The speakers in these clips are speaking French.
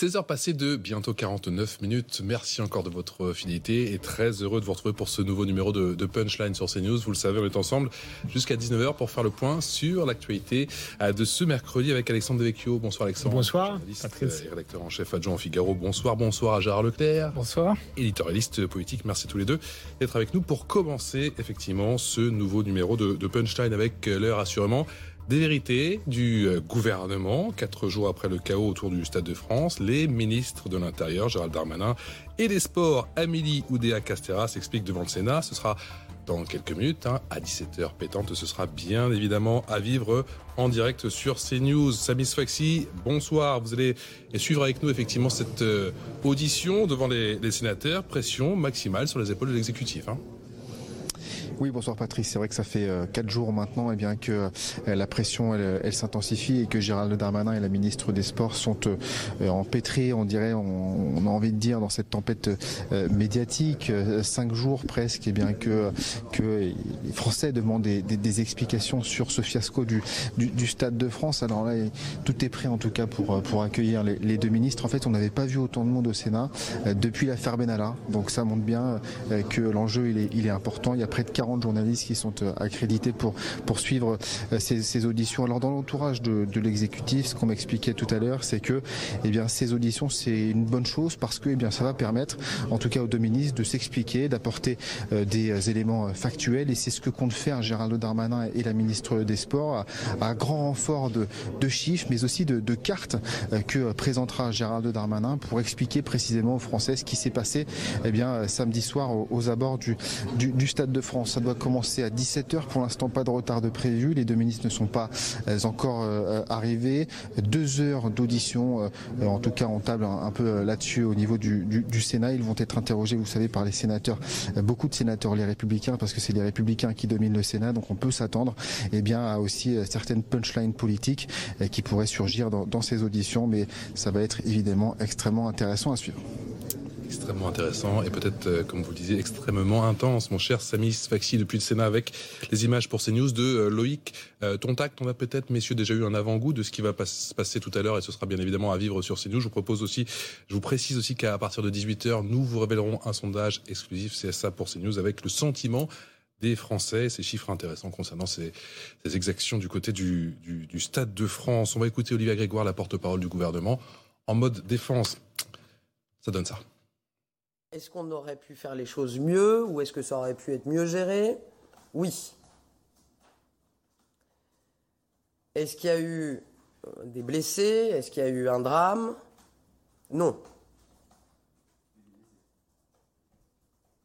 16 heures passées de bientôt 49 minutes. Merci encore de votre fidélité et très heureux de vous retrouver pour ce nouveau numéro de, de Punchline sur CNews. Vous le savez, on est ensemble jusqu'à 19h pour faire le point sur l'actualité euh, de ce mercredi avec Alexandre Devecchio. Bonsoir Alexandre. Bonsoir, Patrice. et rédacteur en chef adjoint au Figaro. Bonsoir, bonsoir à Gérard Leclerc. Bonsoir. éditorialiste politique. Merci tous les deux d'être avec nous pour commencer effectivement ce nouveau numéro de, de Punchline avec euh, l'heure assurément des vérités du euh, gouvernement. Quatre jours après le chaos autour du Stade de France, les ministres de l'Intérieur, Gérald Darmanin, et des Sports, Amélie Oudéa-Castera, s'expliquent devant le Sénat. Ce sera dans quelques minutes, hein, à 17h pétante. Ce sera bien évidemment à vivre en direct sur CNews. Samis Faxi, bonsoir. Vous allez suivre avec nous effectivement cette euh, audition devant les, les sénateurs. Pression maximale sur les épaules de l'exécutif. hein. Oui, bonsoir Patrice. C'est vrai que ça fait euh, quatre jours maintenant, et bien que euh, la pression elle, elle s'intensifie et que Gérald Darmanin et la ministre des Sports sont euh, empêtrés, on dirait, on, a envie de dire, dans cette tempête euh, médiatique. Euh, cinq jours presque, et bien que les Français demandent des, explications sur ce fiasco du, Stade de France. Alors là, tout est prêt en tout cas pour euh, accueillir les, deux ministres. En fait, on n'avait pas vu autant de monde au Sénat euh, depuis l'affaire Benalla. Donc ça montre bien euh, que l'enjeu il est, il est important. Il y a près de 40 journalistes qui sont euh, accrédités pour suivre euh, ces, auditions. Alors dans l'entourage de, l'exécutif, ce qu'on m'expliquait tout à l'heure, c'est que eh bien ces auditions c'est une bonne chose parce que eh bien ça va permettre, en tout cas aux deux ministres, de s'expliquer, d'apporter euh, des éléments factuels et c'est ce que compte faire Gérald Darmanin et la ministre des Sports à, grand renfort de, chiffres mais aussi de, cartes que présentera Gérald Darmanin pour expliquer précisément aux Français ce qui s'est passé eh bien samedi soir aux, abords du Stade de France. Doit commencer à 17h. Pour l'instant, pas de retard de prévu. Les deux ministres ne sont pas euh, encore euh, arrivés. Deux heures d'audition, euh, en tout cas, on table un, peu euh, là-dessus au niveau du, Sénat. Ils vont être interrogés, vous savez, par les sénateurs, euh, beaucoup de sénateurs, les républicains, parce que c'est les républicains qui dominent le Sénat. Donc on peut s'attendre eh bien, à aussi euh, certaines punchlines politiques euh, qui pourraient surgir dans ces auditions. Mais ça va être évidemment extrêmement intéressant à suivre. Extrêmement intéressant et peut-être, euh, comme vous le disiez, extrêmement intense, mon cher Samis Faxi, depuis le Sénat, avec les images pour CNews de euh, Loïc euh, Tontac. On a peut-être, messieurs, déjà eu un avant-goût de ce qui va se passer tout à l'heure et ce sera bien évidemment à vivre sur CNews. Je vous propose aussi, je vous précise aussi qu'à partir de 18h, nous vous révélerons un sondage exclusif CSA pour CNews avec le sentiment des Français, ces chiffres intéressants concernant ces, exactions du côté du, Stade de France. On va écouter Olivia Grégoire, la porte-parole du gouvernement, en mode défense. Ça donne ça. Est-ce qu'on aurait pu faire les choses mieux ou est-ce que ça aurait pu être mieux géré? Oui. Est-ce qu'il y a eu euh, des blessés? Est-ce qu'il y a eu un drame? Non.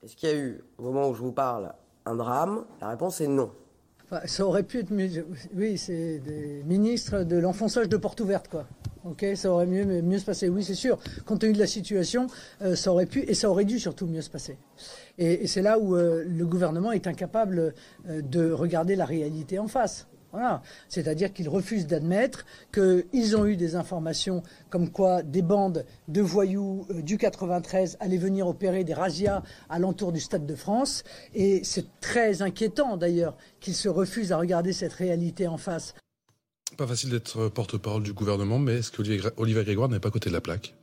Est-ce qu'il y a eu, au moment où je vous parle, un drame? La réponse est non. Ça aurait pu être mieux. Oui, c'est des ministres de l'enfonçage de porte ouverte, quoi. Ok, ça aurait mieux, mieux se passer. Oui, c'est sûr. Compte tenu de la situation, euh, ça aurait pu et ça aurait dû surtout mieux se passer. Et, c'est là où euh, le gouvernement est incapable euh, de regarder la réalité en face. Voilà. C'est-à-dire qu'ils refusent d'admettre qu'ils ont eu des informations comme quoi des bandes de voyous du 93 allaient venir opérer des razzias à l'entour du Stade de France. Et c'est très inquiétant d'ailleurs qu'ils se refusent à regarder cette réalité en face. Pas facile d'être porte-parole du gouvernement, mais est-ce Gré- Olivier Grégoire n'est pas à côté de la plaque?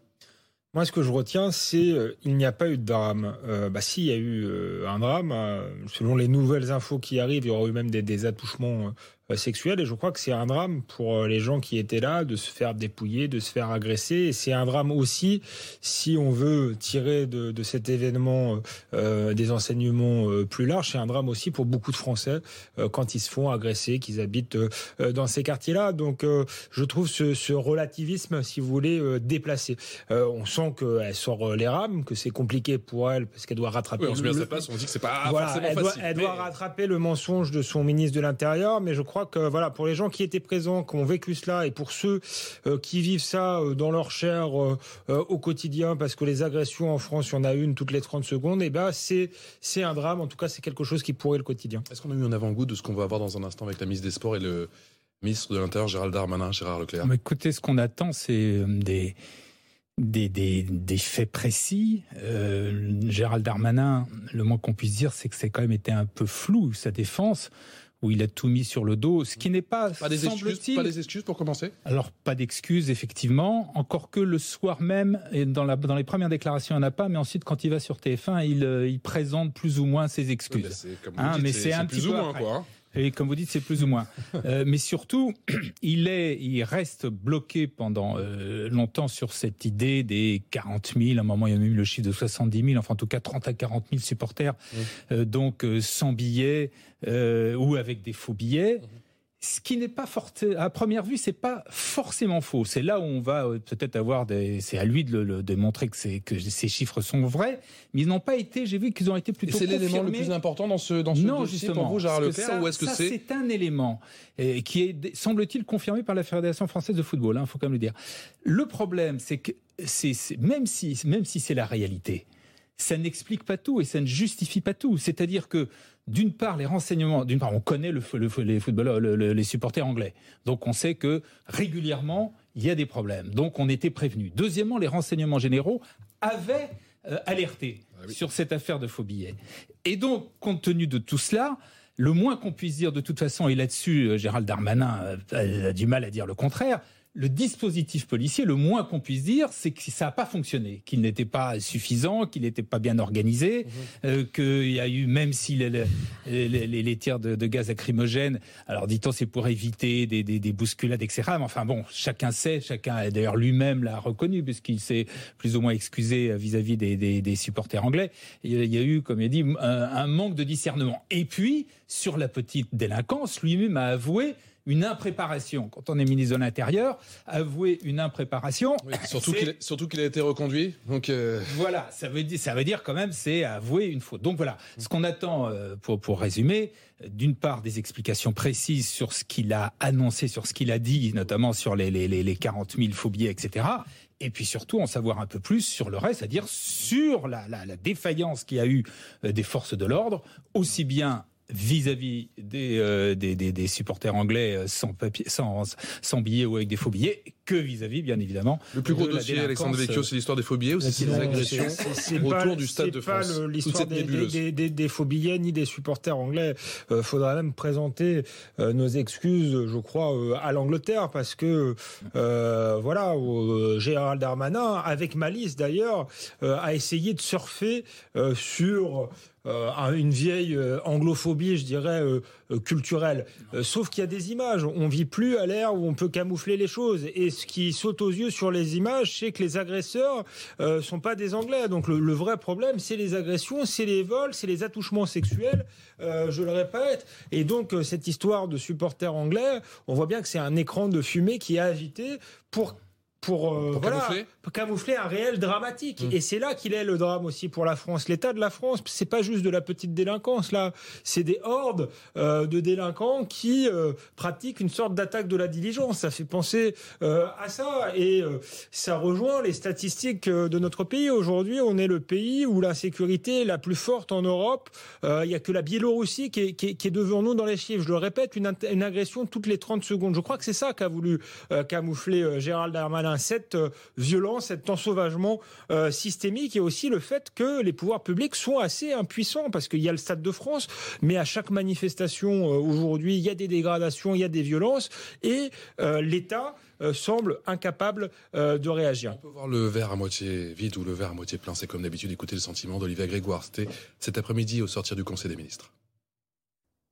Moi, ce que je retiens, c'est euh, il n'y a pas eu de drame. Euh, bah, si, il y a eu euh, un drame. euh, selon les nouvelles infos qui arrivent, il y aura eu même des attouchements euh, sexuels. Et je crois que c'est un drame pour euh, les gens qui étaient là de se faire dépouiller, de se faire agresser. Et c'est un drame aussi si on veut tirer de, de cet événement euh, des enseignements euh, plus larges. C'est un drame aussi pour beaucoup de Français euh, quand ils se font agresser, qu'ils habitent dans ces quartiers-là. Donc, je trouve ce, ce relativisme, si vous voulez, déplacé. On sent qu'elle sort les rames, que c'est compliqué pour elle parce qu'elle doit rattraper. Oui, on se met à le- sa place, on dit que c'est pas voilà, forcément elle, doit, facile. elle mais- doit rattraper le mensonge de son ministre de l'Intérieur, mais je crois crois que voilà, pour les gens qui étaient présents, qui ont vécu cela, et pour ceux euh, qui vivent ça euh, dans leur chair au quotidien, parce que les agressions en France, il y en a une toutes les 30 secondes, et eh ben c'est c'est un drame. En tout cas, c'est quelque chose qui pourrait le quotidien. Est-ce qu'on a eu un avant-goût de ce qu'on va avoir dans un instant avec la ministre des Sports et le ministre de l'Intérieur, Gérald Darmanin, Gérard Leclerc? Écoutez, ce qu'on attend, c'est des des, des, des, faits précis. Euh, Gérald Darmanin, le moins qu'on puisse dire, c'est que c'est quand même été un peu flou sa défense où il a tout mis sur le dos, ce qui n'est pas, pas des excuses, pas des excuses pour commencer? Alors pas d'excuses effectivement, encore que le soir même et dans, la, dans les premières déclarations il n'y en a pas, mais ensuite quand il va sur TF1 il, euh, il présente plus ou moins ses excuses. Hein, mais c'est un plus ou moins quoi. Et comme vous dites, c'est plus ou moins. Euh, mais surtout, il est, il reste bloqué pendant euh, longtemps sur cette idée des 40 000. À un moment, il y a même eu le chiffre de 70 000. Enfin, en tout cas, 30 à 40 000 supporters. Euh, donc, sans billets ou avec des faux billets. Ce qui n'est pas fort, à première vue, c'est pas forcément faux. C'est là où on va euh, peut-être avoir des. C'est à lui de, le, de montrer que, c'est, que ces chiffres sont vrais, mais ils n'ont pas été. J'ai vu qu'ils ont été plutôt. Et c'est l'élément le plus important dans ce dans ce non, dossier justement, pour vous, Gérard Leclerc, ou est-ce que ça, c'est C'est un élément qui est semble-t-il confirmé par la Fédération française de football. Il hein, faut quand même le dire. Le problème, c'est que c'est, même si même si c'est la réalité, ça n'explique pas tout et ça ne justifie pas tout. C'est-à-dire que d'une part, les renseignements, d'une part, on connaît le, les footballeurs, les supporters anglais. Donc, on sait que régulièrement, il y a des problèmes. Donc, on était prévenu. Deuxièmement, les renseignements généraux avaient euh, alerté ah sur cette affaire de faux billets. Et donc, compte tenu de tout cela, le moins qu'on puisse dire de toute façon, et là-dessus, euh, Gérald Darmanin euh, a du mal à dire le contraire, le dispositif policier, le moins qu'on puisse dire, c'est que ça n'a pas fonctionné, qu'il n'était pas suffisant, qu'il n'était pas bien organisé, mmh. euh, qu'il y a eu, même si les, les, les, tirs de, de, gaz lacrymogène, alors dit-on c'est pour éviter des, des, des, bousculades, etc. Mais enfin bon, chacun sait, chacun d'ailleurs lui-même l'a reconnu, puisqu'il s'est plus ou moins excusé vis-à-vis des, des, supporters anglais. Il y a eu, comme il a dit, un, un manque de discernement. Et puis, sur la petite délinquance, lui-même a avoué une impréparation. Quand on est ministre de l'Intérieur, avouer une impréparation. surtout qu'il a été reconduit. Donc euh, voilà, ça veut dire ça veut dire quand même c'est avouer une faute. Donc voilà, ce qu'on attend euh, pour pour résumer, d'une part des explications précises sur ce qu'il a annoncé, sur ce qu'il a dit, notamment sur les les les 40 000 phobies, etc. Et puis surtout en savoir un peu plus sur le reste, c'est-à-dire sur la, la, la défaillance qu'il y a eu euh, des forces de l'ordre, aussi bien vis-à-vis euh, des, des, des, supporters anglais euh, sans, papier, sans, sans billets ou avec des faux billets que vis-à-vis, bien évidemment. Le plus gros dossier, Alexandre Vecchio, c'est l'histoire des faux billets ou c'est les agressions autour du Stade de France C'est pas l'histoire des, des, des, faux billets ni des supporters anglais. Il euh, faudra même présenter nos excuses, je crois, à l'Angleterre parce que, voilà, Gérald Darmanin, avec malice d'ailleurs, a essayé de surfer sur euh, une vieille euh, anglophobie, je dirais, euh, culturelle. sauf qu'il y a des images. On vit plus à l'ère où on peut camoufler les choses. Et ce qui saute aux yeux sur les images, c'est que les agresseurs euh, sont pas des Anglais. Donc le, vrai problème, c'est les agressions, c'est les vols, c'est les attouchements sexuels. je le répète. Et donc cette histoire de supporters anglais, on voit bien que c'est un écran de fumée qui est agité pour pour, euh, camoufler. pour camoufler un réel dramatique. Mm. Et c'est là qu'il est le drame aussi pour la France. L'état de la France, c'est pas juste de la petite délinquance là, c'est des hordes euh, de délinquants qui euh, pratiquent une sorte d'attaque de la diligence. Ça fait penser à ça et ça rejoint les statistiques de notre pays. Aujourd'hui, on est le pays où la sécurité est la plus forte en Europe. Il y a que la Biélorussie qui est, qui, est, qui est, devant nous dans les chiffres. Je le répète, une, une agression toutes les 30 secondes. Je crois que c'est ça qu'a voulu camoufler Gérald Darmanin cette euh, violence, cet ensauvagement euh, systémique et aussi le fait que les pouvoirs publics sont assez impuissants parce qu'il y a le Stade de France, mais à chaque manifestation euh, aujourd'hui, il y a des dégradations, il y a des violences et l'État semble incapable de réagir. On peut voir le verre à moitié vide ou le verre à moitié plein. C'est comme d'habitude écouter le sentiment d'Olivier Grégoire. C'était cet après-midi au sortir du Conseil des ministres.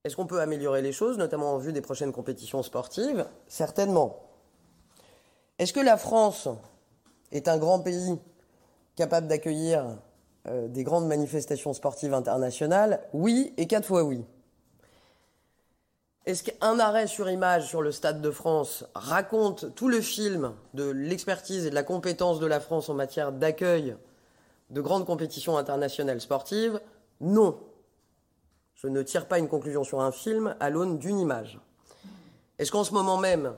Est-ce qu'on peut améliorer les choses, notamment en vue des prochaines compétitions sportives? Certainement. Est-ce que la France est un grand pays capable d'accueillir euh, des grandes manifestations sportives internationales? Oui, et quatre fois oui. Est-ce qu'un arrêt sur image sur le Stade de France raconte tout le film de l'expertise et de la compétence de la France en matière d'accueil de grandes compétitions internationales sportives? Non. Je ne tire pas une conclusion sur un film à l'aune d'une image. Est-ce qu'en ce moment même,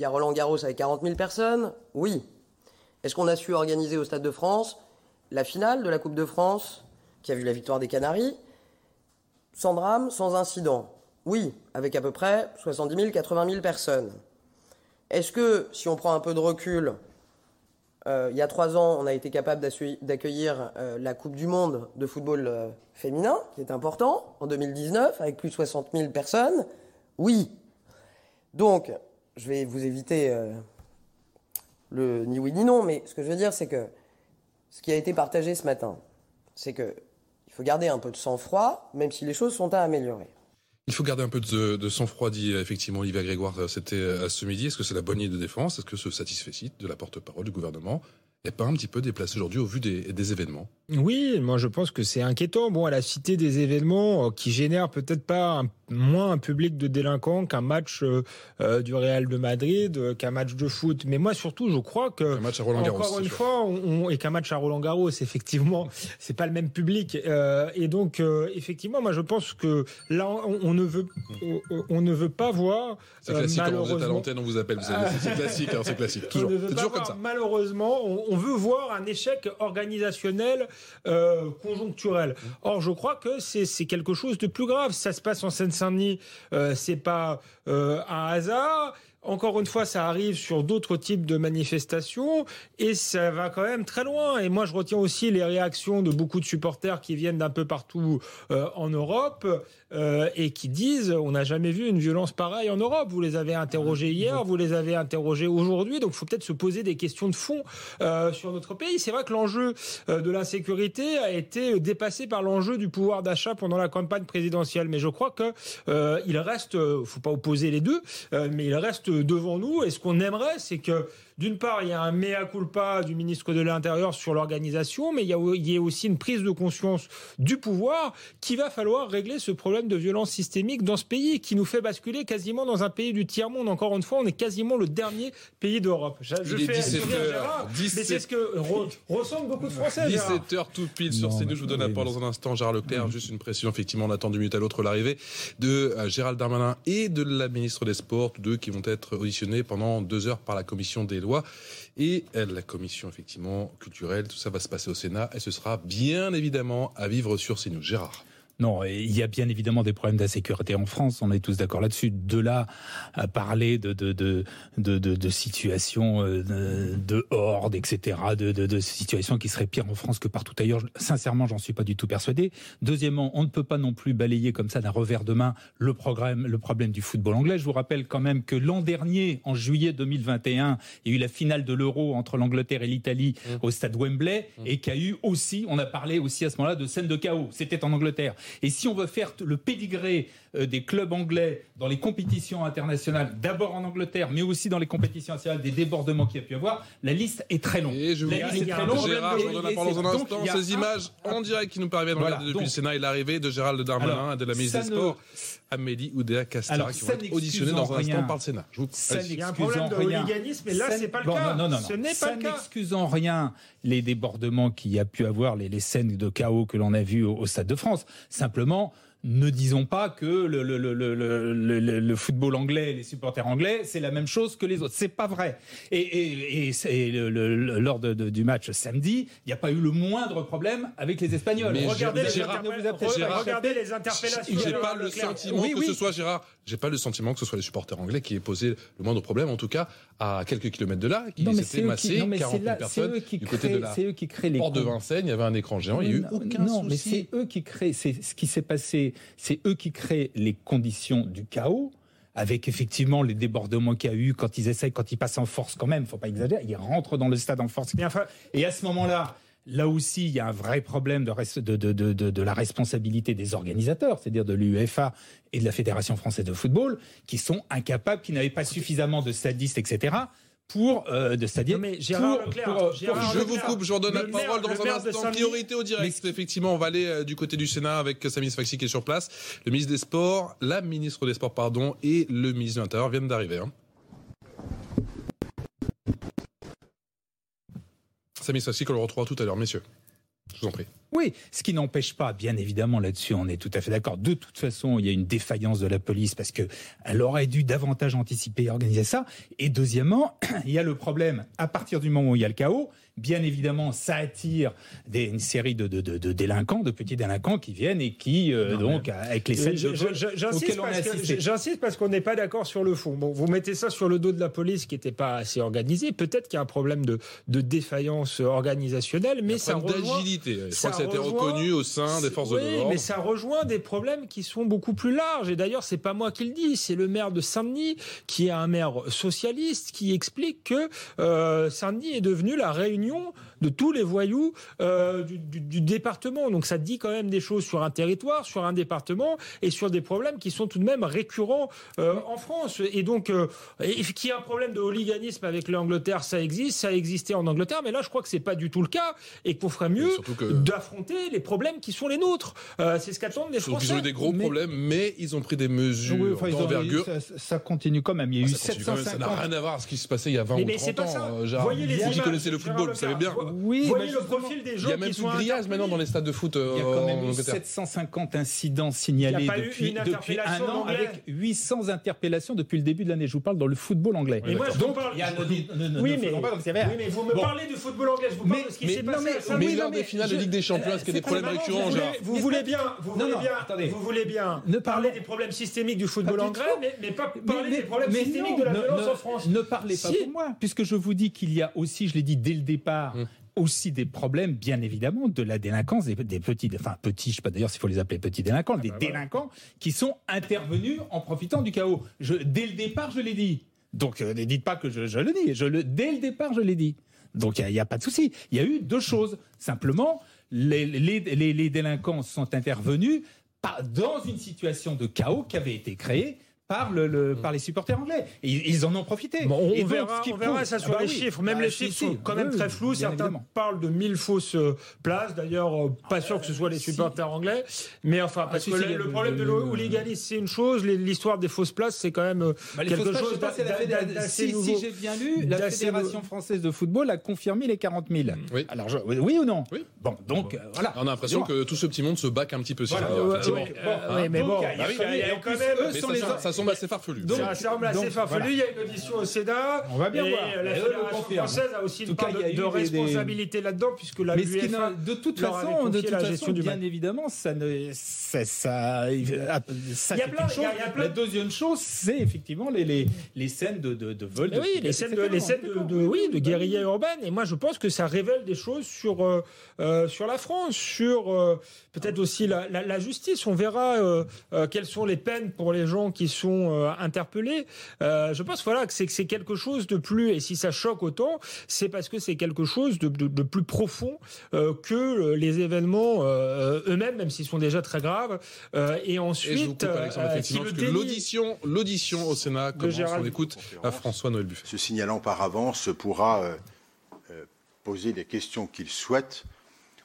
il y a Roland Garros avec 40 000 personnes Oui. Est-ce qu'on a su organiser au Stade de France la finale de la Coupe de France, qui a vu la victoire des Canaries, sans drame, sans incident? Oui, avec à peu près 70 000, 80 000 personnes. Est-ce que, si on prend un peu de recul, euh, il y a trois ans, on a été capable d'accueillir euh, la Coupe du Monde de football euh, féminin, qui est important, en 2019, avec plus de 60 000 personnes? Oui. Donc, je vais vous éviter le ni oui ni non, mais ce que je veux dire, c'est que ce qui a été partagé ce matin, c'est qu'il faut garder un peu de sang-froid, même si les choses sont à améliorer. Il faut garder un peu de, sang-froid, dit effectivement Olivier Grégoire, c'était à ce midi. Est-ce que c'est la bonne idée de défense? Est-ce que ce satisfait de la porte-parole du gouvernement? N'est pas un petit peu déplacé aujourd'hui au vu des événements? Oui, moi je pense que c'est inquiétant. Bon, elle a cité des événements euh, qui génèrent peut-être pas moins un public de délinquants qu'un match euh, euh, du Real de Madrid, qu'un match de foot. Mais moi surtout, je crois que un match à Roland Garros, encore une fois, et qu'un match à Roland Garros, effectivement, c'est pas le même public. et donc, effectivement, moi je pense que là, on, ne veut, on, ne veut pas voir. C'est classique quand vous êtes à l'antenne, on vous appelle. C'est classique, hein, c'est classique. Toujours, toujours comme ça. Malheureusement, on veut voir un échec organisationnel euh, conjoncturel. Or, je crois que c'est quelque chose de plus grave. Ça se passe en Seine-Saint-Denis, euh, c'est pas euh, un hasard. Encore une fois, ça arrive sur d'autres types de manifestations et ça va quand même très loin. Et moi, je retiens aussi les réactions de beaucoup de supporters qui viennent d'un peu partout euh, en Europe euh, et qui disent on n'a jamais vu une violence pareille en Europe. Vous les avez interrogés hier, vous les avez interrogés aujourd'hui, donc il faut peut-être se poser des questions de fond euh, sur notre pays. C'est vrai que l'enjeu de l'insécurité a été dépassé par l'enjeu du pouvoir d'achat pendant la campagne présidentielle, mais je crois que il reste, faut pas opposer les deux, mais il reste devant nous. Et ce qu'on aimerait, c'est que d'une part, il y a un mea culpa du ministre de l'Intérieur sur l'organisation, mais il y, a, aussi une prise de conscience du pouvoir qu'il va falloir régler ce problème de violence systémique dans ce pays qui nous fait basculer quasiment dans un pays du tiers-monde. Encore une fois, on est quasiment le dernier pays d'Europe. Je, fais 17 heures, mais c'est ce que ressentent beaucoup de Français. 17 heures tout pile sur CNews. Je vous donne la parole dans un instant, Gérard Leclerc. Juste une précision, effectivement, on attend du minute à l'autre l'arrivée de euh, Gérald Darmanin et de la ministre des Sports, deux qui vont être auditionnés pendant deux heures par la commission des lois et la commission effectivement culturelle. Tout ça va se passer au Sénat et ce sera bien évidemment à vivre sur CNews. Gérard. Non, il y a bien évidemment des problèmes d'insécurité en France, on est tous d'accord là-dessus. De là à parler de, de, de, de, de situations euh, de hordes, etc., de, de, de situations qui seraient pires en France que partout ailleurs, sincèrement, j'en suis pas du tout persuadé. Deuxièmement, on ne peut pas non plus balayer comme ça d'un revers de main le, programme, le problème du football anglais. Je vous rappelle quand même que l'an dernier, en juillet 2021, il y a eu la finale de l'Euro entre l'Angleterre et l'Italie mmh. au stade Wembley mmh. et qu'il y a eu aussi, on a parlé aussi à ce moment-là de scène de chaos. C'était en Angleterre. Et si on veut faire le pédigré euh, des clubs anglais dans les compétitions internationales, d'abord en Angleterre, mais aussi dans les compétitions nationales, des débordements qu'il y a pu y avoir, la liste est très longue. Et je vous la liste est très longue. Gérard, je vous donne la parole dans un instant. Ces images en direct qui nous parviennent depuis le Sénat et l'arrivée de Gérald Darmanin et de la ministre des Sports. Amélie Oudéa Castera qui vont être auditionnées dans un instant par le Sénat. Je vous... Ça Il y a un problème de hooliganisme, mais là, c'est pas le cas. Non, non, non. Ce n'est pas le cas. n'excusant rien les débordements qu'il y a pu avoir, les, scènes de chaos que l'on a vues au, au Stade de France. Simplement, ne disons pas que le, le, le, le, football anglais, les supporters anglais, c'est la même chose que les autres. C'est pas vrai. Et, et, et, lors de, du match samedi, il n'y a pas eu le moindre problème avec les Espagnols. regardez, les regardez, les interpellations. J'ai pas le sentiment que ce soit Gérard. J'ai pas le sentiment que ce soit les supporters anglais qui aient posé le moindre problème. En tout cas, à quelques kilomètres de là, qui s'étaient massés 40 000 personnes du côté de la eux qui créent les porte de Vincennes. Il y avait un écran géant. Il n'y a eu aucun souci. Non, mais c'est eux qui créent. C'est ce qui s'est passé c'est eux qui créent les conditions du chaos avec effectivement les débordements qu'il y a eu quand ils essayent, quand ils passent en force quand même, faut pas exagérer, ils rentrent dans le stade en force. Et à ce moment-là, là aussi, il y a un vrai problème de, de, de, de la responsabilité des organisateurs, c'est-à-dire de l'UEFA et de la Fédération française de football, qui sont incapables, qui n'avaient pas suffisamment de stadistes, etc pour euh, de c'est-à-dire mais Gérard pour, Leclerc, pour, Gérard je vous coupe, je vous redonne la parole dans un instant. Priorité au direct. Effectivement, on va aller euh, du côté du Sénat avec Samy Sfaxi qui est sur place. Le ministre des Sports, la ministre des Sports, pardon, et le ministre de l'Intérieur viennent d'arriver. Hein. Samy Sfaxi qu'on le retrouvera tout à l'heure, messieurs. Je vous en prie. Oui, ce qui n'empêche pas, bien évidemment, là-dessus, on est tout à fait d'accord. De toute façon, il y a une défaillance de la police parce que elle aurait dû davantage anticiper et organiser ça. Et deuxièmement, il y a le problème, à partir du moment où il y a le chaos, bien évidemment, ça attire des, une série de, de, de, de, délinquants, de petits délinquants qui viennent et qui, euh, donc, avec les scènes J'insiste parce qu'on n'est pas d'accord sur le fond. Bon, vous mettez ça sur le dos de la police qui n'était pas assez organisée. Peut-être qu'il y a un problème de, de défaillance organisationnelle, mais ça rejoint... d'agilité. Ça a été reconnu au sein des forces de l'ordre. mais ça rejoint des problèmes qui sont beaucoup plus larges. Et d'ailleurs, c'est pas moi qui le dis, c'est le maire de Saint-Denis, qui est un maire socialiste, qui explique que euh, Saint-Denis est devenu la réunion de tous les voyous euh, du, département. Donc ça dit quand même des choses sur un territoire, sur un département et sur des problèmes qui sont tout de même récurrents euh, en France. Et donc, euh, qu'il y a un problème de hooliganisme avec l'Angleterre, ça existe, ça a existé en Angleterre, mais là je crois que c'est pas du tout le cas et qu'on ferait mieux d'affronter les problèmes qui sont les nôtres. c'est ce qu'attendent les Français. Ils ont eu des gros problèmes, mais ils ont pris des mesures d'envergure. Ça, continue quand même. Il y a eu 750... Ça n'a rien à voir avec ce qui se passait il y a 20 ou 30 ans. Voyez les vous qui connaissez le football, savez bien. Oui, voyez le profil des gens Il y a même plus de grillage maintenant dans les stades de foot. Il y a quand même eu 750 incidents signalés depuis, depuis un an, avec 800 interpellations depuis le début de l'année. Je vous parle dans le football anglais. Et moi, je Donc, parle... oui, mais, vous me parlez du football anglais. Je vous parle de ce qui s'est passé. Mais lors des finales de Ligue des Champions, est-ce qu'il y a des problèmes récurrents Vous voulez bien, vous voulez bien, vous voulez bien parler des problèmes systémiques du football anglais, mais pas parler des problèmes systémiques de la violence en France. Ne parlez pas pour moi, puisque je vous dis qu'il y a aussi, je l'ai dit dès le départ. Aussi des problèmes, bien évidemment, de la délinquance, des, petits, enfin petits, je sais pas d'ailleurs s'il faut les appeler petits délinquants, ah des bah délinquants qui sont intervenus en profitant du chaos. Je, dès le départ, je l'ai dit. Donc euh, ne dites pas que je, le dis. Je le, dès le départ, je l'ai dit. Donc il n'y a, pas de souci. Il y a eu deux choses. Simplement, les, les, les délinquants sont intervenus pas dans une situation de chaos qui avait été créée par, le, par les supporters anglais. Et ils en ont profité. on, verra, on verra, ça sur ah bah les chiffres. Même bah, les chiffres sont quand même très flous. Certains parlent de 1000 fausses euh, places. D'ailleurs, euh, pas sûr que ce soit les supporters anglais. Mais enfin, parce ah, que le, problème de l'hooliganisme, c'est une chose. L'histoire des fausses places, c'est quand même euh, bah, quelque chose d'assez nouveau. Si j'ai bien lu, la Fédération française de football a confirmé les 40 000. Oui. Alors, oui ou non? Oui. Bon, donc, voilà. On a l'impression que tout ce petit monde se bac un petit peu. Voilà. mais bon, il y a quand même semble assez farfelu. Donc, ça semble assez farfelu. Il y a une audition au Sénat. On va bien et voir. La Fédération française a aussi une part de, responsabilité là-dedans, puisque la Mais de toute façon, de toute façon, bien évidemment, ça ne, ça, ça, ça il y a plein, chose. Y a, plein... La deuxième chose, c'est effectivement les, les, les scènes de, de, de vol. oui, les scènes de, les scènes de, oui, de guérilla urbaine. Et moi, je pense que ça révèle des choses sur, euh, euh, sur la France, sur euh, peut-être aussi la, la, la, justice. On verra euh, euh, quelles sont les peines pour les gens qui sont euh, interpellés. Euh, je pense voilà que c'est c'est quelque chose de plus et si ça choque autant, c'est parce que c'est quelque chose de, de, de plus profond euh, que les événements eux-mêmes, même s'ils sont déjà très graves. et ensuite, l'audition l'audition au Sénat commence. On écoute à François Noël Buffet. Se signalant par avance pourra poser les questions qu'il souhaite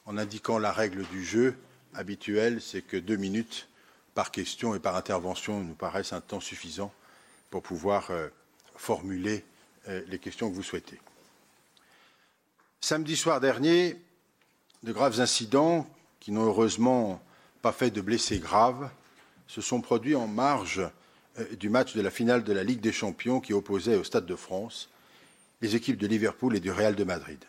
en indiquant la règle du jeu habituelle, c'est que deux minutes par question et par intervention nous paraissent un temps suffisant pour pouvoir euh, formuler euh, les questions que vous souhaitez. Samedi soir dernier, de graves incidents qui n'ont heureusement pas fait de blessés graves se sont produits en marge euh, du match de la finale de la Ligue des Champions qui opposait au Stade de France les équipes de Liverpool et du Real de Madrid.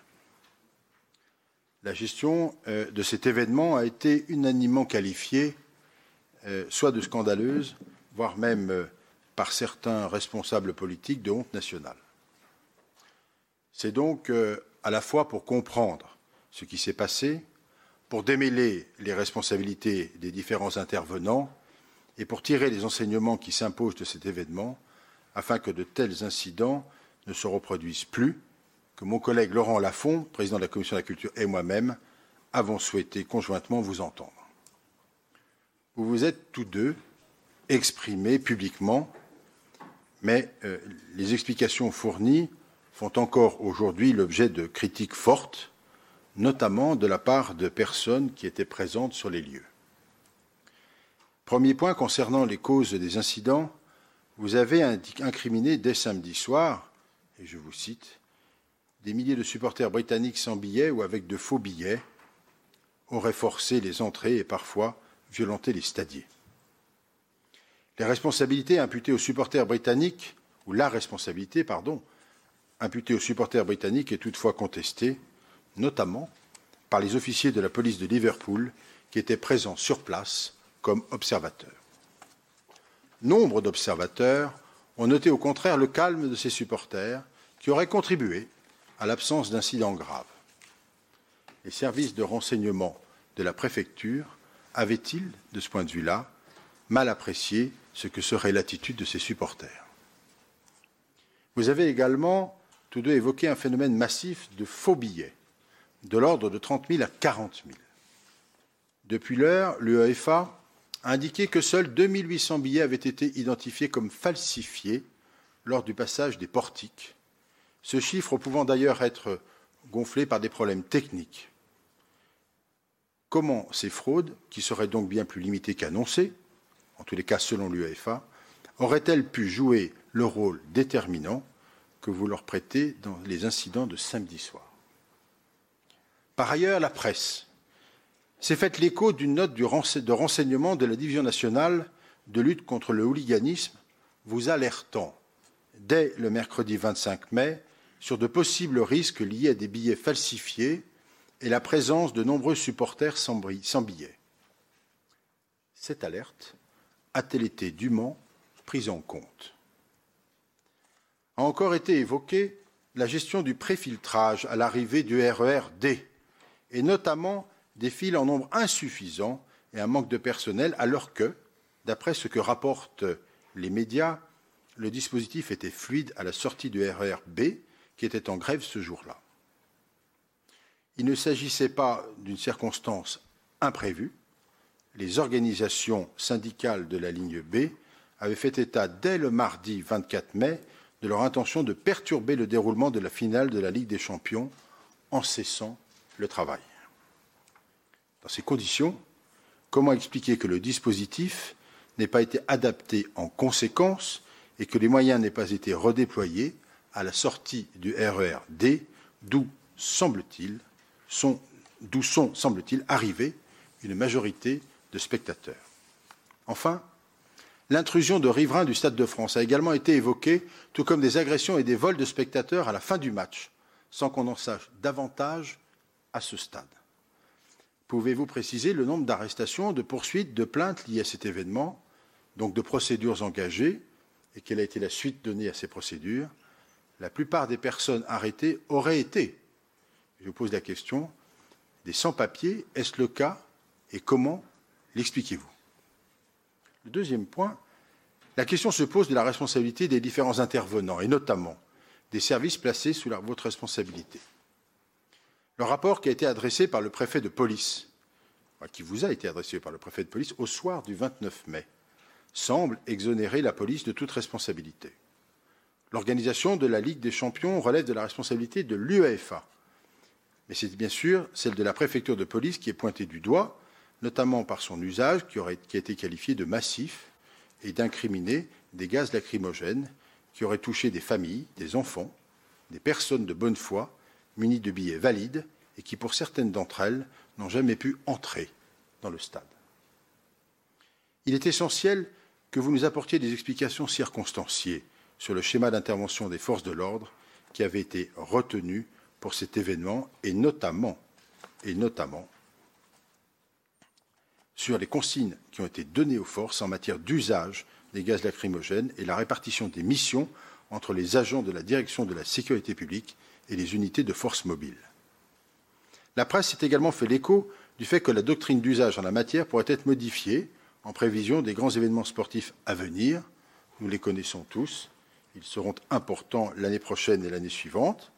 La gestion de cet événement a été unanimement qualifiée soit de scandaleuse, voire même euh, par certains responsables politiques de honte nationale. C'est donc euh, à la fois pour comprendre ce qui s'est passé, pour démêler les responsabilités des différents intervenants et pour tirer les enseignements qui s'imposent de cet événement, afin que de tels incidents ne se reproduisent plus, que mon collègue Laurent Lafont, président de la Commission de la Culture, et moi-même avons souhaité conjointement vous entendre vous vous êtes tous deux exprimés publiquement, mais euh, les explications fournies font encore aujourd'hui l'objet de critiques fortes, notamment de la part de personnes qui étaient présentes sur les lieux. Premier point concernant les causes des incidents, vous avez incriminé dès samedi soir, et je vous cite, des milliers de supporters britanniques sans billets ou avec de faux billets auraient forcé les entrées et parfois violenté les stadiers. Les responsabilités imputées aux supporters britanniques, ou la responsabilité, pardon, imputée aux supporters britanniques est toutefois contestée, notamment par les officiers de la police de Liverpool qui étaient présents sur place comme observateurs. Nombre d'observateurs ont noté au contraire le calme de ces supporters qui auraient contribué à l'absence d'incidents graves. Les services de renseignement de la préfecture avaient-ils, de ce point de vue-là, mal apprécié ce que serait l'attitude de ces supporters? Vous avez également tous deux évoqué un phénomène massif de faux billets, de l'ordre de 30 000 à 40 000. Depuis l'heure, l'UEFA a indiqué que seuls 2800 billets avaient été identifiés comme falsifiés lors du passage des portiques, ce chiffre pouvant d'ailleurs être gonflé par des problèmes techniques. Comment ces fraudes, qui seraient donc bien plus limitées qu'annoncées, en tous les cas selon l'UEFA, auraient-elles pu jouer le rôle déterminant que vous leur prêtez dans les incidents de samedi soir? Par ailleurs, la presse s'est faite l'écho d'une note de renseignement de la Division nationale de lutte contre le hooliganisme vous alertant dès le mercredi 25 mai sur de possibles risques liés à des billets falsifiés et la présence de nombreux supporters sans billets. Cette alerte a-t-elle été dûment prise en compte A encore été évoquée la gestion du préfiltrage à l'arrivée du RER D, et notamment des fils en nombre insuffisant et un manque de personnel, alors que, d'après ce que rapportent les médias, le dispositif était fluide à la sortie du RER B, qui était en grève ce jour-là. Il ne s'agissait pas d'une circonstance imprévue. Les organisations syndicales de la ligne B avaient fait état dès le mardi 24 mai de leur intention de perturber le déroulement de la finale de la Ligue des Champions en cessant le travail. Dans ces conditions, comment expliquer que le dispositif n'ait pas été adapté en conséquence et que les moyens n'aient pas été redéployés à la sortie du RER D, d'où semble-t-il d'où sont, semble-t-il, arrivés une majorité de spectateurs. Enfin, l'intrusion de riverains du Stade de France a également été évoquée, tout comme des agressions et des vols de spectateurs à la fin du match, sans qu'on en sache davantage à ce stade. Pouvez-vous préciser le nombre d'arrestations, de poursuites, de plaintes liées à cet événement, donc de procédures engagées, et quelle a été la suite donnée à ces procédures? La plupart des personnes arrêtées auraient été je vous pose la question, des sans-papiers, est-ce le cas et comment l'expliquez-vous? Le deuxième point, la question se pose de la responsabilité des différents intervenants, et notamment des services placés sous votre responsabilité. Le rapport qui a été adressé par le préfet de police, qui vous a été adressé par le préfet de police au soir du 29 mai, semble exonérer la police de toute responsabilité. L'organisation de la Ligue des champions relève de la responsabilité de l'UEFA, mais c'est bien sûr celle de la préfecture de police qui est pointée du doigt, notamment par son usage qui, aurait, a été qualifié de massif et d'incriminer des gaz lacrymogènes qui auraient touché des familles, des enfants, des personnes de bonne foi, munies de billets valides et qui, pour certaines d'entre elles, n'ont jamais pu entrer dans le stade. Il est essentiel que vous nous apportiez des explications circonstanciées sur le schéma d'intervention des forces de l'ordre qui avait été retenu pour cet événement et notamment, et notamment sur les consignes qui ont été données aux forces en matière d'usage des gaz lacrymogènes et la répartition des missions entre les agents de la direction de la sécurité publique et les unités de force mobile. La presse s'est également fait l'écho du fait que la doctrine d'usage en la matière pourrait être modifiée en prévision des grands événements sportifs à venir. Nous les connaissons tous. Ils seront importants l'année prochaine et l'année suivante.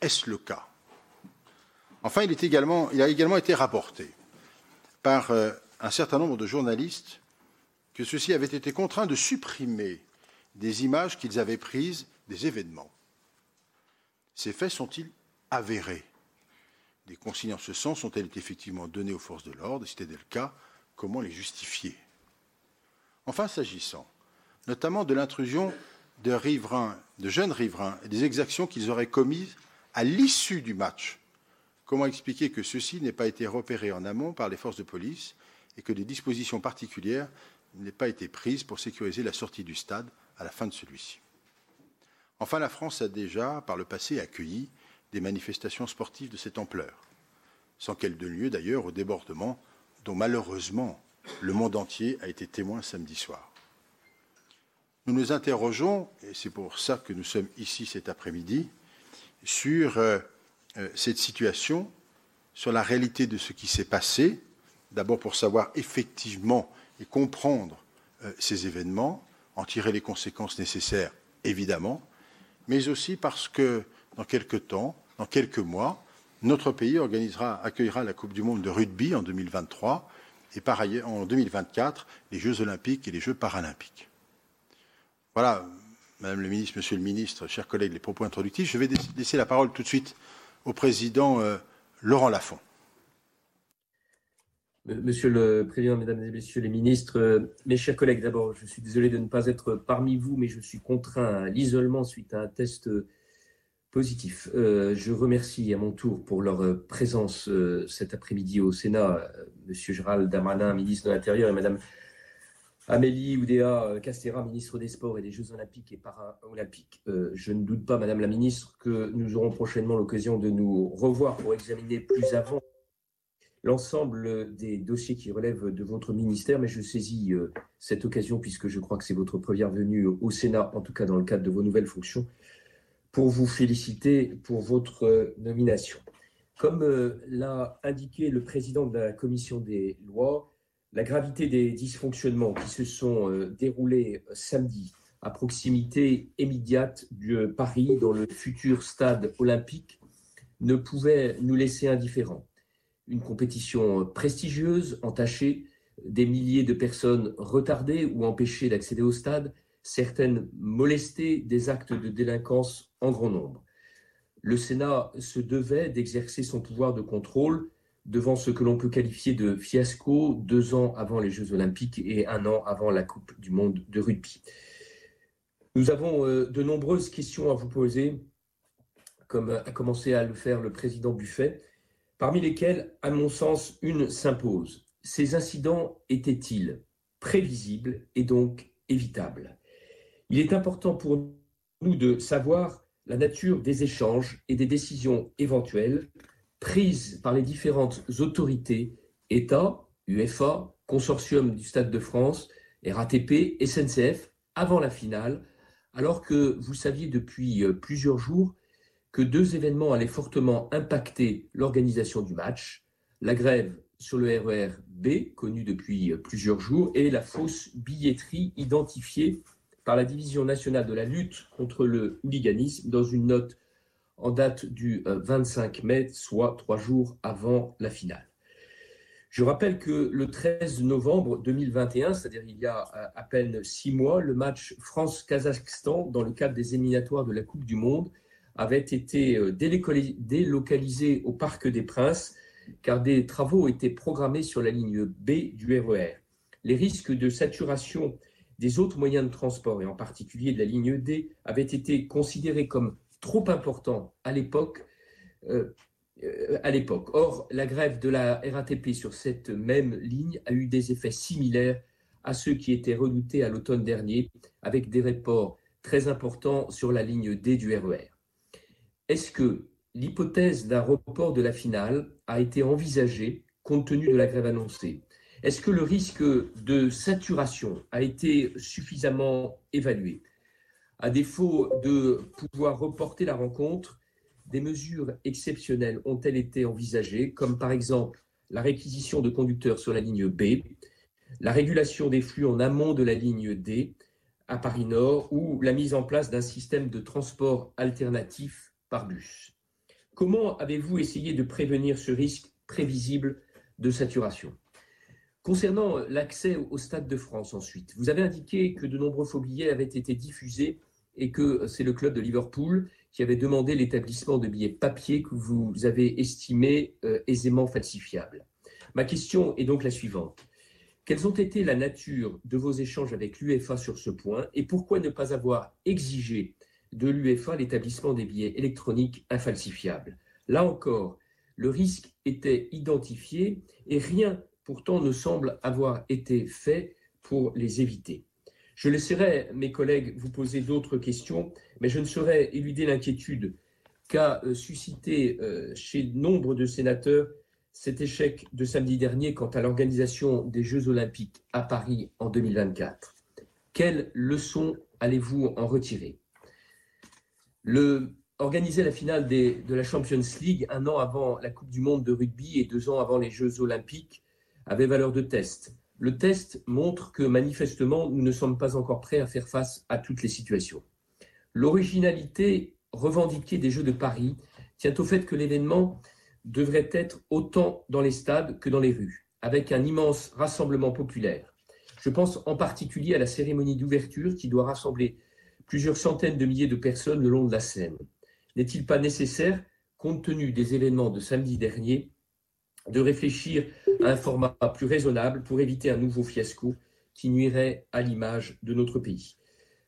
Est-ce le cas? Enfin, il, a également été rapporté par euh, un certain nombre de journalistes que ceux-ci avaient été contraints de supprimer des images qu'ils avaient prises des événements. Ces faits sont-ils avérés? Des consignes en ce sens ont-elles effectivement données aux forces de l'ordre? Si c'était le cas, comment les justifier? Enfin, s'agissant notamment de l'intrusion de jeunes riverains et des exactions qu'ils auraient commises à l'issue du match Comment expliquer que ceci n'ait pas été repéré en amont par les forces de police et que des dispositions particulières n'aient pas été prises pour sécuriser la sortie du stade à la fin de celui-ci? Enfin, la France a déjà, par le passé, accueilli des manifestations sportives de cette ampleur, sans qu'elle donne lieu d'ailleurs au débordement dont malheureusement le monde entier a été témoin samedi soir. Nous nous interrogeons, et c'est pour ça que nous sommes ici cet après-midi, sur euh, euh, cette situation, sur la réalité de ce qui s'est passé, d'abord pour savoir effectivement et comprendre euh, ces événements, en tirer les conséquences nécessaires, évidemment, mais aussi parce que dans quelques temps, dans quelques mois, notre pays organisera, accueillera la Coupe du Monde de rugby en 2023 et par ailleurs en 2024 les Jeux Olympiques et les Jeux Paralympiques. Voilà, Madame le Ministre, Monsieur le Ministre, chers collègues, les propos introductifs. Je vais laisser la parole tout de suite au président euh, Laurent Lafont. Monsieur le Président, Mesdames et Messieurs les ministres, euh, mes chers collègues, d'abord, je suis désolé de ne pas être parmi vous, mais je suis contraint à l'isolement suite à un test positif. Euh, je remercie à mon tour pour leur présence cet après-midi au Sénat, Monsieur Gérald Darmanin, ministre de l'Intérieur, et Madame Amélie Oudéa euh, Castera, ministre des Sports et des Jeux Olympiques et Paralympiques. Euh, je ne doute pas, Madame la Ministre, que nous aurons prochainement l'occasion de nous revoir pour examiner plus avant l'ensemble des dossiers qui relèvent de votre ministère, mais je saisis euh, cette occasion, puisque je crois que c'est votre première venue au Sénat, en tout cas dans le cadre de vos nouvelles fonctions, pour vous féliciter pour votre nomination. Comme l'a indiqué le président de la commission des lois, la gravité des dysfonctionnements qui se sont euh, déroulés euh, samedi à proximité immédiate de Paris, dans le futur stade olympique, ne pouvait nous laisser indifférents. Une compétition prestigieuse, entachée, des milliers de personnes retardées ou empêchées d'accéder au stade, certaines molestées, des actes de délinquance en grand nombre. Le Sénat se devait d'exercer son pouvoir de contrôle devant ce que l'on peut qualifier de fiasco deux ans avant les Jeux olympiques et un an avant la Coupe du monde de rugby. Nous avons euh, de nombreuses questions à vous poser, comme a commencé à le faire le président Buffet, parmi lesquelles, à mon sens, une s'impose. Ces incidents étaient-ils prévisibles et donc évitables? Il est important pour nous de savoir la nature des échanges et des décisions éventuelles prises par les différentes autorités, État, UEFA, Consortium du Stade de France, RATP, SNCF, avant la finale, alors que vous saviez depuis euh, plusieurs jours que deux événements allaient fortement impacter l'organisation du match, la grève sur le RER B, connue depuis euh, plusieurs jours, et la fausse billetterie identifiée par la Division nationale de la lutte contre le hooliganisme dans une note en date du 25 euh, mai, soit trois jours avant la finale. Je rappelle que le 13 novembre 2021, c'est-à-dire il y a euh, à peine six mois, le match France-Kazakhstan dans le cadre des éliminatoires de la Coupe du Monde avait été euh, délocalisé au Parc des Princes car des travaux étaient programmés sur la ligne B du RER. E Les risques de saturation des autres moyens de transport, et en particulier de la ligne D, avaient été considérés comme trop important à l'époque. Euh, euh, à l'époque. Or, la grève de la RATP sur cette même ligne a eu des effets similaires à ceux qui étaient redoutés à l'automne dernier, avec des reports très importants sur la ligne D du RER. E Est-ce que l'hypothèse d'un report de la finale a été envisagée compte tenu de la grève annoncée? Est-ce que le risque de saturation a été suffisamment évalué? À défaut de pouvoir reporter la rencontre, des mesures exceptionnelles ont-elles été envisagées, comme par exemple la réquisition de conducteurs sur la ligne B, la régulation des flux en amont de la ligne D à Paris Nord ou la mise en place d'un système de transport alternatif par bus? Comment avez-vous essayé de prévenir ce risque prévisible de saturation? Concernant l'accès au Stade de France ensuite, vous avez indiqué que de nombreux faux billets avaient été diffusés et que c'est le club de Liverpool qui avait demandé l'établissement de billets papier que vous avez estimé euh, aisément falsifiables. Ma question est donc la suivante. Quelles ont été la nature de vos échanges avec l'UEFA sur ce point et pourquoi ne pas avoir exigé de l'UEFA l'établissement des billets électroniques infalsifiables? Là encore, Le risque était identifié et rien pourtant ne semble avoir été fait pour les éviter. Je laisserai mes collègues vous poser d'autres questions, mais je ne saurais éluder l'inquiétude qu'a euh, suscité euh, chez nombre de sénateurs cet échec de samedi dernier quant à l'organisation des Jeux olympiques à Paris en 2024. Quelles leçons allez-vous en retirer? Organiser la finale de la Champions League un an avant la Coupe du Monde de rugby et deux ans avant les Jeux olympiques avait valeur de test. Le test montre que manifestement, nous ne sommes pas encore prêts à faire face à toutes les situations. L'originalité revendiquée des Jeux de Paris tient au fait que l'événement devrait être autant dans les stades que dans les rues, avec un immense rassemblement populaire. Je pense en particulier à la cérémonie d'ouverture qui doit rassembler plusieurs centaines de milliers de personnes le long de la Seine. N'est-il pas nécessaire, compte tenu des événements de samedi dernier, de réfléchir à un format plus raisonnable pour éviter un nouveau fiasco qui nuirait à l'image de notre pays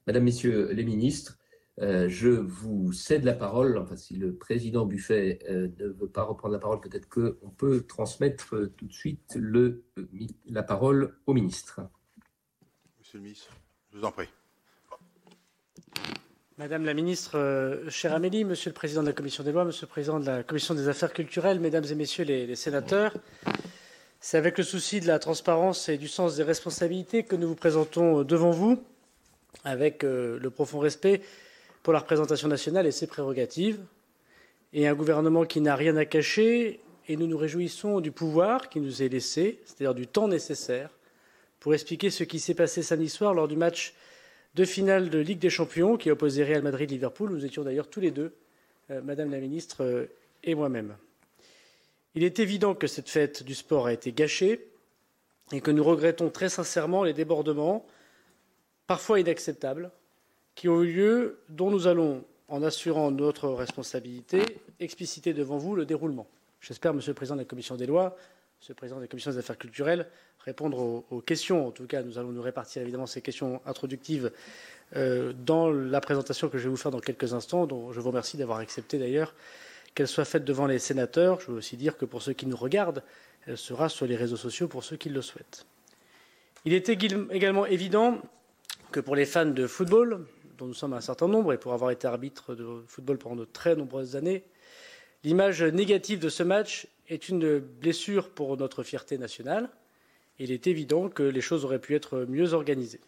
Madame, Messieurs les ministres, euh, je vous cède la parole. Enfin, si le président Buffet euh, ne veut pas reprendre la parole, peut-être qu'on peut transmettre euh, tout de suite la parole au ministre. Monsieur le ministre, je vous en prie. Madame la ministre, chère Amélie, Monsieur le président de la commission des lois, Monsieur le président de la commission des affaires culturelles, Mesdames et Messieurs les sénateurs, c'est avec le souci de la transparence et du sens des responsabilités que nous vous présentons devant vous, avec le profond respect pour la représentation nationale et ses prérogatives, et un gouvernement qui n'a rien à cacher, et nous nous réjouissons du pouvoir qui nous est laissé, c'est-à-dire du temps nécessaire, pour expliquer ce qui s'est passé samedi soir lors du match de finale de Ligue des Champions qui a opposé Real Madrid-Liverpool. Nous étions d'ailleurs tous les deux, euh, Madame la Ministre euh, et moi-même. Il est évident que cette fête du sport a été gâchée et que nous regrettons très sincèrement les débordements, parfois inacceptables, qui ont eu lieu, dont nous allons, en assurant notre responsabilité, expliciter devant vous le déroulement. J'espère, Monsieur le Président de la Commission des lois, Le Président de la Commission des affaires culturelles, répondre aux, questions. En tout cas, nous allons nous répartir évidemment ces questions introductives euh, dans la présentation que je vais vous faire dans quelques instants, dont je vous remercie d'avoir accepté d'ailleurs qu'elle soit faite devant les sénateurs. Je veux aussi dire que pour ceux qui nous regardent, elle sera sur les réseaux sociaux pour ceux qui le souhaitent. Il est également évident que pour les fans de football, dont nous sommes un certain nombre, et pour avoir été arbitre de football pendant de très nombreuses années, l'image négative de ce match est une blessure pour notre fierté nationale. Il est évident que les choses auraient pu être mieux organisées.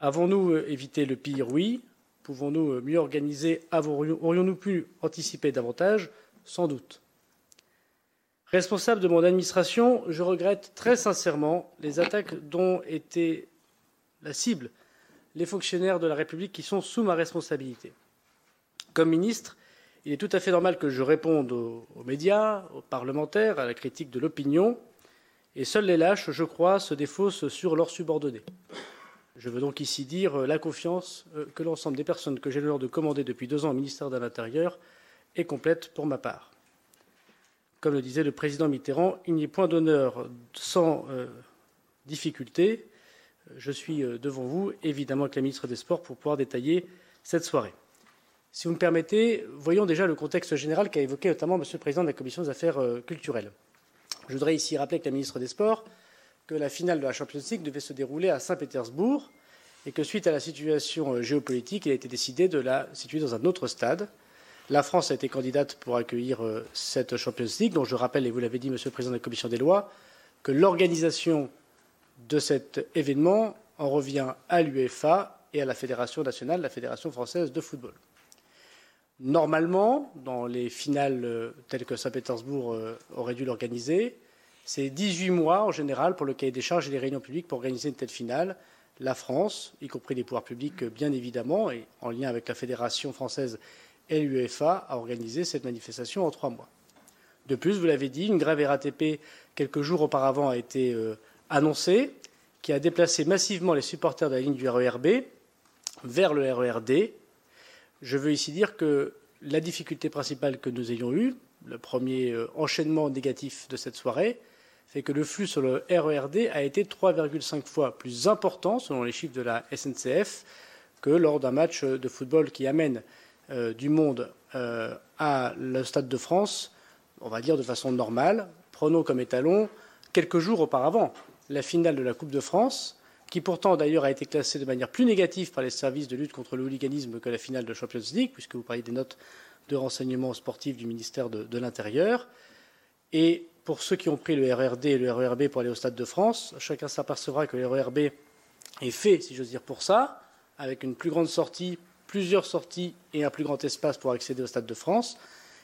Avons-nous évité le pire? Oui. Pouvons-nous mieux organiser? Aurions-nous pu anticiper davantage? Sans doute. Responsable de mon administration, je regrette très sincèrement les attaques dont était la cible les fonctionnaires de la République qui sont sous ma responsabilité. Comme ministre, il est tout à fait normal que je réponde aux, médias, aux parlementaires, à la critique de l'opinion, et seuls les lâches, je crois, se défaussent sur leurs subordonnés. Je veux donc ici dire la confiance euh, que l'ensemble des personnes que j'ai l'honneur de commander depuis deux ans au ministère de l'Intérieur est complète pour ma part. Comme le disait le président Mitterrand, il n'y a point d'honneur sans euh, difficulté, je suis euh, devant vous, évidemment avec la ministre des Sports, pour pouvoir détailler cette soirée. Si vous me permettez, voyons déjà le contexte général qu'a évoqué notamment Monsieur le Président de la Commission des affaires euh, culturelles. Je voudrais ici rappeler avec la ministre des Sports que la finale de la Champions League devait se dérouler à Saint-Pétersbourg et que suite à la situation euh, géopolitique, il a été décidé de la situer dans un autre stade. La France a été candidate pour accueillir cette Champions League, dont je rappelle, et vous l'avez dit, Monsieur le Président de la Commission des lois, que l'organisation de cet événement en revient à l'UEFA et à la Fédération nationale, la Fédération française de football. Normalement, dans les finales euh, telles que Saint-Pétersbourg euh, aurait dû l'organiser, c'est 18 mois en général pour le cahier des charges et les réunions publiques pour organiser une telle finale. La France, y compris les pouvoirs publics bien évidemment, et en lien avec la Fédération française et l'UEFA, a organisé cette manifestation en trois mois. De plus, vous l'avez dit, une grève RATP quelques jours auparavant a été euh, annoncé, qui a déplacé massivement les supporters de la ligne du RERB vers le RERD. Je veux ici dire que la difficulté principale que nous ayons eue, le premier euh, enchaînement négatif de cette soirée, fait que le flux sur le RERD a été 3,5 fois plus important, selon les chiffres de la SNCF, que lors d'un match de football qui amène euh, du monde euh, à le Stade de France on va dire de façon normale. Prenons comme étalon quelques jours auparavant la finale de la Coupe de France, qui pourtant d'ailleurs a été classée de manière plus négative par les services de lutte contre le hooliganisme que la finale de Champions League, puisque vous parlez des notes de renseignement sportif du ministère de, l'Intérieur. Et pour ceux qui ont pris le RRD et le RERB pour aller au Stade de France, chacun s'apercevra que le RERB est fait, si j'ose dire, pour ça, avec une plus grande sortie, plusieurs sorties et un plus grand espace pour accéder au Stade de France,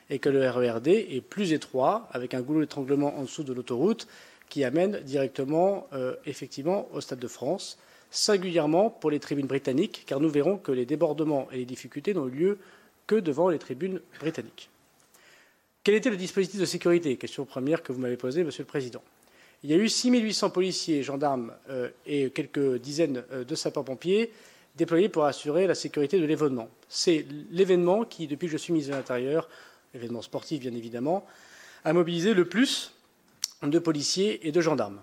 et que le RERD est plus étroit, avec un goulot d'étranglement en dessous de l'autoroute, qui amène directement, euh, effectivement, au Stade de France, singulièrement pour les tribunes britanniques, car nous verrons que les débordements et les difficultés n'ont eu lieu que devant les tribunes britanniques. Quel était le dispositif de sécurité? Question première que vous m'avez posée, Monsieur le Président. Il y a eu 6 800 policiers, gendarmes euh, et quelques dizaines euh, de sapeurs-pompiers déployés pour assurer la sécurité de l'événement. C'est l'événement qui, depuis que je suis ministre de l'Intérieur, l'événement sportif bien évidemment, a mobilisé le plus de policiers et de gendarmes.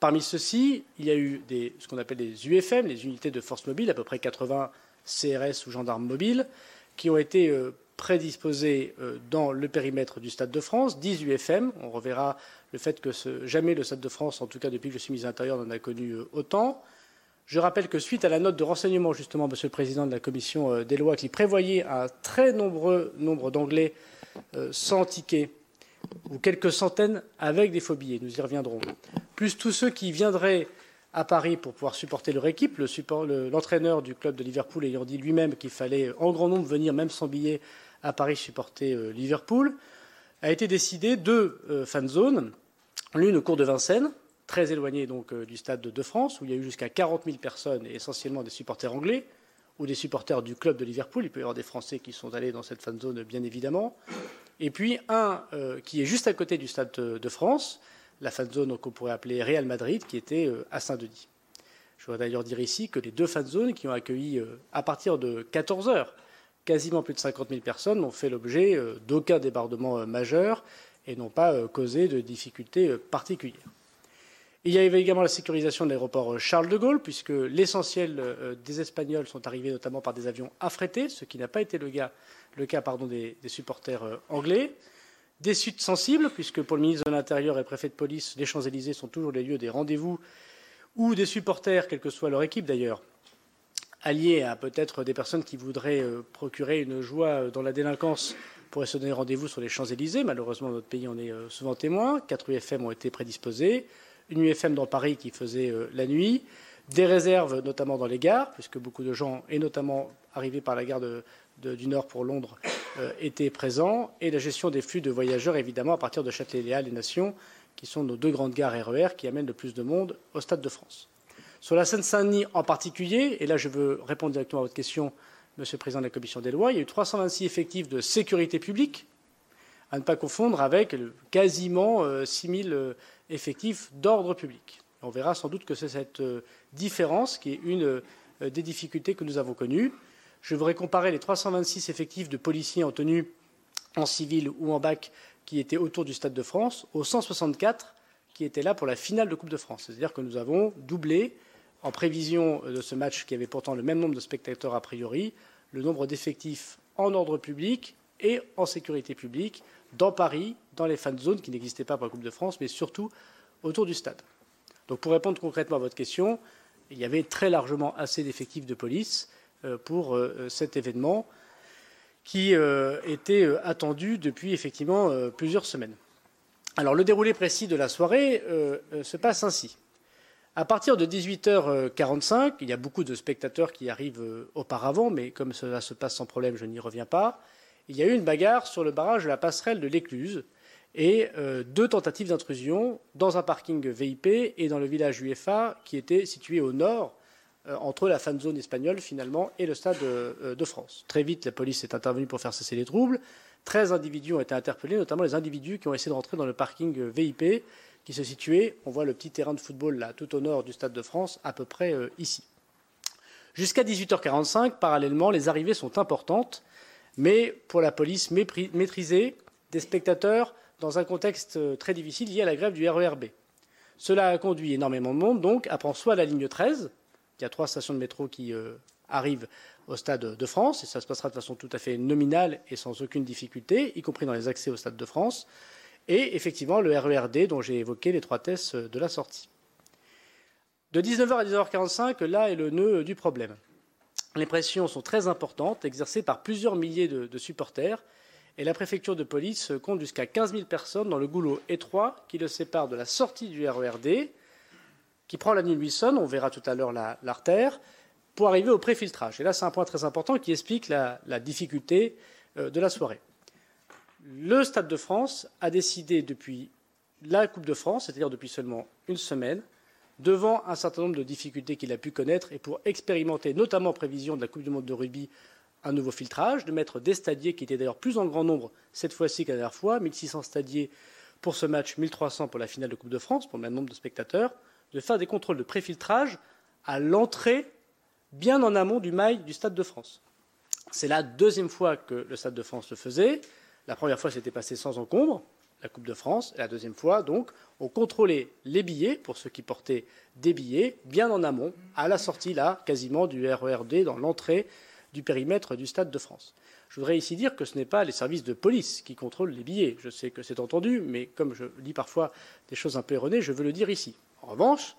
Parmi ceux-ci, il y a eu ce qu'on appelle les UFM, les unités de force mobile, à peu près 80 CRS ou gendarmes mobiles, qui ont été euh, prédisposés euh, dans le périmètre du Stade de France, 10 UFM. On reverra le fait que jamais le Stade de France, en tout cas depuis que je suis ministre de l'Intérieur, n'en a connu euh, autant. Je rappelle que suite à la note de renseignement, justement, Monsieur le Président de la Commission des lois, qui prévoyait un très nombreux nombre d'Anglais sans ticket ou quelques centaines avec des faux billets, nous y reviendrons, plus tous ceux qui viendraient à Paris pour pouvoir supporter leur équipe, l'entraîneur du club de Liverpool ayant dit lui-même qu'il fallait en grand nombre venir, même sans billet, à Paris supporter euh, Liverpool, a été décidé deux euh, fan zones, l'une au cours de Vincennes, très éloignée donc euh, du stade de France, où il y a eu jusqu'à 40 000 personnes, essentiellement des supporters anglais, ou des supporters du club de Liverpool. Il peut y avoir des Français qui sont allés dans cette fan zone, bien évidemment et puis un euh, qui est juste à côté du Stade de France, la fan zone qu'on pourrait appeler Real Madrid, qui était euh, à Saint-Denis. Je voudrais d'ailleurs dire ici que les deux fan zones qui ont accueilli euh, à partir de 14 heures quasiment plus de 50 000 personnes n'ont fait l'objet d'aucun débordement majeur et n'ont pas causé de difficultés particulières. Il y avait également la sécurisation de l'aéroport Charles de Gaulle, puisque l'essentiel des Espagnols sont arrivés notamment par des avions affrétés, ce qui n'a pas été le cas des, supporters euh, anglais. Des suites sensibles, puisque pour le ministre de l'Intérieur et préfet de police, les Champs-Élysées sont toujours les lieux des rendez-vous où des supporters, quelle que soit leur équipe d'ailleurs, alliés à peut-être des personnes qui voudraient euh, procurer une joie euh, dans la délinquance, pourraient se donner rendez-vous sur les Champs-Élysées. Malheureusement, notre pays en est souvent témoin. Quatre UFM ont été prédisposés. Une UFM dans Paris qui faisait la nuit. Des réserves, notamment dans les gares, puisque beaucoup de gens, et notamment arrivés par la gare du Nord pour Londres euh, étaient présents, et la gestion des flux de voyageurs, évidemment, à partir de Châtelet-Léal et Nations, qui sont nos deux grandes gares RER e qui amènent le plus de monde au Stade de France. Sur la Seine-Saint-Denis en particulier, et là je veux répondre directement à votre question, Monsieur le Président de la Commission des lois, il y a eu 326 effectifs de sécurité publique, à ne pas confondre avec quasiment 6 euh, 000 euh, effectifs d'ordre public. On verra sans doute que c'est cette différence qui est une des difficultés que nous avons connues. Je voudrais comparer les 326 effectifs de policiers en tenue en civil ou en bac qui étaient autour du Stade de France aux 164 qui étaient là pour la finale de Coupe de France. C'est-à-dire que nous avons doublé, en prévision de ce match qui avait pourtant le même nombre de spectateurs a priori, le nombre d'effectifs en ordre public et en sécurité publique dans Paris, dans les fan zones qui n'existaient pas pour la Coupe de France, mais surtout autour du stade. Donc pour répondre concrètement à votre question, il y avait très largement assez d'effectifs de police euh, pour euh, cet événement qui euh, était attendu depuis effectivement plusieurs semaines. Alors le déroulé précis de la soirée se passe ainsi. À partir de 18h45, il y a beaucoup de spectateurs qui arrivent auparavant, mais comme cela se passe sans problème, je n'y reviens pas. Il y a eu une bagarre sur le barrage de la passerelle de l'Écluse et deux tentatives d'intrusion dans un parking VIP et dans le village UFA qui était situé au nord euh, entre la fan zone espagnole finalement et le stade euh, de France. Très vite, la police est intervenue pour faire cesser les troubles. 13 individus ont été interpellés, notamment les individus qui ont essayé de rentrer dans le parking VIP qui se situait, on voit le petit terrain de football là, tout au nord du Stade de France, à peu près euh, ici. Jusqu'à 18h45, parallèlement, les arrivées sont importantes, mais pour la police, maîtriser des spectateurs dans un contexte très difficile lié à la grève du RERB. Cela a conduit énormément de monde, donc, à prendre soit la ligne 13, il y a trois stations de métro qui euh, arrivent au Stade de France, et ça se passera de façon tout à fait nominale et sans aucune difficulté, y compris dans les accès au Stade de France. et effectivement le RERD dont j'ai évoqué les trois tests de la sortie. De 19h à 19h45, là est le nœud du problème. Les pressions sont très importantes, exercées par plusieurs milliers de, supporters, et la préfecture de police compte jusqu'à 15 000 personnes dans le goulot étroit qui le sépare de la sortie du RERD, qui prend la ligne Wilson, on verra tout à l'heure l'artère, pour arriver au préfiltrage. Et là, c'est un point très important qui explique la, la difficulté euh, de la soirée. Le Stade de France a décidé depuis la Coupe de France, c'est-à-dire depuis seulement une semaine, devant un certain nombre de difficultés qu'il a pu connaître et pour expérimenter, notamment en prévision de la Coupe du Monde de rugby, un nouveau filtrage, de mettre des stadiers qui étaient d'ailleurs plus en grand nombre cette fois-ci qu'à la dernière fois, 1600 stadiers pour ce match, 1300 pour la finale de Coupe de France, pour le même nombre de spectateurs, de faire des contrôles de préfiltrage à l'entrée, bien en amont du mail du Stade de France. C'est la deuxième fois que le Stade de France le faisait. La première fois, c'était passé sans encombre, la Coupe de France. Et la deuxième fois, donc, on contrôlait les billets, pour ceux qui portaient des billets, bien en amont, à la sortie, là, quasiment du RERD, dans l'entrée du périmètre du Stade de France. Je voudrais ici dire que ce n'est pas les services de police qui contrôlent les billets. Je sais que c'est entendu, mais comme je dis parfois des choses un peu erronées, je veux le dire ici. En revanche,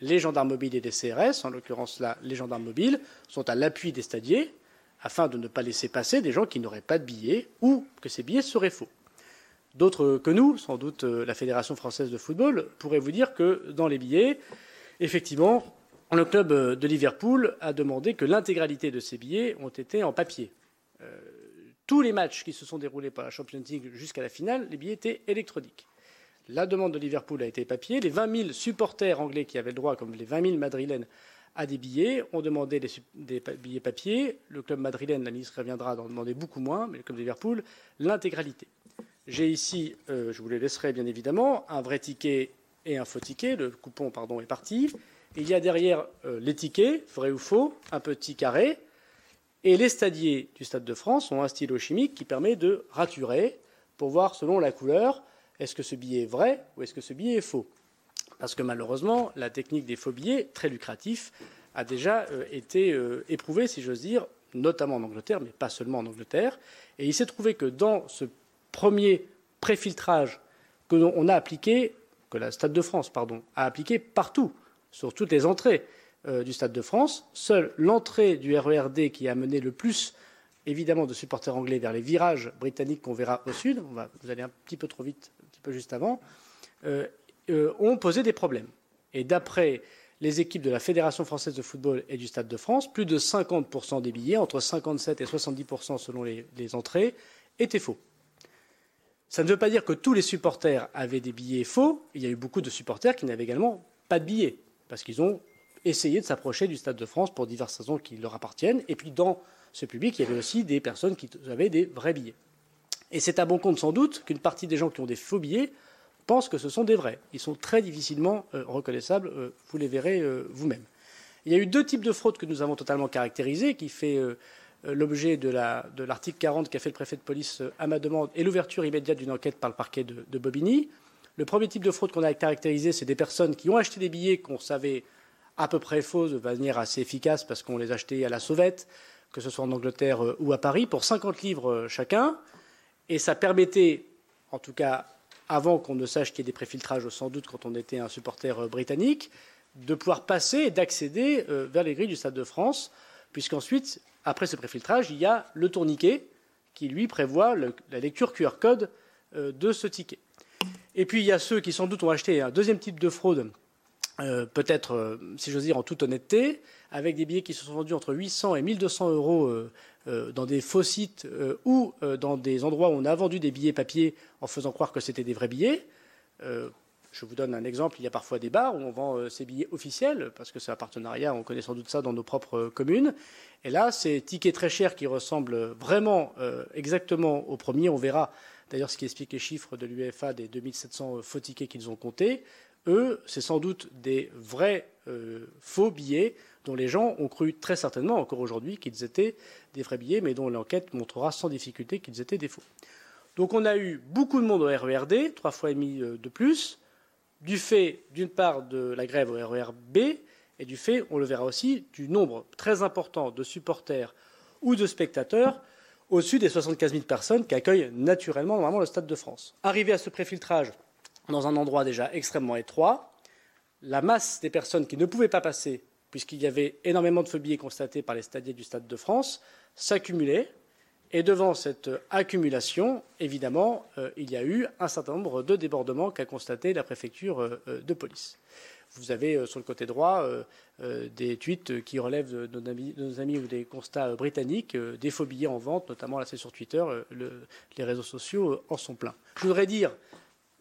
les gendarmes mobiles et les CRS, en l'occurrence là les gendarmes mobiles, sont à l'appui des stadiers afin de ne pas laisser passer des gens qui n'auraient pas de billets ou que ces billets seraient faux. D'autres que nous, sans doute euh, la Fédération française de football, pourraient vous dire que dans les billets, effectivement, le club euh, de Liverpool a demandé que l'intégralité de ces billets ont été en papier. Euh, tous les matchs qui se sont déroulés par la Champions League jusqu'à la finale, les billets étaient électroniques. La demande de Liverpool a été papier. Les 20 000 supporters anglais qui avaient le droit, comme les 20 000 madrilènes, à des billets, ont demandé des, billets papier. Le club madrilène, la ministre reviendra, d'en demander beaucoup moins, mais le club de Liverpool, l'intégralité. J'ai ici, euh, je vous les laisserai bien évidemment, un vrai ticket et un faux ticket. Le coupon, pardon, est parti. il y a derrière euh, les tickets, vrai ou faux, un petit carré. Et les stadiers du Stade de France ont un stylo chimique qui permet de raturer pour voir selon la couleur est-ce que ce billet est vrai ou est-ce que ce billet est faux Parce que malheureusement, la technique des faux billets, très lucratif, a déjà euh, été éprouvée, si j'ose dire, notamment en Angleterre, mais pas seulement en Angleterre. Et il s'est trouvé que dans ce premier préfiltrage que l'on a appliqué, que la Stade de France a appliqué partout, sur toutes les entrées euh, du Stade de France, seule l'entrée du RERD qui a mené le plus évidemment de supporters anglais vers les virages britanniques qu'on verra au sud, on va, vous allez un petit peu trop vite, un petit peu juste avant, euh, euh, ont posé des problèmes. Et d'après les équipes de la Fédération française de football et du Stade de France, plus de 50% des billets, entre 57 et 70% selon les entrées, étaient faux. Ça ne veut pas dire que tous les supporters avaient des billets faux. Il y a eu beaucoup de supporters qui n'avaient également pas de billets, parce qu'ils ont essayé de s'approcher du Stade de France pour diverses raisons qui leur appartiennent. Et puis dans ce public, il y avait aussi des personnes qui avaient des vrais billets. Et c'est à bon compte sans doute qu'une partie des gens qui ont des faux billets pensent que ce sont des vrais. Ils sont très difficilement euh, reconnaissables, euh, vous les verrez euh, vous-même. Il y a eu deux types de fraudes que nous avons totalement caractérisées, qui fait l'objet de l'article 40 qu'a fait le préfet de police euh, à ma demande et l'ouverture immédiate d'une enquête par le parquet de, Bobigny. Le premier type de fraude qu'on a caractérisé, c'est des personnes qui ont acheté des billets qu'on savait à peu près faux de manière assez efficace parce qu'on les achetait à la sauvette, que ce soit en Angleterre euh, ou à Paris, pour 50 livres chacun. Et ça permettait, en tout cas avant qu'on ne sache qu'il y ait des préfiltrages, sans doute quand on était un supporter britannique, de pouvoir passer et d'accéder vers les grilles du Stade de France, puisqu'ensuite après ce préfiltrage, il y a le tourniquet qui, lui, prévoit la lecture QR code euh, de ce ticket. Et puis, il y a ceux qui, sans doute, ont acheté un deuxième type de fraude, euh, peut-être, euh, si j'ose dire, en toute honnêteté, avec des billets qui se sont vendus entre 800 et 1200 euros dans des faux sites ou dans des endroits où on a vendu des billets papier en faisant croire que c'était des vrais billets. Je vous donne un exemple. Il y a parfois des bars où on vend euh, ces billets officiels, parce que c'est un partenariat, on connaît sans doute ça dans nos propres euh, communes. Et là, ces tickets très chers qui ressemblent vraiment euh, exactement au premier, on verra d'ailleurs ce qui explique les chiffres de l'UEFA des 2700 faux tickets qu'ils ont comptés. Eux, c'est sans doute des vrais faux billets dont les gens ont cru très certainement encore aujourd'hui qu'ils étaient des vrais billets, mais dont l'enquête montrera sans difficulté qu'ils étaient des faux. Donc on a eu beaucoup de monde au RERD, trois fois et demi de plus du fait, d'une part, de la grève au RERB et du fait, on le verra aussi, du nombre très important de supporters ou de spectateurs au-dessus des 75 000 personnes qui accueillent naturellement normalement le Stade de France. Arrivé à ce préfiltrage dans un endroit déjà extrêmement étroit, la masse des personnes qui ne pouvaient pas passer, puisqu'il y avait énormément de phobies constatées par les stadiers du Stade de France, s'accumulait. Et devant cette accumulation, évidemment, euh, il y a eu un certain nombre de débordements qu'a constaté la préfecture euh, euh, de police. Vous avez sur le côté droit des tweets qui relèvent de nos amis, ou des constats britanniques, des faux billets en vente, notamment là c'est sur Twitter, les réseaux sociaux en sont pleins. Je voudrais dire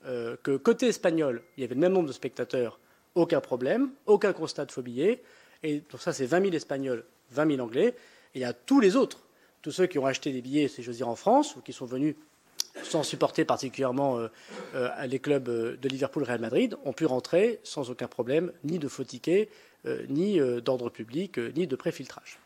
que côté espagnol, il y avait le même nombre de spectateurs, aucun problème, aucun constat de faux billets. Et donc ça c'est 20 000 Espagnols, 20 000 Anglais. Et il y a tous les autres tous ceux qui ont acheté des billets, si j'ose dire, en France, ou qui sont venus sans supporter particulièrement euh, euh, les clubs euh, de Liverpool Real Madrid, ont pu rentrer sans aucun problème, ni de faux tickets, ni d'ordre public, ni de préfiltrage.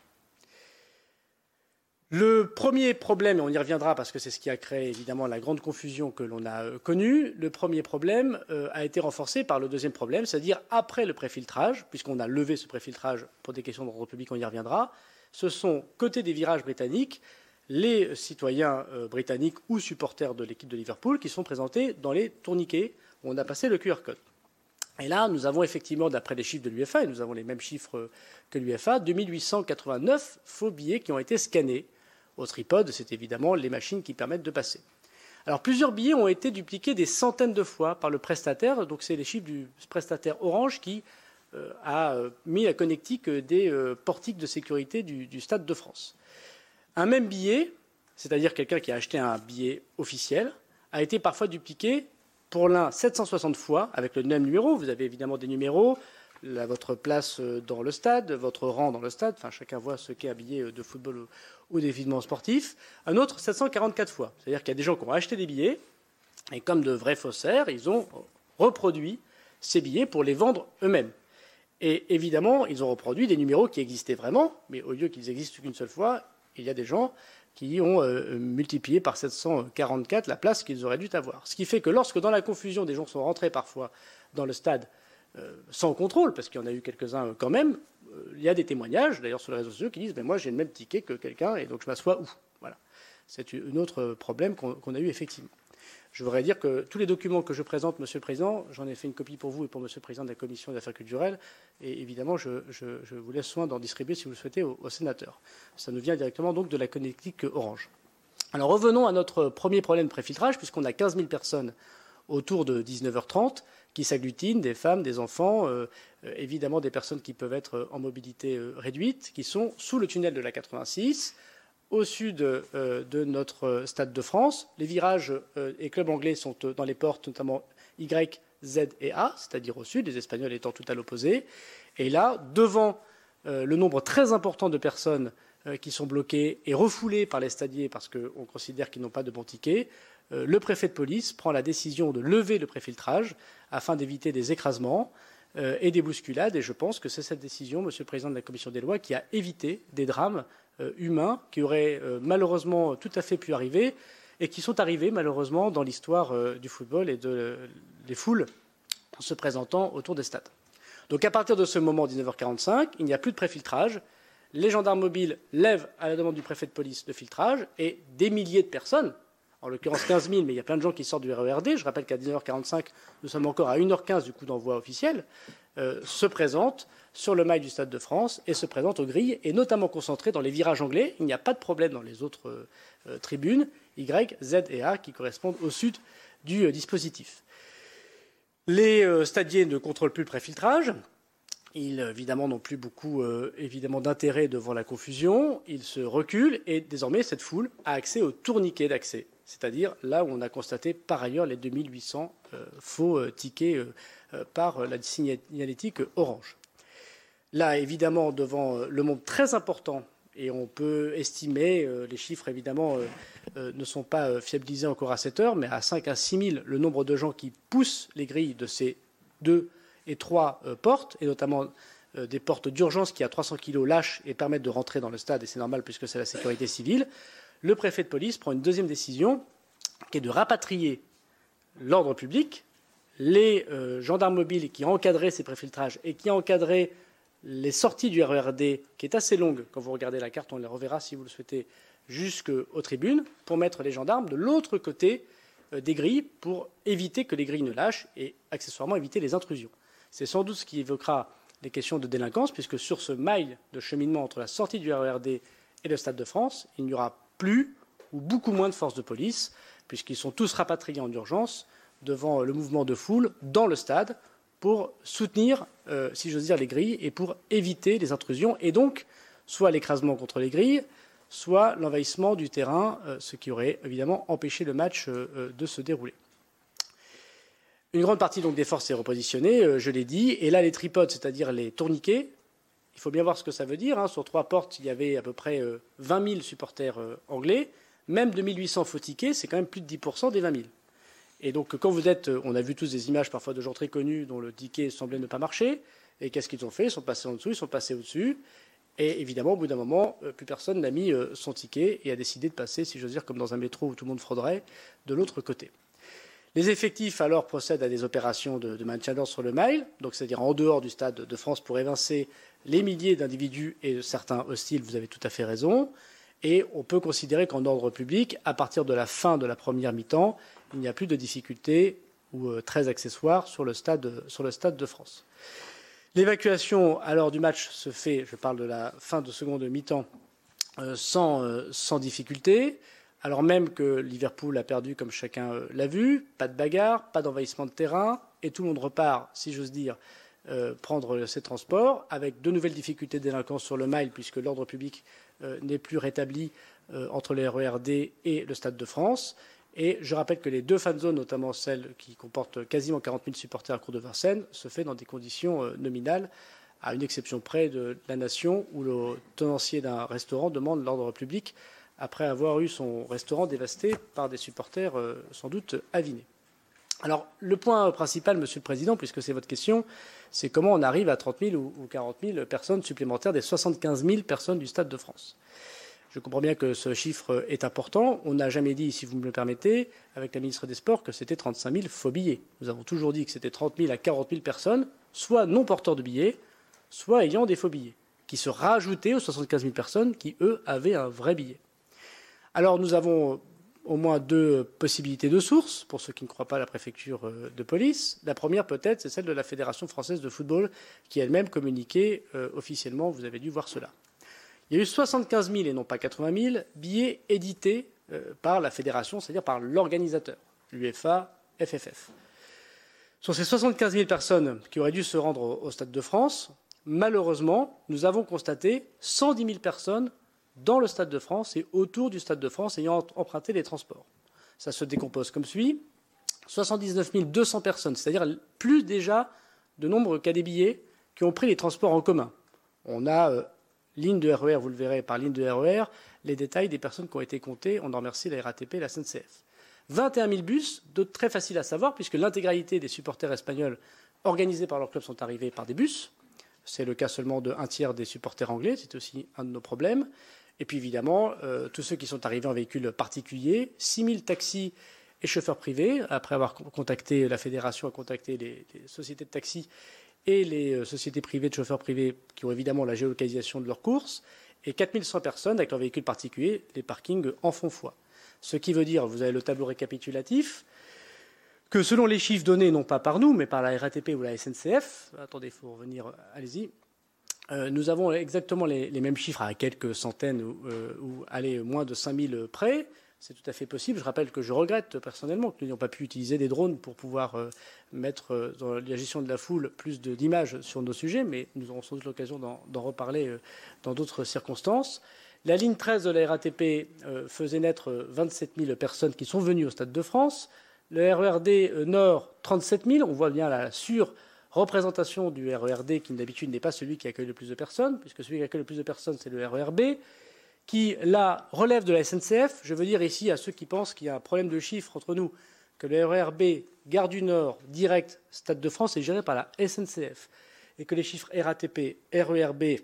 Le premier problème, et on y reviendra parce que c'est ce qui a créé évidemment la grande confusion que l'on a connue, le premier problème a été renforcé par le deuxième problème, c'est-à-dire après le préfiltrage, puisqu'on a levé ce préfiltrage pour des questions d'ordre public, on y reviendra, ce sont, côté des virages britanniques, les citoyens euh, britanniques ou supporters de l'équipe de Liverpool qui sont présentés dans les tourniquets où on a passé le QR code. Et là, nous avons effectivement, d'après les chiffres de l'UFA, et nous avons les mêmes chiffres que l'UFA, 2889 faux billets qui ont été scannés. Au tripode, c'est évidemment les machines qui permettent de passer. Alors, plusieurs billets ont été dupliqués des centaines de fois par le prestataire. Donc, c'est les chiffres du prestataire Orange qui a euh, mis la connectique des euh, portiques de sécurité du, Stade de France. Un même billet, c'est-à-dire quelqu'un qui a acheté un billet officiel, a été parfois dupliqué pour l'un 760 fois avec le même numéro. Vous avez évidemment des numéros, votre place dans le stade, votre rang dans le stade, enfin chacun voit ce qu'est un billet de football ou d'événement sportif. Un autre 744 fois. C'est-à-dire qu'il y a des gens qui ont acheté des billets et comme de vrais faussaires, ils ont reproduit ces billets pour les vendre eux-mêmes. Et évidemment, ils ont reproduit des numéros qui existaient vraiment, mais au lieu qu'ils existent qu'une seule fois, il y a des gens qui ont euh, multiplié par 744 la place qu'ils auraient dû avoir. Ce qui fait que lorsque, dans la confusion, des gens sont rentrés parfois dans le stade euh, sans contrôle, parce qu'il y en a eu quelques-uns euh, quand même, il y a des témoignages, d'ailleurs sur les réseaux sociaux, qui disent mais Moi, j'ai le même ticket que quelqu'un, et donc je m'assois où? Voilà. C'est un autre problème qu'on a eu effectivement. Je voudrais dire que tous les documents que je présente, Monsieur le Président, j'en ai fait une copie pour vous et pour Monsieur le Président de la Commission des affaires culturelles, et évidemment, je, vous laisse soin d'en distribuer si vous le souhaitez aux, sénateurs. Ça nous vient directement donc de la connectique Orange. Alors revenons à notre premier problème de préfiltrage, puisqu'on a 15 000 personnes autour de 19h30 qui s'agglutinent, des femmes, des enfants, euh, évidemment des personnes qui peuvent être en mobilité euh, réduite, qui sont sous le tunnel de la 86 au sud euh, de notre Stade de France. Les virages euh, et clubs anglais sont euh, dans les portes, notamment Y, Z et A, c'est-à-dire au sud, les Espagnols étant tout à l'opposé. Et là, devant le nombre très important de personnes qui sont bloquées et refoulées par les stadiers parce qu'on considère qu'ils n'ont pas de bon ticket, le préfet de police prend la décision de lever le préfiltrage afin d'éviter des écrasements et des bousculades. Et je pense que c'est cette décision, Monsieur le Président de la Commission des lois, qui a évité des drames humains qui auraient euh, malheureusement tout à fait pu arriver et qui sont arrivés malheureusement dans l'histoire euh, du football et des foules se présentant autour des stades. Donc à partir de ce moment, 19h45, il n'y a plus de préfiltrage. Les gendarmes mobiles lèvent à la demande du préfet de police le filtrage et des milliers de personnes, en l'occurrence 15 000, mais il y a plein de gens qui sortent du RERD. Je rappelle qu'à 19h45, nous sommes encore à 1h15 du coup d'envoi officiel, se présentent sur le mail du Stade de France et se présente aux grilles, et notamment concentré dans les virages anglais. Il n'y a pas de problème dans les autres euh, euh, tribunes, Y, Z et A, qui correspondent au sud du euh, dispositif. Les stadiers ne contrôlent plus le préfiltrage. Ils, évidemment, n'ont plus beaucoup d'intérêt devant la confusion. Ils se reculent et désormais, cette foule a accès au tourniquet d'accès, c'est-à-dire là où on a constaté par ailleurs les 2800 faux tickets par la signalétique Orange. Là, évidemment, devant euh, le monde très important, et on peut estimer, euh, les chiffres évidemment euh, ne sont pas fiabilisés encore à cette heure, mais à 5 à 6 000, le nombre de gens qui poussent les grilles de ces deux et trois portes, et notamment des portes d'urgence qui, à 300 kg, lâchent et permettent de rentrer dans le stade, et c'est normal puisque c'est la sécurité civile, le préfet de police prend une deuxième décision qui est de rapatrier l'ordre public, les gendarmes mobiles qui encadraient ces préfiltrages et qui encadraient les sorties du RERD, qui est assez longue, quand vous regardez la carte, on les reverra si vous le souhaitez, jusqu'aux tribunes pour mettre les gendarmes de l'autre côté euh, des grilles pour éviter que les grilles ne lâchent et accessoirement éviter les intrusions. C'est sans doute ce qui évoquera les questions de délinquance, puisque sur ce mail de cheminement entre la sortie du RERD et le Stade de France, il n'y aura plus ou beaucoup moins de forces de police, puisqu'ils sont tous rapatriés en urgence devant le mouvement de foule dans le stade pour soutenir, euh, si j'ose dire, les grilles et pour éviter les intrusions et donc soit l'écrasement contre les grilles, soit l'envahissement du terrain, euh, ce qui aurait évidemment empêché le match euh, de se dérouler. Une grande partie donc des forces est repositionnée, je l'ai dit, et là les tripodes, c'est-à-dire les tourniquets, il faut bien voir ce que ça veut dire. Hein. Sur trois portes, il y avait à peu près 20 000 supporters anglais. Même 2800 faux tickets, c'est quand même plus de 10% des 20 000. Et donc, quand vous êtes, on a vu tous des images parfois de gens très connus dont le ticket semblait ne pas marcher. Et qu'est-ce qu'ils ont fait? Ils sont passés en dessous, ils sont passés au-dessus. Et évidemment, au bout d'un moment, euh, plus personne n'a mis euh, son ticket et a décidé de passer, si j'ose dire, comme dans un métro où tout le monde frauderait, de l'autre côté. Les effectifs alors procèdent à des opérations de, maintien d'ordre sur le mail, donc c'est-à-dire en dehors du stade de France pour évincer les milliers d'individus et certains hostiles. Vous avez tout à fait raison. Et on peut considérer qu'en ordre public, à partir de la fin de la première mi-temps, il n'y a plus de difficultés ou euh, très accessoires sur le stade, de France. L'évacuation alors du match se fait, je parle de la fin de seconde mi-temps, euh, sans, euh, sans, difficulté, alors même que Liverpool a perdu, comme chacun l'a vu, pas de bagarre, pas d'envahissement de terrain, et tout le monde repart, si j'ose dire, prendre ses transports, avec de nouvelles difficultés de délinquance sur le mile, puisque l'ordre public n'est plus rétabli entre les RERD et le Stade de France. Et je rappelle que les deux fan zones, notamment celle qui comporte quasiment 40 000 supporters à cours de Vincennes, se fait dans des conditions euh, nominales, à une exception près de la nation, où le tenancier d'un restaurant demande l'ordre public après avoir eu son restaurant dévasté par des supporters euh, sans doute avinés. Alors, le point principal, Monsieur le Président, puisque c'est votre question, c'est comment on arrive à 30 000 ou 40 000 personnes supplémentaires des 75 000 personnes du Stade de France. Je comprends bien que ce chiffre est important. On n'a jamais dit, si vous me le permettez, avec la ministre des Sports, que c'était 35 000 faux billets. Nous avons toujours dit que c'était 30 000 à 40 000 personnes, soit non porteurs de billets, soit ayant des faux billets, qui se rajoutaient aux 75 000 personnes qui, eux, avaient un vrai billet. Alors nous avons au moins deux possibilités de sources, pour ceux qui ne croient pas à la préfecture euh, de police. La première, peut-être, c'est celle de la Fédération française de football, qui elle-même communiquait euh, officiellement, vous avez dû voir cela. Il y a eu 75 000 et non pas 80 000 billets édités euh, par la fédération, c'est-à-dire par l'organisateur, l'UEFA, FFF. Sur ces 75 000 personnes qui auraient dû se rendre au, Stade de France, malheureusement, nous avons constaté 110 000 personnes dans le Stade de France et autour du Stade de France ayant emprunté les transports. Ça se décompose comme suit 79 200 personnes, c'est-à-dire plus déjà de nombre qu'à des billets qui ont pris les transports en commun. On a euh, ligne de RER, e vous le verrez par ligne de RER, e les détails des personnes qui ont été comptées. On en remercie la RATP et la SNCF. 21 000 bus, d'autres très faciles à savoir, puisque l'intégralité des supporters espagnols organisés par leur club sont arrivés par des bus. C'est le cas seulement de un tiers des supporters anglais, c'est aussi un de nos problèmes. Et puis évidemment, euh, tous ceux qui sont arrivés en véhicule particulier, 6 000 taxis et chauffeurs privés, après avoir contacté la fédération, a contacté les, sociétés de taxis et les euh, sociétés privées de chauffeurs privés qui ont évidemment la géolocalisation de leurs courses, et 4100 personnes avec leur véhicule particulier, les parkings en font foi. Ce qui veut dire, vous avez le tableau récapitulatif, que selon les chiffres donnés, non pas par nous, mais par la RATP ou la SNCF, attendez, il faut revenir, allez-y, euh, nous avons exactement les, mêmes chiffres à quelques centaines ou, euh, allez, moins de 5000 près, c'est tout à fait possible. Je rappelle que je regrette personnellement que nous n'ayons pas pu utiliser des drones pour pouvoir euh, mettre dans la gestion de la foule plus d'images sur nos sujets, mais nous aurons sans doute l'occasion d'en reparler dans d'autres circonstances. La ligne 13 de la RATP faisait naître 27 000 personnes qui sont venues au Stade de France. Le RERD Nord, 37 000. On voit bien la surreprésentation du RERD qui d'habitude n'est pas celui qui accueille le plus de personnes, puisque celui qui accueille le plus de personnes, c'est le RERB qui, là, relève de la SNCF. Je veux dire ici à ceux qui pensent qu'il y a un problème de chiffres entre nous, que le RERB, Gare du Nord, direct, Stade de France, est géré par la SNCF, et que les chiffres RATP, RERB,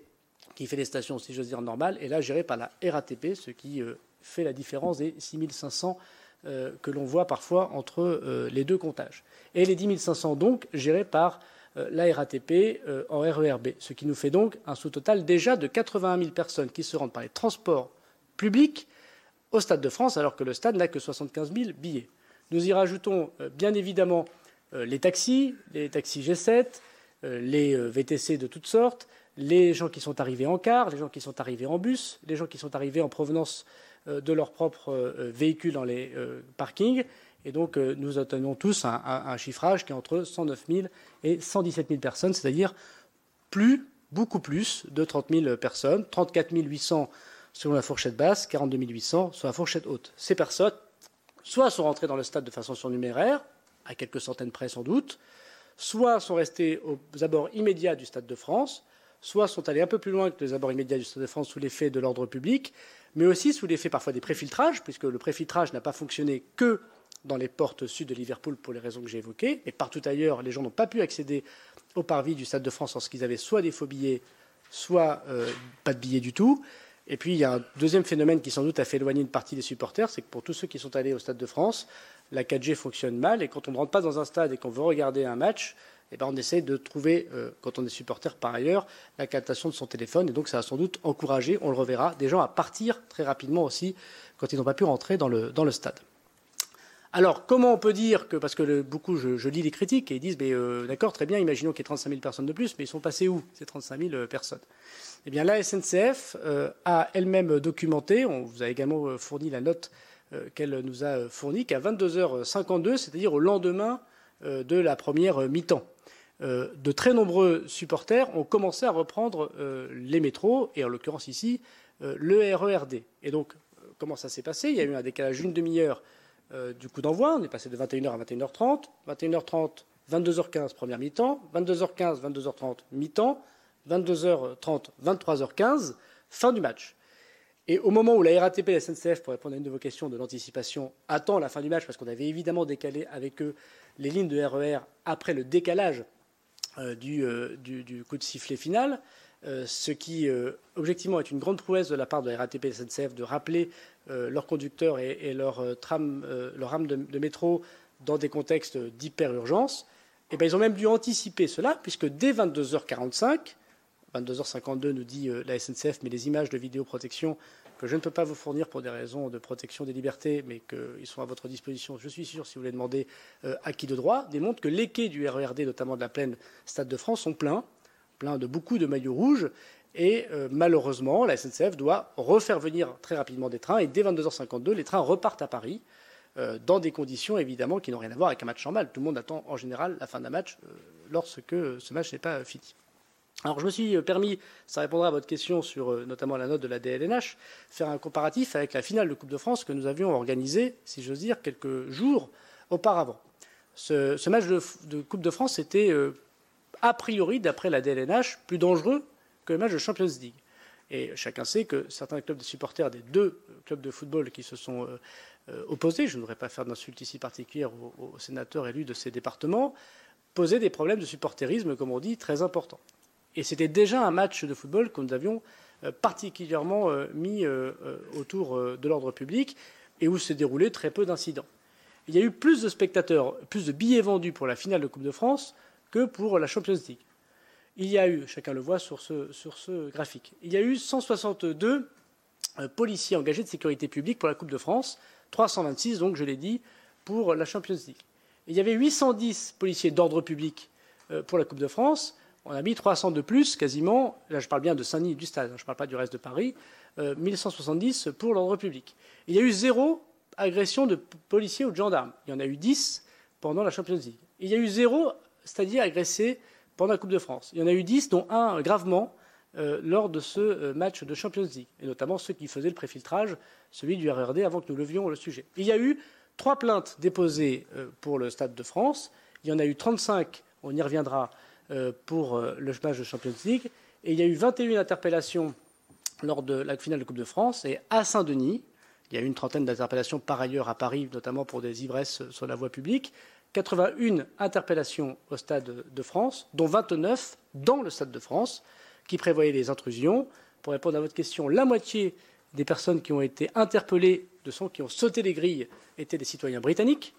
qui fait les stations, si j'ose dire, normales, est là géré par la RATP, ce qui euh, fait la différence des 6500 euh, que l'on voit parfois entre euh, les deux comptages. Et les 10 500, donc, gérés par la RATP euh, en RERB, ce qui nous fait donc un sous-total déjà de 81 000 personnes qui se rendent par les transports publics au Stade de France, alors que le stade n'a que 75 000 billets. Nous y rajoutons bien évidemment les taxis, les taxis G7, les VTC de toutes sortes, les gens qui sont arrivés en car, les gens qui sont arrivés en bus, les gens qui sont arrivés en provenance de leurs propres véhicules dans les parkings. Et donc, nous obtenons tous un, chiffrage qui est entre 109 000 et 117 000 personnes, c'est-à-dire plus, beaucoup plus de 30 000 personnes, 34 800 selon la fourchette basse, 42 800 sur la fourchette haute. Ces personnes, soit sont rentrées dans le stade de façon surnuméraire, à quelques centaines près sans doute, soit sont restées aux abords immédiats du Stade de France, soit sont allées un peu plus loin que les abords immédiats du Stade de France sous l'effet de l'ordre public, mais aussi sous l'effet parfois des préfiltrages, puisque le préfiltrage n'a pas fonctionné que dans les portes sud de Liverpool pour les raisons que j'ai évoquées, mais partout ailleurs, les gens n'ont pas pu accéder au parvis du Stade de France parce qu'ils avaient soit des faux billets, soit euh, pas de billets du tout. Et puis il y a un deuxième phénomène qui sans doute a fait éloigner une partie des supporters, c'est que pour tous ceux qui sont allés au Stade de France, la 4G fonctionne mal et quand on ne rentre pas dans un stade et qu'on veut regarder un match, eh ben on essaie de trouver, euh, quand on est supporter par ailleurs, la captation de son téléphone. Et donc ça a sans doute encouragé, on le reverra, des gens à partir très rapidement aussi quand ils n'ont pas pu rentrer dans le, dans le stade. Alors, comment on peut dire que, parce que beaucoup, je, lis les critiques et ils disent, euh, d'accord, très bien, imaginons qu'il y ait 35 000 personnes de plus, mais ils sont passés où, ces 35 000 euh, personnes? Eh bien, la SNCF euh, a elle-même documenté, on vous a également fourni la note qu'elle nous a fournie, qu'à 22h52, c'est-à-dire au lendemain de la première mi-temps, de très nombreux supporters ont commencé à reprendre les métros, et en l'occurrence ici, le RERD. Et donc, comment ça s'est passé? Il y a eu un décalage d'une demi-heure euh, du coup d'envoi. On est passé de 21h à 21h30. 21h30, 22h15, première mi-temps. 22h15, 22h30, mi-temps. 22h30, 23h15, fin du match. Et au moment où la RATP et la SNCF, pour répondre à une de vos questions de l'anticipation, attend la fin du match, parce qu'on avait évidemment décalé avec eux les lignes de RER e après le décalage euh, euh, du, coup de sifflet final, ce qui, objectivement, est une grande prouesse de la part de la RATP et SNCF de rappeler euh, leurs conducteurs et, leurs euh, euh, leur rames de, métro dans des contextes d'hyper-urgence, eh ben, ils ont même dû anticiper cela, puisque dès 22h45, 22h52 nous dit la SNCF, mais les images de vidéoprotection que je ne peux pas vous fournir pour des raisons de protection des libertés, mais qu'ils sont à votre disposition, je suis sûr, si vous les demandez à qui de droit, démontrent que les quais du RERD, notamment de la plaine Stade de France, sont pleins, pleins de beaucoup de maillots rouges, et euh, malheureusement, la SNCF doit refaire venir très rapidement des trains. Et dès 22h52, les trains repartent à Paris, euh, dans des conditions évidemment qui n'ont rien à voir avec un match normal. Tout le monde attend en général la fin d'un match euh, lorsque ce match n'est pas fini. Alors je me suis permis, ça répondra à votre question sur notamment la note de la DLNH, faire un comparatif avec la finale de Coupe de France que nous avions organisée, si j'ose dire, quelques jours auparavant. Ce, match de, de, Coupe de France était a priori, d'après la DLNH, plus dangereux que le match de Champions League. Et chacun sait que certains clubs de supporters des deux clubs de football qui se sont euh, euh, opposés, je ne voudrais pas faire d'insulte ici particulière aux, sénateurs élus de ces départements, posaient des problèmes de supporterisme, comme on dit, très importants. Et c'était déjà un match de football que nous avions euh, particulièrement mis autour de l'ordre public et où s'est déroulé très peu d'incidents. Il y a eu plus de spectateurs, plus de billets vendus pour la finale de Coupe de France que pour la Champions League il y a eu, chacun le voit sur ce, graphique, il y a eu 162 euh, policiers engagés de sécurité publique pour la Coupe de France, 326 donc, je l'ai dit, pour la Champions League. il y avait 810 policiers d'ordre public euh, pour la Coupe de France. On a mis 300 de plus, quasiment. Là, je parle bien de Saint-Denis du stade, hein, je ne parle pas du reste de Paris. 1170 euh, pour l'ordre public. Il y a eu zéro agression de policiers ou de gendarmes. Il y en a eu 10 pendant la Champions League. Il y a eu zéro, c'est-à-dire agressé pendant la Coupe de France. Il y en a eu dix, dont un gravement euh, lors de ce euh, match de Champions League, et notamment ceux qui faisaient le préfiltrage, celui du RRD, avant que nous levions le sujet. Il y a eu trois plaintes déposées euh, pour le Stade de France. Il y en a eu 35, on y reviendra, pour le match de Champions League. Et il y a eu 21 interpellations lors de la finale de Coupe de France. Et à Saint-Denis, il y a eu une trentaine d'interpellations par ailleurs à Paris, notamment pour des ivresses sur la voie publique. 81 interpellations au Stade de France, dont 29 dans le Stade de France, qui prévoyaient les intrusions. Pour répondre à votre question, la moitié des personnes qui ont été interpellées, de qui ont sauté les grilles, étaient des citoyens britanniques.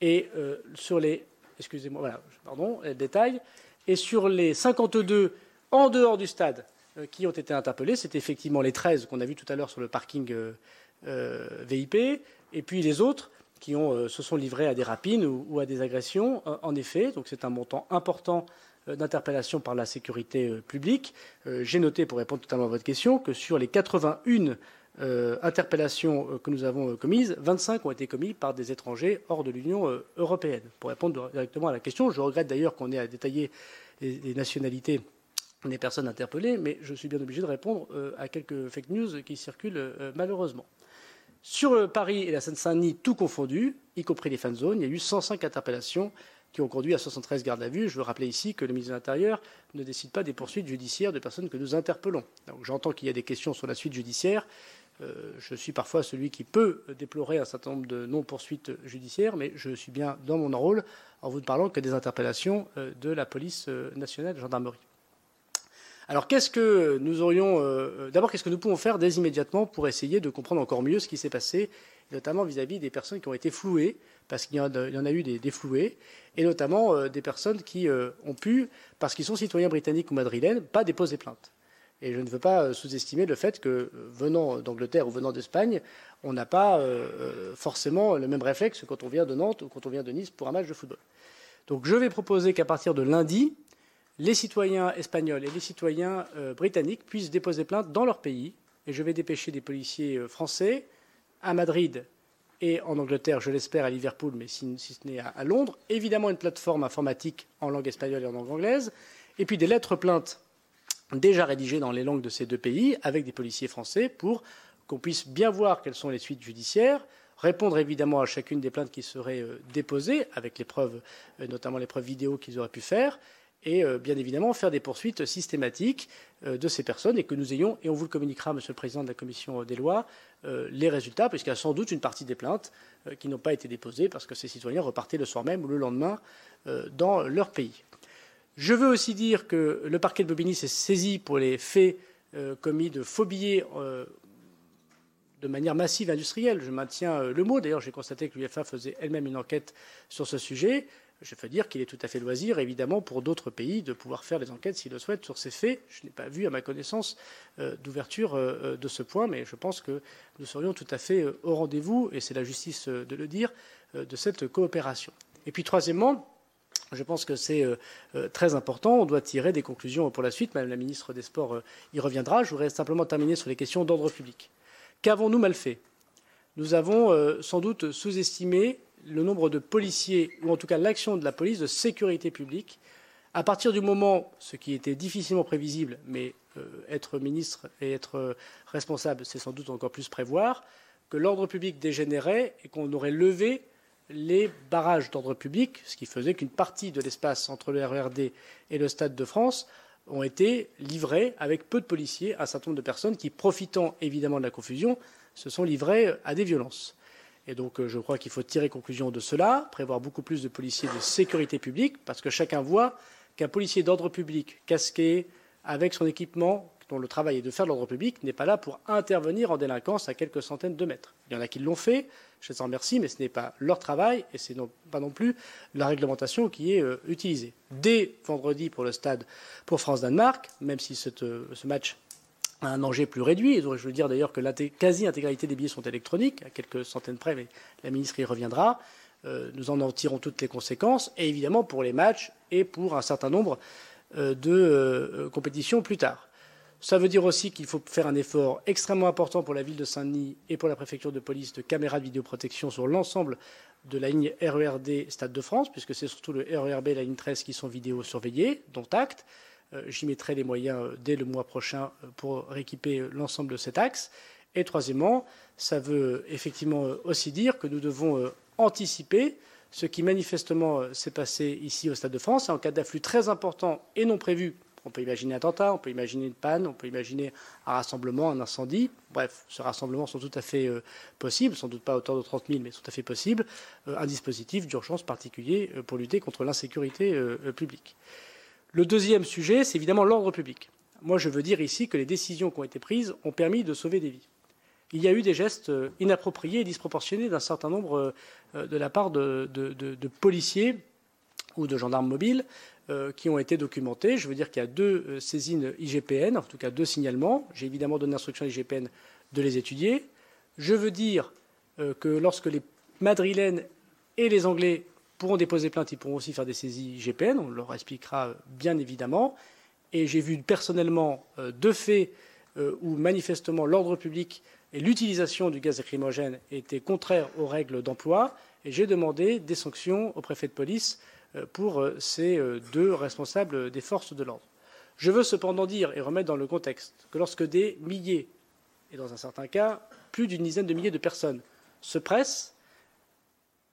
Et euh, sur les. Excusez-moi, pardon, détail. Et sur les 52 en dehors du stade euh, qui ont été interpellés, c'est effectivement les 13 qu'on a vus tout à l'heure sur le parking euh, VIP, et puis les autres qui se sont livrés à des rapines ou, à des agressions, en effet. Donc c'est un montant important d'interpellation par la sécurité publique. J'ai noté, pour répondre totalement à votre question, que sur les 81 euh, interpellations euh, que nous avons euh, commises, 25 ont été commises par des étrangers hors de l'Union européenne. Pour répondre directement à la question, je regrette d'ailleurs qu'on ait à détailler les, nationalités des personnes interpellées, mais je suis bien obligé de répondre à quelques fake news qui circulent malheureusement. Sur Paris et la Seine-Saint-Denis, tout confondu, y compris les fan zones, il y a eu 105 interpellations qui ont conduit à 73 gardes à vue. Je veux rappeler ici que le ministre de l'Intérieur ne décide pas des poursuites judiciaires de personnes que nous interpellons. j'entends qu'il y a des questions sur la suite judiciaire. Euh, je suis parfois celui qui peut déplorer un certain nombre de non-poursuites judiciaires, mais je suis bien dans mon rôle en vous ne parlant que des interpellations euh, de la police euh, nationale de gendarmerie. Alors, qu'est-ce que nous aurions. D'abord, qu'est-ce que nous pouvons faire dès immédiatement pour essayer de comprendre encore mieux ce qui s'est passé, notamment vis-à-vis des personnes qui ont été flouées, parce qu'il y, en a eu des, flouées, et notamment des personnes qui ont pu, parce qu'ils sont citoyens britanniques ou madrilènes, pas déposer plainte. Et je ne veux pas euh, sous-estimer le fait que, euh, venant d'Angleterre ou venant d'Espagne, on n'a pas euh, forcément le même réflexe quand on vient de Nantes ou quand on vient de Nice pour un match de football. Donc je vais proposer qu'à partir de lundi, les citoyens espagnols et les citoyens britanniques puissent déposer plainte dans leur pays. Et je vais dépêcher des policiers français à Madrid et en Angleterre, je l'espère, à Liverpool, mais si, ce n'est à, à, Londres. Évidemment, une plateforme informatique en langue espagnole et en langue anglaise. Et puis des lettres plaintes déjà rédigé dans les langues de ces deux pays avec des policiers français pour qu'on puisse bien voir quelles sont les suites judiciaires, répondre évidemment à chacune des plaintes qui seraient euh, déposées avec les preuves, euh, notamment les preuves vidéo qu'ils auraient pu faire, et euh, bien évidemment faire des poursuites systématiques de ces personnes et que nous ayons, et on vous le communiquera, Monsieur le Président de la Commission des lois, les résultats, puisqu'il y a sans doute une partie des plaintes qui n'ont pas été déposées parce que ces citoyens repartaient le soir même ou le lendemain dans leur pays. Je veux aussi dire que le parquet de Bobigny s'est saisi pour les faits euh, commis de faux euh, de manière massive industrielle. Je maintiens euh, le mot. D'ailleurs, j'ai constaté que l'UFA faisait elle-même une enquête sur ce sujet. Je veux dire qu'il est tout à fait loisir, évidemment, pour d'autres pays de pouvoir faire des enquêtes s'ils le souhaitent sur ces faits. Je n'ai pas vu, à ma connaissance, d'ouverture de ce point, mais je pense que nous serions tout à fait au rendez-vous, et c'est la justice de le dire, de cette coopération. Et puis, troisièmement, je pense que c'est euh, euh, très important. On doit tirer des conclusions pour la suite. Madame la ministre des Sports euh, y reviendra. Je voudrais simplement terminer sur les questions d'ordre public. Qu'avons-nous mal fait? Nous avons sans doute sous-estimé le nombre de policiers, ou en tout cas l'action de la police de sécurité publique, à partir du moment, ce qui était difficilement prévisible, mais être ministre et être responsable, c'est sans doute encore plus prévoir, que l'ordre public dégénérait et qu'on aurait levé les barrages d'ordre public, ce qui faisait qu'une partie de l'espace entre le RERD et le Stade de France ont été livrés avec peu de policiers à un certain nombre de personnes qui, profitant évidemment de la confusion, se sont livrées à des violences. Et donc euh, je crois qu'il faut tirer conclusion de cela, prévoir beaucoup plus de policiers de sécurité publique, parce que chacun voit qu'un policier d'ordre public casqué, avec son équipement, dont le travail est de faire l'ordre public, n'est pas là pour intervenir en délinquance à quelques centaines de mètres. Il y en a qui l'ont fait, je les en remercie, mais ce n'est pas leur travail et ce n'est pas non plus la réglementation qui est euh, utilisée. Dès vendredi pour le stade pour France-Danemark, même si euh, ce match un enjeu plus réduit, je veux dire d'ailleurs que la quasi-intégralité des billets sont électroniques, à quelques centaines près, mais la ministre y reviendra, euh, nous en tirons toutes les conséquences, et évidemment pour les matchs et pour un certain nombre de compétitions plus tard. Ça veut dire aussi qu'il faut faire un effort extrêmement important pour la ville de Saint-Denis et pour la préfecture de police de caméras de vidéoprotection sur l'ensemble de la ligne RERD Stade de France, puisque c'est surtout le RERB et la ligne 13 qui sont vidéosurveillés, dont acte. Euh, j'y mettrai les moyens euh, dès le mois prochain euh, pour rééquiper l'ensemble de cet axe. Et troisièmement, ça veut effectivement aussi dire que nous devons anticiper ce qui manifestement s'est passé ici au Stade de France. En cas d'afflux très important et non prévu on peut imaginer un attentat, on peut imaginer une panne, on peut imaginer un rassemblement, un incendie. Bref, ce rassemblement sont tout à fait possibles, sans doute pas à hauteur de 30 000, mais tout à fait possibles. Un dispositif d'urgence particulier pour lutter contre l'insécurité publique. Le deuxième sujet, c'est évidemment l'ordre public. Moi, je veux dire ici que les décisions qui ont été prises ont permis de sauver des vies. Il y a eu des gestes inappropriés et disproportionnés d'un certain nombre de la part de policiers ou de gendarmes mobiles euh, qui ont été documentés. Je veux dire qu'il y a deux euh, saisines IGPN, en tout cas deux signalements. J'ai évidemment donné l'instruction à l'IGPN de les étudier. Je veux dire euh, que lorsque les Madrilènes et les Anglais pourront déposer plainte, ils pourront aussi faire des saisies GPN, on leur expliquera bien évidemment. Et j'ai vu personnellement deux faits où manifestement l'ordre public et l'utilisation du gaz lacrymogène était contraire aux règles d'emploi. Et j'ai demandé des sanctions au préfet de police pour ces deux responsables des forces de l'ordre. Je veux cependant dire et remettre dans le contexte que lorsque des milliers, et dans un certain cas plus d'une dizaine de milliers de personnes, se pressent,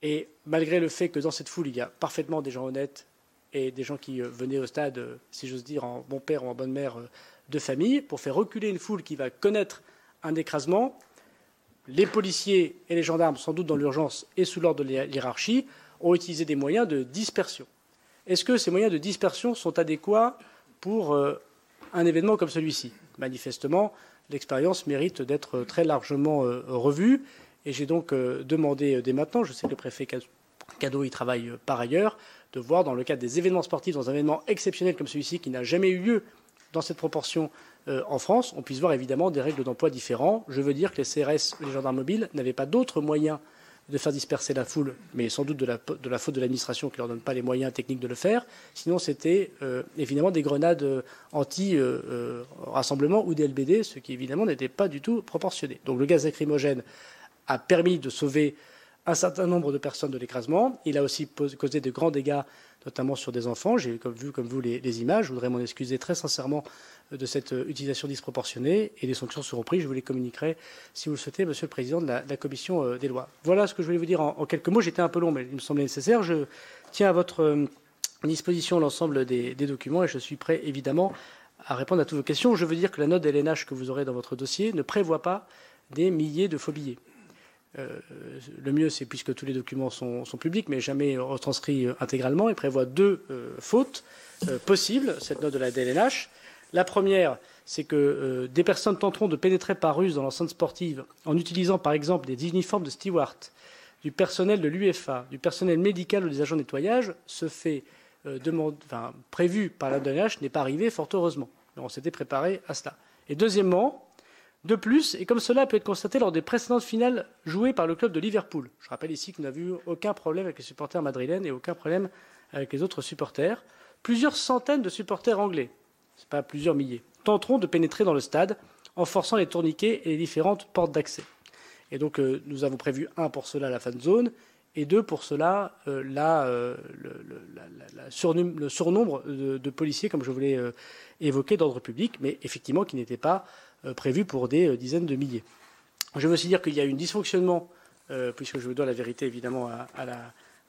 et malgré le fait que dans cette foule il y a parfaitement des gens honnêtes et des gens qui euh, venaient au stade, euh, si j'ose dire, en bon père ou en bonne mère euh, de famille, pour faire reculer une foule qui va connaître un écrasement, les policiers et les gendarmes, sans doute dans l'urgence et sous l'ordre de l'hierarchie, ont utilisé des moyens de dispersion. Est-ce que ces moyens de dispersion sont adéquats pour un événement comme celui-ci? Manifestement, l'expérience mérite d'être très largement revue et j'ai donc euh, demandé dès maintenant, je sais que le préfet Cadeau y travaille par ailleurs, de voir dans le cadre des événements sportifs, dans un événement exceptionnel comme celui-ci qui n'a jamais eu lieu dans cette proportion en France, on puisse voir évidemment des règles d'emploi différentes. Je veux dire que les CRS, les gendarmes mobiles, n'avaient pas d'autres moyens de faire disperser la foule, mais sans doute de la, faute de l'administration qui ne leur donne pas les moyens techniques de le faire. Sinon, c'était euh, évidemment des grenades euh, anti-rassemblement ou des LBD, ce qui évidemment n'était pas du tout proportionné. Donc le gaz lacrymogène a permis de sauver un certain nombre de personnes de l'écrasement. Il a aussi causé de grands dégâts, notamment sur des enfants. J'ai vu comme vous les images. Je voudrais m'en excuser très sincèrement de cette euh, utilisation disproportionnée et les sanctions seront prises. Je vous les communiquerai si vous le souhaitez, Monsieur le Président de la, Commission euh, des lois. Voilà ce que je voulais vous dire en, quelques mots. J'étais un peu long, mais il me semblait nécessaire. Je tiens à votre euh, disposition l'ensemble des, documents et je suis prêt évidemment à répondre à toutes vos questions. Je veux dire que la note d'LNH que vous aurez dans votre dossier ne prévoit pas des milliers de faux billets. Le mieux, c'est puisque tous les documents sont, publics, mais jamais retranscrits intégralement. Il prévoit deux fautes possibles, cette note de la DLNH. La première, c'est que euh, des personnes tenteront de pénétrer par ruse dans l'enceinte sportive en utilisant par exemple des uniformes de steward, du personnel de l'UFA, du personnel médical ou des agents de nettoyage, ce fait euh, prévu par la DNH n'est pas arrivé, fort heureusement. on s'était préparé à cela. Et deuxièmement, de plus, et comme cela peut être constaté lors des précédentes finales jouées par le club de Liverpool, je rappelle ici qu'on n'a vu aucun problème avec les supporters madrilènes et aucun problème avec les autres supporters, plusieurs centaines de supporters anglais ce pas plusieurs milliers, tenteront de pénétrer dans le stade en forçant les tourniquets et les différentes portes d'accès. Et donc euh, nous avons prévu, un, pour cela la fan zone, et deux, pour cela euh, euh, le, surnombre de, policiers, comme je voulais évoquer, d'ordre public, mais effectivement qui n'était pas prévu pour des dizaines de milliers. Je veux aussi dire qu'il y a eu un dysfonctionnement, puisque je vous donne la vérité évidemment à,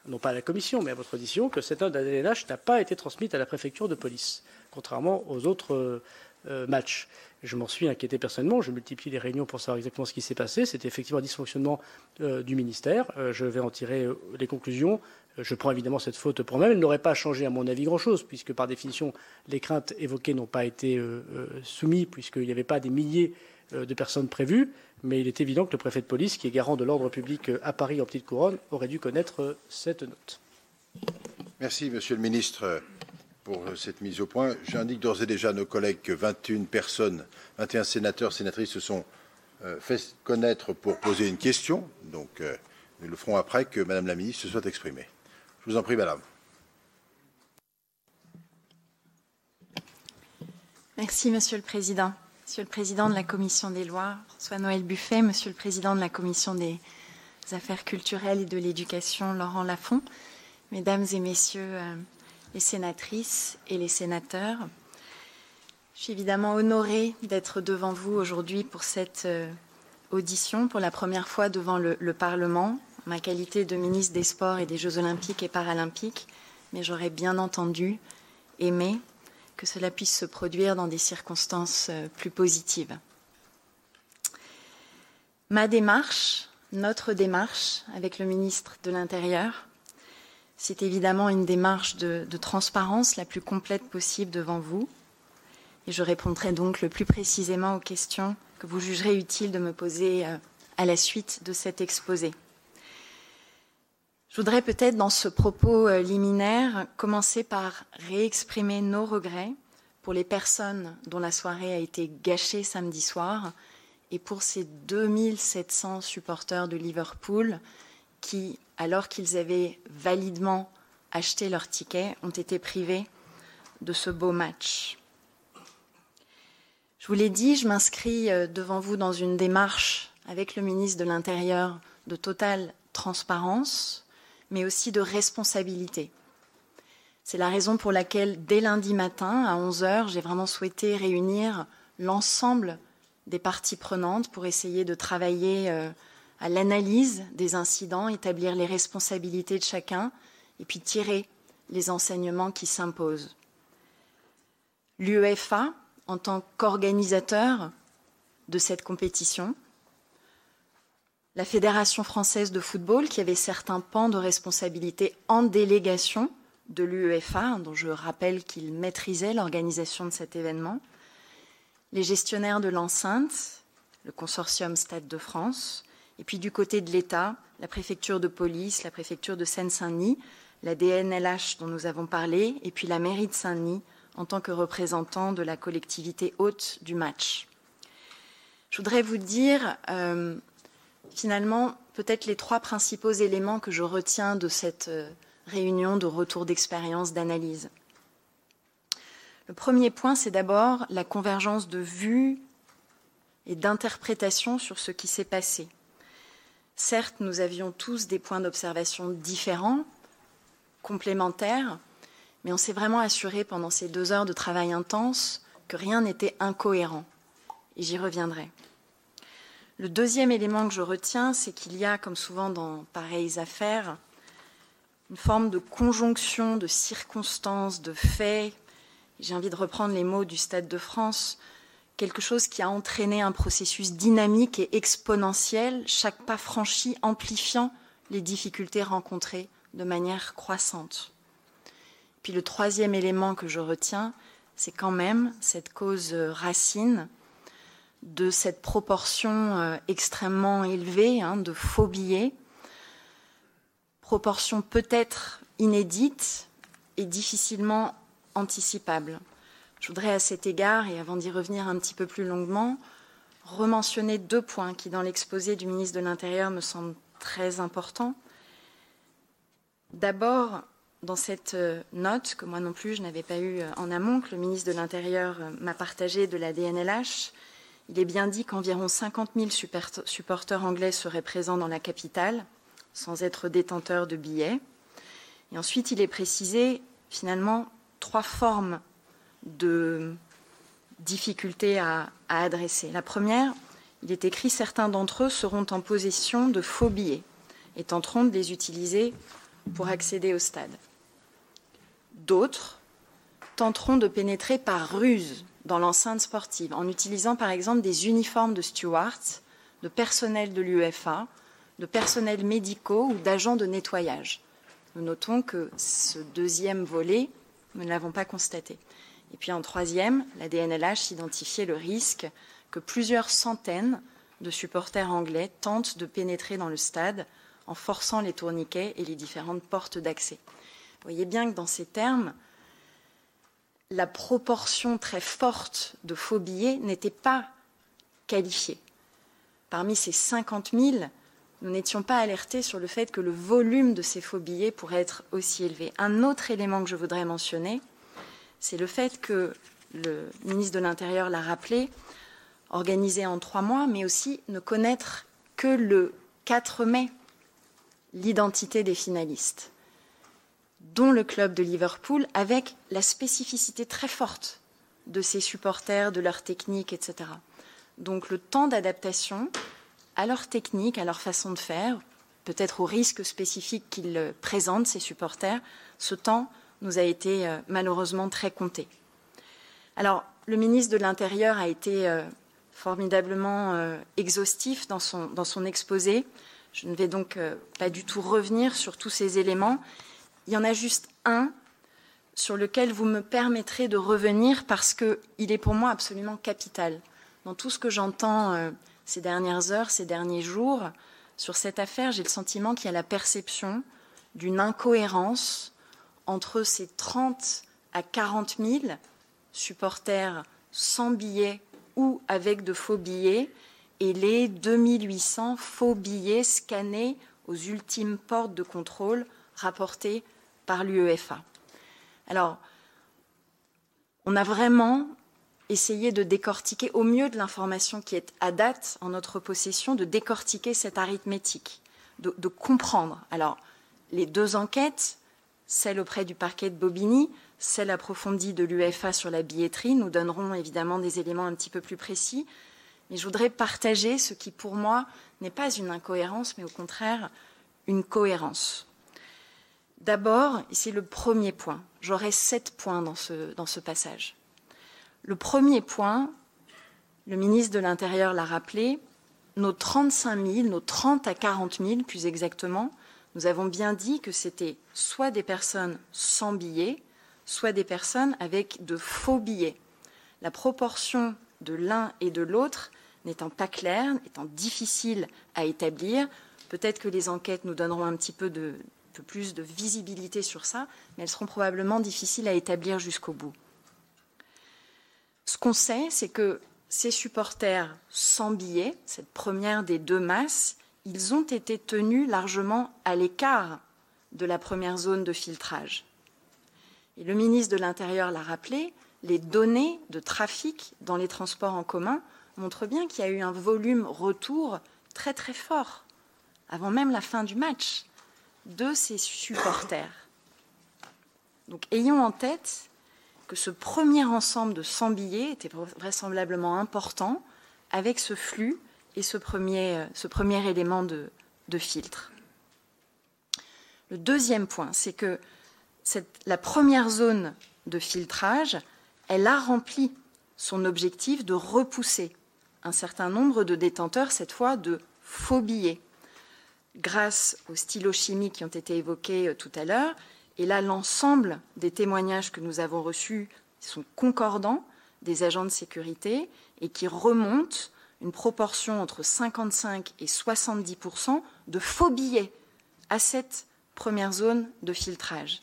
non pas à la commission, mais à votre audition, que cette note d'ADNH n'a pas été transmise à la préfecture de police contrairement aux autres euh, euh, matchs. Je m'en suis inquiété personnellement. Je multiplie les réunions pour savoir exactement ce qui s'est passé. C'était effectivement un dysfonctionnement euh, du ministère. je vais en tirer les conclusions. Je prends évidemment cette faute pour moi. Elle n'aurait pas changé, à mon avis, grand-chose, puisque par définition, les craintes évoquées n'ont pas été soumises, puisqu'il n'y avait pas des milliers de personnes prévues. Mais il est évident que le préfet de police, qui est garant de l'ordre public à Paris en petite couronne, aurait dû connaître cette note. Merci, Monsieur le Ministre pour cette mise au point. J'indique d'ores et déjà à nos collègues que 21 personnes, 21 sénateurs, sénatrices se sont euh, fait connaître pour poser une question. Donc, euh, nous le ferons après que Madame la Ministre se soit exprimée. Je vous en prie, Madame. Merci, Monsieur le Président. Monsieur le Président de la Commission des lois, François-Noël Buffet, Monsieur le Président de la Commission des affaires culturelles et de l'éducation, Laurent Lafont, Mesdames et Messieurs euh, les sénatrices et les sénateurs. Je suis évidemment honorée d'être devant vous aujourd'hui pour cette euh, audition, pour la première fois devant le, Parlement, en ma qualité de ministre des Sports et des Jeux olympiques et paralympiques, mais j'aurais bien entendu aimé que cela puisse se produire dans des circonstances euh, plus positives. Ma démarche, notre démarche avec le ministre de l'Intérieur, c'est évidemment une démarche de, transparence la plus complète possible devant vous. Et je répondrai donc le plus précisément aux questions que vous jugerez utile de me poser euh, à la suite de cet exposé. Je voudrais peut-être dans ce propos euh, liminaire commencer par réexprimer nos regrets pour les personnes dont la soirée a été gâchée samedi soir et pour ces 2700 supporters de Liverpool qui, alors qu'ils avaient validement acheté leur ticket, ont été privés de ce beau match. Je vous l'ai dit, je m'inscris euh, devant vous dans une démarche avec le ministre de l'Intérieur de totale transparence, mais aussi de responsabilité. C'est la raison pour laquelle, dès lundi matin, à 11 heures, j'ai vraiment souhaité réunir l'ensemble des parties prenantes pour essayer de travailler euh, à l'analyse des incidents, établir les responsabilités de chacun et puis tirer les enseignements qui s'imposent. L'UEFA, en tant qu'organisateur de cette compétition, la Fédération française de football, qui avait certains pans de responsabilité en délégation de l'UEFA, dont je rappelle qu'il maîtrisait l'organisation de cet événement, les gestionnaires de l'enceinte, le consortium Stade de France, et puis du côté de l'État, la préfecture de police, la préfecture de Seine-Saint-Denis, la DNLH dont nous avons parlé, et puis la mairie de Saint-Denis en tant que représentant de la collectivité haute du match. Je voudrais vous dire euh, finalement peut-être les trois principaux éléments que je retiens de cette euh, réunion de retour d'expérience, d'analyse. Le premier point, c'est d'abord la convergence de vues et d'interprétation sur ce qui s'est passé. Certes, nous avions tous des points d'observation différents, complémentaires, mais on s'est vraiment assuré pendant ces deux heures de travail intense que rien n'était incohérent. Et j'y reviendrai. Le deuxième élément que je retiens, c'est qu'il y a, comme souvent dans pareilles affaires, une forme de conjonction de circonstances, de faits, j'ai envie de reprendre les mots du Stade de France, quelque chose qui a entraîné un processus dynamique et exponentiel, chaque pas franchi amplifiant les difficultés rencontrées de manière croissante. Puis le troisième élément que je retiens, c'est quand même cette cause racine de cette proportion euh, extrêmement élevée hein, de faux billets, proportion peut-être inédite et difficilement anticipable. Je voudrais à cet égard, et avant d'y revenir un petit peu plus longuement, rementionner deux points qui, dans l'exposé du ministre de l'Intérieur, me semblent très importants. D'abord, dans cette euh, note, que moi non plus je n'avais pas eue euh, en amont, que le ministre de l'Intérieur euh, m'a partagée de la DNLH, il est bien dit qu'environ 50 000 supporters anglais seraient présents dans la capitale, sans être détenteurs de billets. Et ensuite, il est précisé finalement trois formes de difficultés à, adresser. La première, il est écrit certains d'entre eux seront en possession de faux billets et tenteront de les utiliser pour accéder au stade. D'autres tenteront de pénétrer par ruse dans l'enceinte sportive en utilisant par exemple des uniformes de stewards, de personnel de l'UEFA, de personnels médicaux ou d'agents de nettoyage. Nous notons que ce deuxième volet nous ne l'avons pas constaté. Et puis en troisième, la DNLH identifiait le risque que plusieurs centaines de supporters anglais tentent de pénétrer dans le stade en forçant les tourniquets et les différentes portes d'accès. Vous voyez bien que dans ces termes, la proportion très forte de faux billets n'était pas qualifiée. Parmi ces 50 000, nous n'étions pas alertés sur le fait que le volume de ces faux billets pourrait être aussi élevé. Un autre élément que je voudrais mentionner, c'est le fait que le ministre de l'Intérieur l'a rappelé, organisé en trois mois, mais aussi ne connaître que le 4 mai l'identité des finalistes, dont le club de Liverpool, avec la spécificité très forte de ses supporters, de leur technique, etc. Donc le temps d'adaptation à leur technique, à leur façon de faire, peut-être aux risques spécifiques qu'ils présentent, ces supporters, ce temps nous a été euh, malheureusement très compté. Alors, le ministre de l'Intérieur a été euh, formidablement euh, exhaustif dans son, dans son exposé. Je ne vais donc pas du tout revenir sur tous ces éléments. Il y en a juste un sur lequel vous me permettrez de revenir parce qu'il est pour moi absolument capital. Dans tout ce que j'entends ces dernières heures, ces derniers jours, sur cette affaire, j'ai le sentiment qu'il y a la perception d'une incohérence entre ces 30 à 40 000 supporters sans billets ou avec de faux billets et les 2800 faux billets scannés aux ultimes portes de contrôle rapportées par l'UEFA. Alors, on a vraiment essayé de décortiquer au mieux de l'information qui est à date en notre possession, de décortiquer cette arithmétique, de, de comprendre. Alors, les deux enquêtes, celle auprès du parquet de Bobigny, celle approfondie de l'UEFA sur la billetterie, nous donneront évidemment des éléments un petit peu plus précis. Mais je voudrais partager ce qui, pour moi, n'est pas une incohérence, mais au contraire une cohérence. D'abord, c'est le premier point, j'aurai sept points dans ce, dans ce passage. Le premier point, le ministre de l'Intérieur l'a rappelé, nos 35 000, nos 30 à 40 000 plus exactement, nous avons bien dit que c'était soit des personnes sans billets, soit des personnes avec de faux billets. La proportion de l'un et de l'autre n'étant pas claire, étant difficile à établir, peut-être que les enquêtes nous donneront un petit peu, peu plus de visibilité sur ça, mais elles seront probablement difficiles à établir jusqu'au bout. Ce qu'on sait, c'est que ces supporters sans billets, cette première des deux masses, ils ont été tenus largement à l'écart de la première zone de filtrage. Et le ministre de l'Intérieur l'a rappelé, les données de trafic dans les transports en commun montrent bien qu'il y a eu un volume retour très très fort, avant même la fin du match, de ces supporters. Donc ayons en tête que ce premier ensemble de 100 billets était vraisemblablement important avec ce flux et ce premier, élément de filtre. Le deuxième point, c'est que la première zone de filtrage, elle a rempli son objectif de repousser un certain nombre de détenteurs, cette fois de faux billets, grâce aux stylos chimiques qui ont été évoqués euh, tout à l'heure. Et là, l'ensemble des témoignages que nous avons reçus sont concordants des agents de sécurité et qui remontent une proportion entre 55 et 70% de faux billets à cette première zone de filtrage.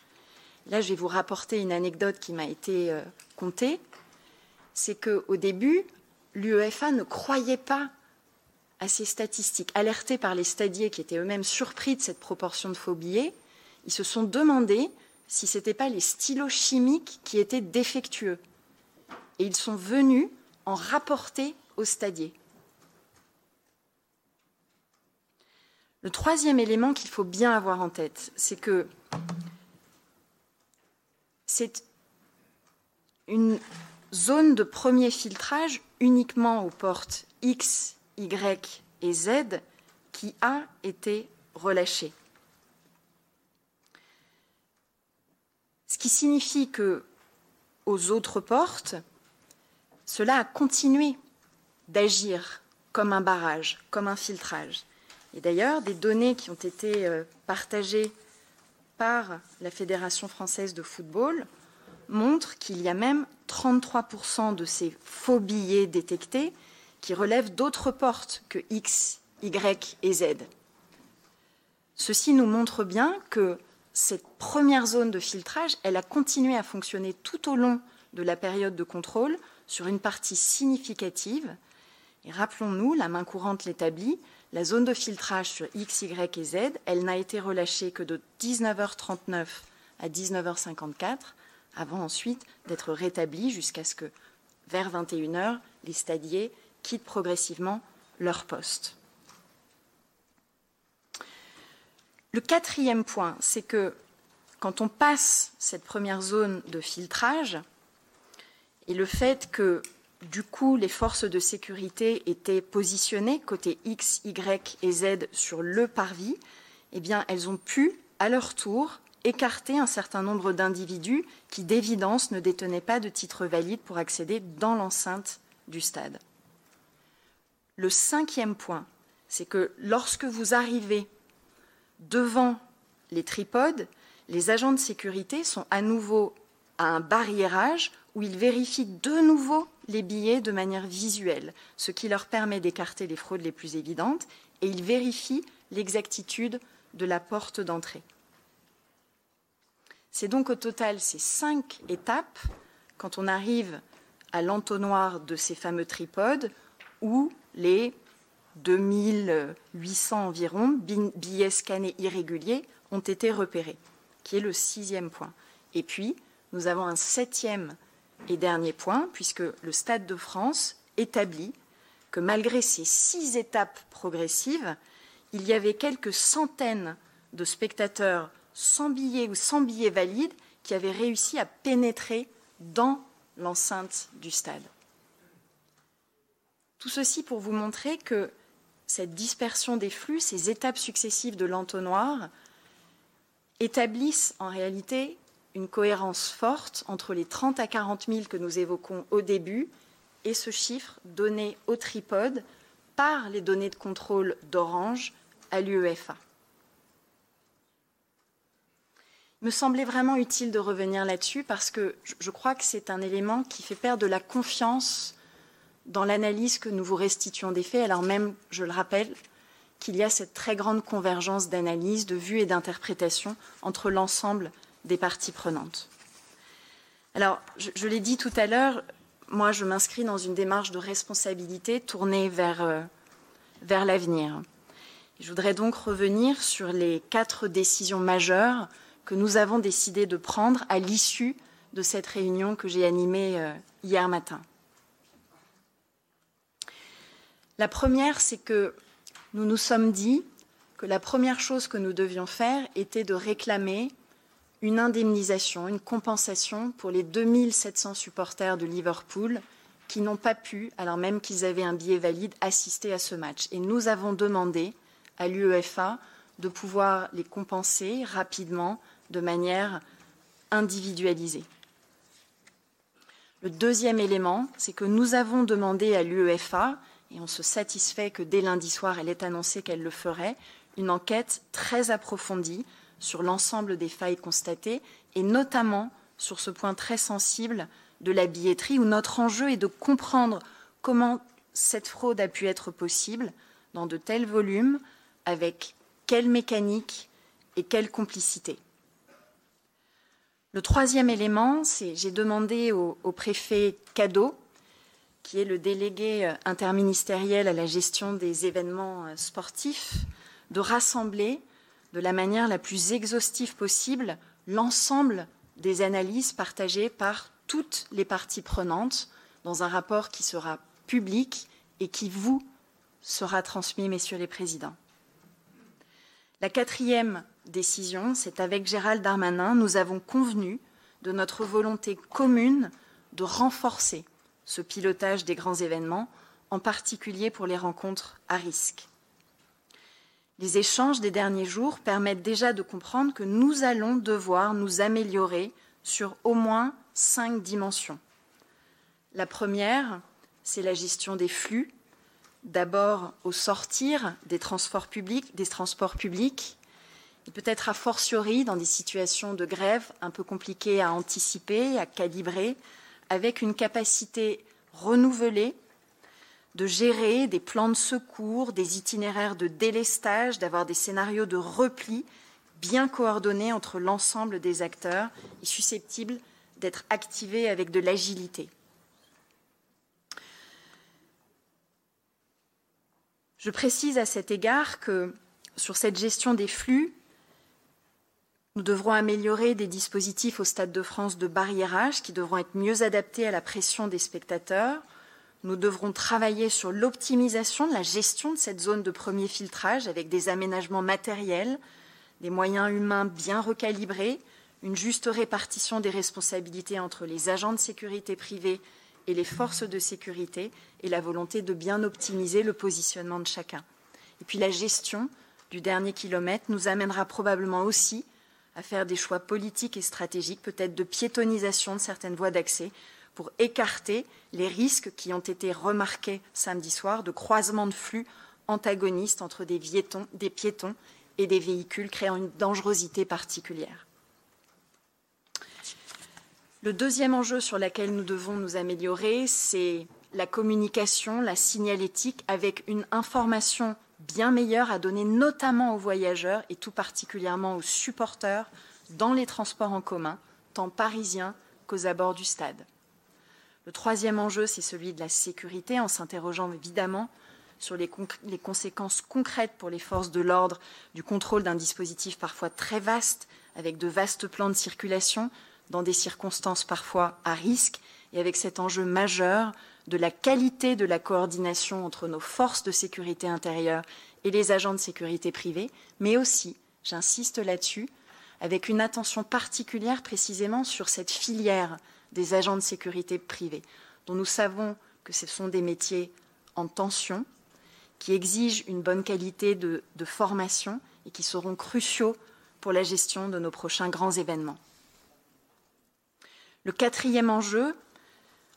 Là, je vais vous rapporter une anecdote qui m'a été euh, contée. C'est qu'au début, l'UEFA ne croyait pas à ces statistiques. Alertés par les stadiers qui étaient eux-mêmes surpris de cette proportion de faux billets, ils se sont demandé si ce n'étaient pas les stylos chimiques qui étaient défectueux. Et ils sont venus en rapporter aux stadiers. Le troisième élément qu'il faut bien avoir en tête, c'est que c'est une zone de premier filtrage uniquement aux portes X, Y et Z qui a été relâchée. Ce qui signifie que aux autres portes, cela a continué d'agir comme un barrage, comme un filtrage. Et d'ailleurs, des données qui ont été euh, partagées par la Fédération française de football montrent qu'il y a même 33% de ces faux billets détectés qui relèvent d'autres portes que X, Y et Z. Ceci nous montre bien que cette première zone de filtrage, elle a continué à fonctionner tout au long de la période de contrôle sur une partie significative. Et rappelons-nous, la main courante l'établit, la zone de filtrage sur X, Y et Z, elle n'a été relâchée que de 19h39 à 19h54, avant ensuite d'être rétablie jusqu'à ce que, vers 21h, les stadiers quittent progressivement leur poste. Le quatrième point, c'est que quand on passe cette première zone de filtrage, et le fait que du coup les forces de sécurité étaient positionnées côté X, Y et Z sur le parvis, eh bien elles ont pu à leur tour écarter un certain nombre d'individus qui d'évidence ne détenaient pas de titre valide pour accéder dans l'enceinte du stade. Le cinquième point, c'est que lorsque vous arrivez devant les tripodes, les agents de sécurité sont à nouveau à un barriérage où ils vérifient de nouveau les billets de manière visuelle, ce qui leur permet d'écarter les fraudes les plus évidentes, et ils vérifient l'exactitude de la porte d'entrée. C'est donc au total ces cinq étapes, quand on arrive à l'entonnoir de ces fameux tripodes, où les 2800 environ billets scannés irréguliers ont été repérés, qui est le sixième point. Et puis, nous avons un septième et dernier point, puisque le Stade de France établit que malgré ces six étapes progressives, il y avait quelques centaines de spectateurs sans billets ou sans billets valides qui avaient réussi à pénétrer dans l'enceinte du stade. Tout ceci pour vous montrer que cette dispersion des flux, ces étapes successives de l'entonnoir, établissent en réalité une cohérence forte entre les 30 à 40 000 que nous évoquons au début et ce chiffre donné au tripode par les données de contrôle d'Orange à l'UEFA. Il me semblait vraiment utile de revenir là-dessus parce que je crois que c'est un élément qui fait perdre de la confiance dans l'analyse que nous vous restituons des faits, alors même, je le rappelle, qu'il y a cette très grande convergence d'analyse, de vues et d'interprétation entre l'ensemble des parties prenantes. Alors, je, l'ai dit tout à l'heure, moi, je m'inscris dans une démarche de responsabilité tournée vers, euh, vers l'avenir. Je voudrais donc revenir sur les quatre décisions majeures que nous avons décidé de prendre à l'issue de cette réunion que j'ai animée euh, hier matin. La première, c'est que nous nous sommes dit que la première chose que nous devions faire était de réclamer une indemnisation, une compensation pour les 2700 supporters de Liverpool qui n'ont pas pu, alors même qu'ils avaient un billet valide, assister à ce match. Et nous avons demandé à l'UEFA de pouvoir les compenser rapidement de manière individualisée. Le deuxième élément, c'est que nous avons demandé à l'UEFA, et on se satisfait que dès lundi soir, elle ait annoncé qu'elle le ferait, une enquête très approfondie sur l'ensemble des failles constatées et notamment sur ce point très sensible de la billetterie où notre enjeu est de comprendre comment cette fraude a pu être possible dans de tels volumes, avec quelle mécanique et quelle complicité. Le troisième élément, c'est j'ai demandé au, préfet Cadeau, qui est le délégué interministériel à la gestion des événements euh, sportifs, de rassembler de la manière la plus exhaustive possible l'ensemble des analyses partagées par toutes les parties prenantes dans un rapport qui sera public et qui vous sera transmis, messieurs les présidents. La quatrième décision, c'est avec Gérald Darmanin, nous avons convenu de notre volonté commune de renforcer ce pilotage des grands événements, en particulier pour les rencontres à risque. Les échanges des derniers jours permettent déjà de comprendre que nous allons devoir nous améliorer sur au moins cinq dimensions. La première, c'est la gestion des flux, d'abord au sortir des transports publics, et peut-être a fortiori dans des situations de grève un peu compliquées à anticiper, à calibrer, avec une capacité renouvelée de gérer des plans de secours, des itinéraires de délestage, d'avoir des scénarios de repli bien coordonnés entre l'ensemble des acteurs et susceptibles d'être activés avec de l'agilité. Je précise à cet égard que sur cette gestion des flux, nous devrons améliorer des dispositifs au Stade de France de barriérage qui devront être mieux adaptés à la pression des spectateurs. Nous devrons travailler sur l'optimisation de la gestion de cette zone de premier filtrage avec des aménagements matériels, des moyens humains bien recalibrés, une juste répartition des responsabilités entre les agents de sécurité privés et les forces de sécurité et la volonté de bien optimiser le positionnement de chacun. Et puis la gestion du dernier kilomètre nous amènera probablement aussi à faire des choix politiques et stratégiques, peut-être de piétonisation de certaines voies d'accès, pour écarter les risques qui ont été remarqués samedi soir de croisement de flux antagonistes entre des, des piétons et des véhicules, créant une dangerosité particulière. Le deuxième enjeu sur lequel nous devons nous améliorer, c'est la communication, la signalétique, avec une information bien meilleure à donner notamment aux voyageurs et tout particulièrement aux supporters dans les transports en commun, tant parisiens qu'aux abords du stade. Le troisième enjeu, c'est celui de la sécurité, en s'interrogeant évidemment sur les, conséquences concrètes pour les forces de l'ordre du contrôle d'un dispositif parfois très vaste, avec de vastes plans de circulation, dans des circonstances parfois à risque, et avec cet enjeu majeur de la qualité de la coordination entre nos forces de sécurité intérieure et les agents de sécurité privée, mais aussi, j'insiste là-dessus, avec une attention particulière précisément sur cette filière des agents de sécurité privée, dont nous savons que ce sont des métiers en tension, qui exigent une bonne qualité de, de formation et qui seront cruciaux pour la gestion de nos prochains grands événements. Le quatrième enjeu,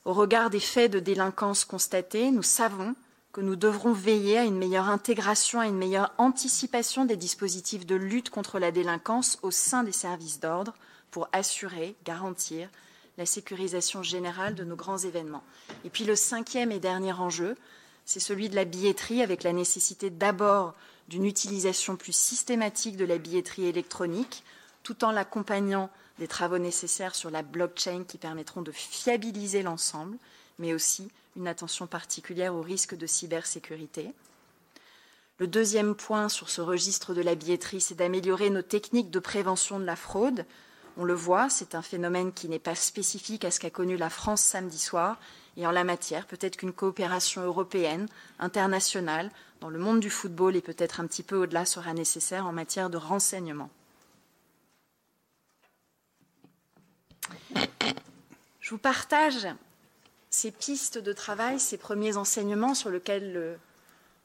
au regard des faits de délinquance constatés, nous savons que nous devrons veiller à une meilleure intégration, à une meilleure anticipation des dispositifs de lutte contre la délinquance au sein des services d'ordre pour assurer, garantir la sécurisation générale de nos grands événements. Et puis le cinquième et dernier enjeu, c'est celui de la billetterie, avec la nécessité d'abord d'une utilisation plus systématique de la billetterie électronique, tout en l'accompagnant des travaux nécessaires sur la blockchain qui permettront de fiabiliser l'ensemble, mais aussi une attention particulière au risque de cybersécurité. Le deuxième point sur ce registre de la billetterie, c'est d'améliorer nos techniques de prévention de la fraude. On le voit, c'est un phénomène qui n'est pas spécifique à ce qu'a connu la France samedi soir. Et en la matière, peut-être qu'une coopération européenne, internationale, dans le monde du football et peut-être un petit peu au-delà sera nécessaire en matière de renseignement. Je vous partage ces pistes de travail, ces premiers enseignements sur lesquels le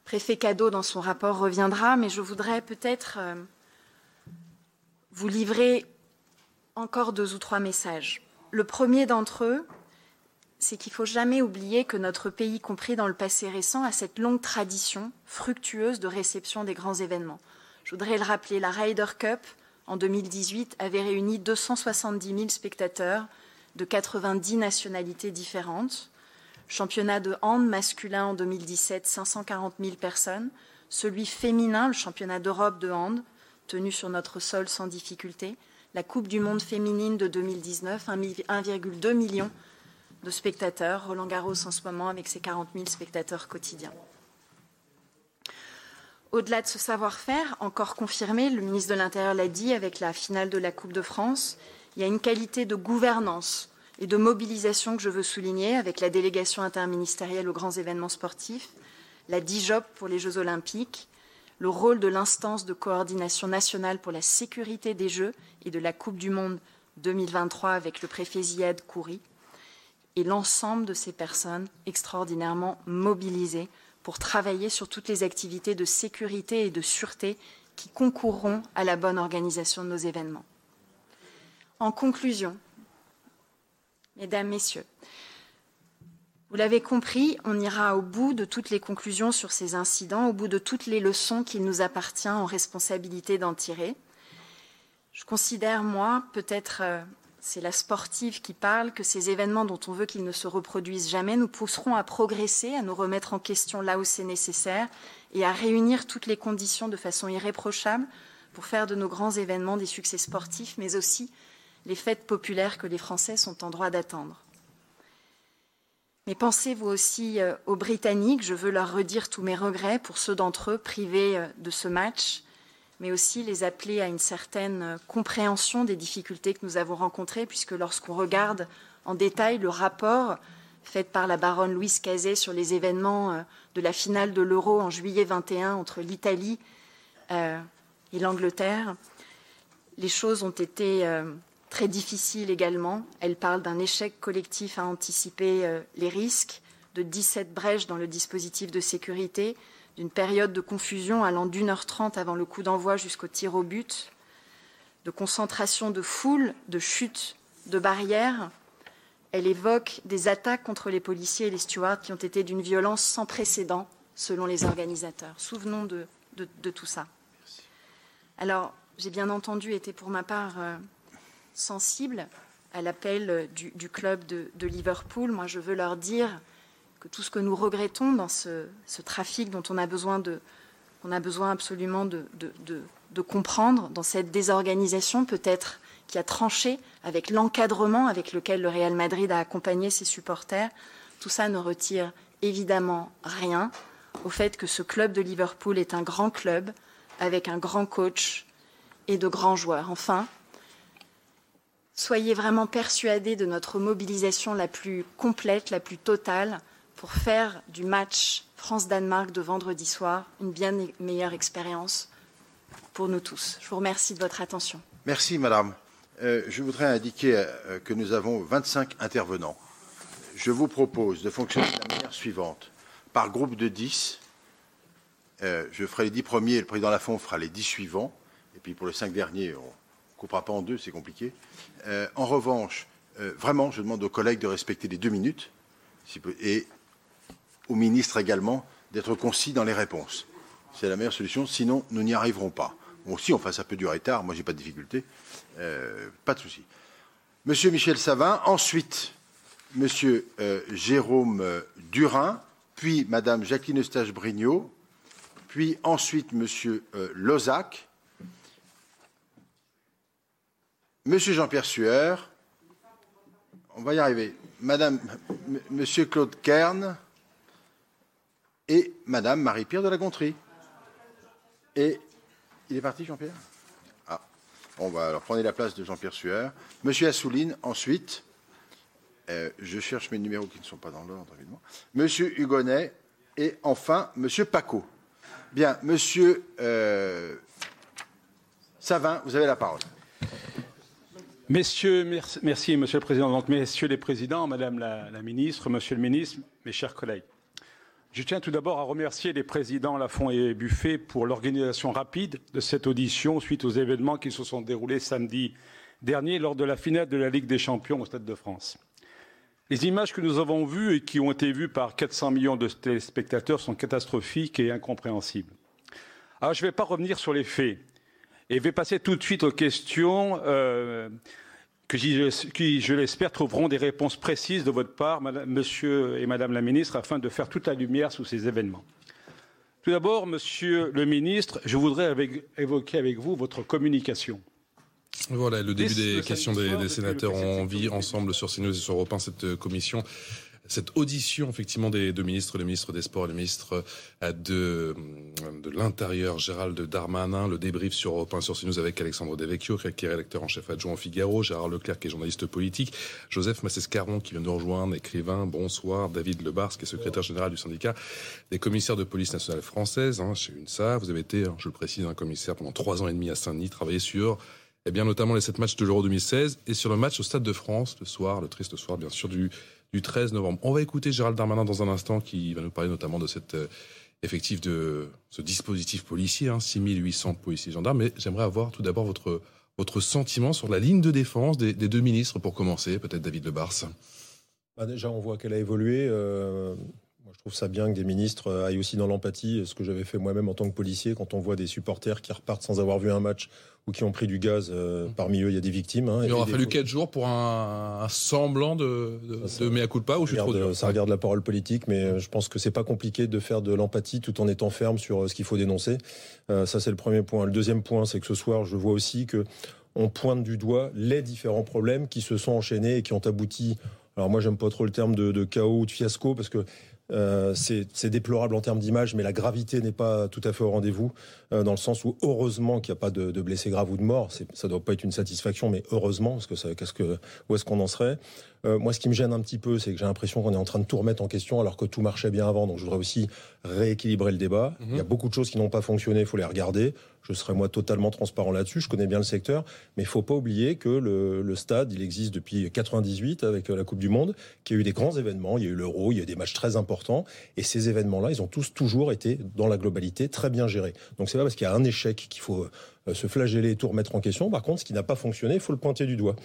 préfet Cadeau dans son rapport reviendra, mais je voudrais peut-être euh, vous livrer encore deux ou trois messages. Le premier d'entre eux, c'est qu'il ne faut jamais oublier que notre pays, compris dans le passé récent, a cette longue tradition fructueuse de réception des grands événements. Je voudrais le rappeler, la Ryder Cup, en 2018, avait réuni 270 000 spectateurs de 90 nationalités différentes. Championnat de hand masculin en 2017, 540 000 personnes. Celui féminin, le championnat d'Europe de hand, tenu sur notre sol sans difficulté. La Coupe du Monde féminine de 2019, 1,2 million de spectateurs. Roland Garros en ce moment avec ses 40 000 spectateurs quotidiens. Au-delà de ce savoir-faire, encore confirmé, le ministre de l'Intérieur l'a dit avec la finale de la Coupe de France, il y a une qualité de gouvernance et de mobilisation que je veux souligner avec la délégation interministérielle aux grands événements sportifs, la DIJOP pour les Jeux olympiques, le rôle de l'instance de coordination nationale pour la sécurité des Jeux et de la Coupe du Monde 2023 avec le préfet Ziad Kouri, et l'ensemble de ces personnes extraordinairement mobilisées pour travailler sur toutes les activités de sécurité et de sûreté qui concourront à la bonne organisation de nos événements. En conclusion, Mesdames, Messieurs, vous l'avez compris, on ira au bout de toutes les conclusions sur ces incidents, au bout de toutes les leçons qu'il nous appartient en responsabilité d'en tirer. Je considère, moi, peut-être euh, c'est la sportive qui parle, que ces événements dont on veut qu'ils ne se reproduisent jamais nous pousseront à progresser, à nous remettre en question là où c'est nécessaire et à réunir toutes les conditions de façon irréprochable pour faire de nos grands événements des succès sportifs, mais aussi les fêtes populaires que les Français sont en droit d'attendre. Mais pensez-vous aussi euh, aux Britanniques, je veux leur redire tous mes regrets pour ceux d'entre eux privés euh, de ce match, mais aussi les appeler à une certaine euh, compréhension des difficultés que nous avons rencontrées, puisque lorsqu'on regarde en détail le rapport fait par la baronne Louise Cazet sur les événements de la finale de l'Euro en juillet 21 entre l'Italie et l'Angleterre, les choses ont été très difficile également. Elle parle d'un échec collectif à anticiper euh, les risques, de 17 brèches dans le dispositif de sécurité, d'une période de confusion allant d'une heure trente avant le coup d'envoi jusqu'au tir au but, de concentration de foule, de chute de barrières. Elle évoque des attaques contre les policiers et les stewards qui ont été d'une violence sans précédent selon les organisateurs. Souvenons de, tout ça. Alors, j'ai bien entendu été pour ma part euh, sensibles à l'appel du, club de, Liverpool. Moi, je veux leur dire que tout ce que nous regrettons dans ce, trafic dont on a besoin, on a besoin absolument de, de comprendre, dans cette désorganisation peut-être qui a tranché avec l'encadrement avec lequel le Real Madrid a accompagné ses supporters, tout ça ne retire évidemment rien au fait que ce club de Liverpool est un grand club avec un grand coach et de grands joueurs. Enfin, soyez vraiment persuadés de notre mobilisation la plus complète, la plus totale pour faire du match France-Danemark de vendredi soir une bien meilleure expérience pour nous tous. Je vous remercie de votre attention. Merci, Madame. Euh, je voudrais indiquer euh, que nous avons 25 intervenants. Je vous propose de fonctionner de la manière suivante. Par groupe de 10, euh, je ferai les 10 premiers le président Lafont fera les 10 suivants. Et puis pour les 5 derniers, on coupera pas en deux, c'est compliqué. en revanche, vraiment, je demande aux collègues de respecter les deux minutes et au ministre également d'être concis dans les réponses. C'est la meilleure solution, sinon nous n'y arriverons pas. Bon, si on fasse un peu du retard, moi j'ai pas de difficulté, euh, pas de souci. Monsieur Michel Savin, ensuite Monsieur euh, Jérôme euh, Durin, puis Madame Jacqueline Eustache-Brignot, puis ensuite Monsieur Lozac, Monsieur Jean-Pierre Sueur, on va y arriver, Madame, Monsieur Claude Kern et Madame Marie-Pierre de la Gontrie. Et il est parti, Jean-Pierre? Ah, on va alors prendre la place de Jean-Pierre Sueur. Monsieur Assouline, ensuite. Euh, je cherche mes numéros qui ne sont pas dans l'ordre, évidemment. Monsieur Hugonnet et enfin Monsieur Paco. Bien, Monsieur euh, Savin, vous avez la parole. Messieurs, merci, Monsieur le Président. Donc, messieurs les présidents, Madame la Ministre, Monsieur le Ministre, mes chers collègues. Je tiens tout d'abord à remercier les présidents Lafont et Buffet pour l'organisation rapide de cette audition suite aux événements qui se sont déroulés samedi dernier lors de la finale de la Ligue des Champions au Stade de France. Les images que nous avons vues et qui ont été vues par 400 millions de téléspectateurs sont catastrophiques et incompréhensibles. Alors, je ne vais pas revenir sur les faits et vais passer tout de suite aux questions euh, qui, je l'espère, trouveront des réponses précises de votre part, monsieur et madame la ministre, afin de faire toute la lumière sur ces événements. Tout d'abord, monsieur le ministre, je voudrais évoquer avec vous votre communication. Voilà, le début des questions des, sénateurs. On vit ensemble sur CNews et sur Europe 1 cette commission cette audition effectivement des deux ministres, le ministre des Sports et le ministre euh, de, euh, de l'Intérieur, Gérald Darmanin, le débrief sur Europe 1 sur CNews avec Alexandre Devecchio, qui est rédacteur en chef adjoint au Figaro, Gérard Leclerc, qui est journaliste politique, Joseph Massescaron, qui vient nous rejoindre, écrivain, bonsoir, David Lebars, qui est secrétaire général du syndicat des commissaires de police nationale française, hein, chez UNSA. Vous avez été, hein, je le précise, un commissaire pendant trois ans et demi à Saint-Denis, travaillé sur eh bien, notamment les sept matchs de l'Euro 2016 et sur le match au Stade de France, le soir, le triste soir, bien sûr, du du 13 novembre. On va écouter Gérald Darmanin dans un instant qui va nous parler notamment de cette euh, effectif de ce dispositif policier, hein, 6800 policiers gendarmes. Mais j'aimerais avoir tout d'abord votre, votre sentiment sur la ligne de défense des, deux ministres pour commencer, peut-être David Lebars. Bah déjà, on voit qu'elle a évolué. Euh, moi, je trouve ça bien que des ministres aillent aussi dans l'empathie, ce que j'avais fait moi-même en tant que policier, quand on voit des supporters qui repartent sans avoir vu un match ou qui ont pris du gaz. Euh, mmh. Parmi eux, il y a des victimes. Hein, il aura fallu 4 jours pour un, semblant de, de, de mea culpa ou je suis trop dur Ça regarde la parole politique, mais euh, je pense que c'est pas compliqué de faire de l'empathie tout en étant ferme sur euh, ce qu'il faut dénoncer. ça, c'est le premier point. Le deuxième point, c'est que ce soir, je vois aussi que on pointe du doigt les différents problèmes qui se sont enchaînés et qui ont abouti. Alors moi, j'aime pas trop le terme de, de chaos ou de fiasco parce que euh, c'est déplorable en termes d'image, mais la gravité n'est pas tout à fait au rendez-vous, euh, dans le sens où heureusement qu'il n'y a pas de, de, blessés graves ou de morts. Ça doit pas être une satisfaction, mais heureusement, parce que, ça, qu'est-ce que où est-ce qu'on en serait? Euh, Moi, ce qui me gêne un petit peu, c'est que j'ai l'impression qu'on est en train de tout remettre en question, alors que tout marchait bien avant. Donc, je voudrais aussi rééquilibrer le débat. Il y a beaucoup de choses qui n'ont pas fonctionné, il faut les regarder. Je serai moi totalement transparent là-dessus. Je connais bien le secteur, mais il faut pas oublier que le, le, stade, il existe depuis 98 avec la Coupe du Monde, qu'il y a eu des grands événements. Il y a eu l'Euro, il y a eu des matchs très importants, et ces événements-là, ils ont tous toujours été dans la globalité très bien gérés. Donc c'est pas parce qu'il y a un échec qu'il faut euh, se flageller et tout remettre en question. Par contre, ce qui n'a pas fonctionné, il faut le pointer du doigt.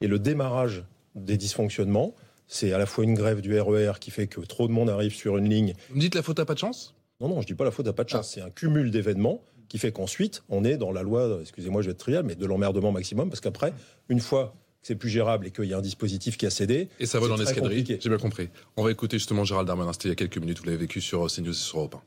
Et le démarrage des dysfonctionnements, c'est à la fois une grève du RER e qui fait que trop de monde arrive sur une ligne. Vous me dites la faute à pas de chance? Non, non, je dis pas la faute à pas de chance. Ah. C'est un cumul d'événements qui fait qu'ensuite, on est dans la loi, excusez-moi, je vais être trial, mais de l'emmerdement maximum, parce qu'après, une fois que c'est plus gérable et qu'il y a un dispositif qui a cédé. Et ça va dans l'escadrille, j'ai bien compris. On va écouter justement Gérald Darmanin, c'était il y a quelques minutes, vous l'avez vécu sur CNews et sur Europe 1.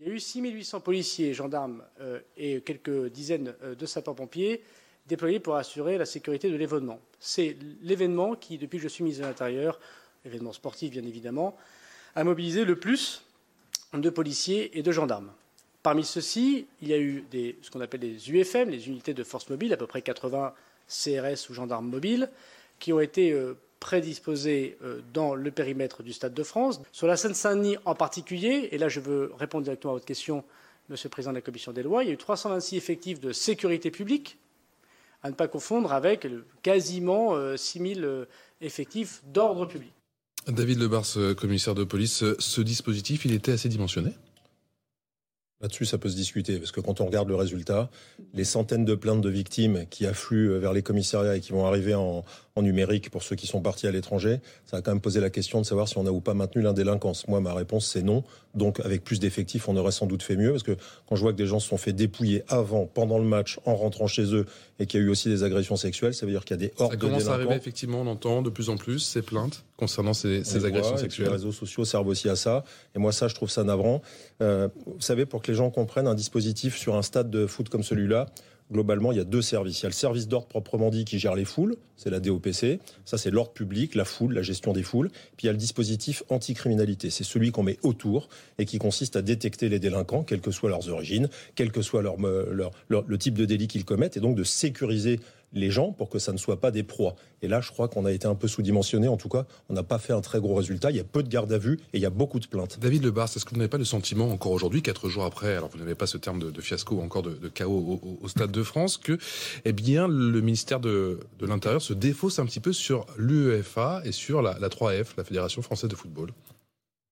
Il y a eu 6800 policiers gendarmes euh, et quelques dizaines euh, de sapeurs-pompiers déployés pour assurer la sécurité de l'événement. C'est l'événement qui, depuis que je suis ministre de l'Intérieur, événement sportif bien évidemment, a mobilisé le plus de policiers et de gendarmes. Parmi ceux-ci, il y a eu ce qu'on appelle les UFM, les unités de force mobile, à peu près 80 CRS ou gendarmes mobiles, qui ont été euh, prédisposés euh, dans le périmètre du Stade de France. Sur la Seine-Saint-Denis en particulier, et là je veux répondre directement à votre question, Monsieur le Président de la Commission des lois, il y a eu 326 effectifs de sécurité publique, à ne pas confondre avec quasiment 6 000 effectifs d'ordre public. David Lebars, commissaire de police, ce dispositif, il était assez dimensionné? Là-dessus, ça peut se discuter, parce que quand on regarde le résultat, les centaines de plaintes de victimes qui affluent vers les commissariats et qui vont arriver en, en numérique pour ceux qui sont partis à l'étranger, ça a quand même posé la question de savoir si on a ou pas maintenu l'indélinquance. Moi, ma réponse, c'est non. Donc, avec plus d'effectifs, on aurait sans doute fait mieux, parce que quand je vois que des gens se sont fait dépouiller avant, pendant le match, en rentrant chez eux, et qu'il y a eu aussi des agressions sexuelles, ça veut dire qu'il y a des hordes de délinquants. Ça commence à arriver, effectivement, on entend de plus en plus ces plaintes concernant ces, ces agressions sexuelles. Les réseaux sociaux servent aussi à ça. Et moi, ça, je trouve ça navrant. Euh, vous savez, pour que les gens comprennent, un dispositif sur un stade de foot comme celui-là, globalement, il y a deux services. Il y a le service d'ordre proprement dit qui gère les foules, c'est la DOPC. Ça, c'est l'ordre public, la foule, la gestion des foules. Puis il y a le dispositif anticriminalité. C'est celui qu'on met autour et qui consiste à détecter les délinquants, quelles que soient leurs origines, quel que soit leur, le type de délit qu'ils commettent, et donc de sécuriser les gens pour que ça ne soit pas des proies. Et là, je crois qu'on a été un peu sous-dimensionné. En tout cas, on n'a pas fait un très gros résultat. Il y a peu de garde à vue et il y a beaucoup de plaintes. David Lebar, est-ce que vous n'avez pas le sentiment, encore aujourd'hui, quatre jours après, alors vous n'avez pas ce terme de, fiasco ou encore de, chaos au, Stade de France, que eh bien, le ministère de, l'Intérieur se défausse un petit peu sur l'UEFA et sur la 3F, la Fédération française de football?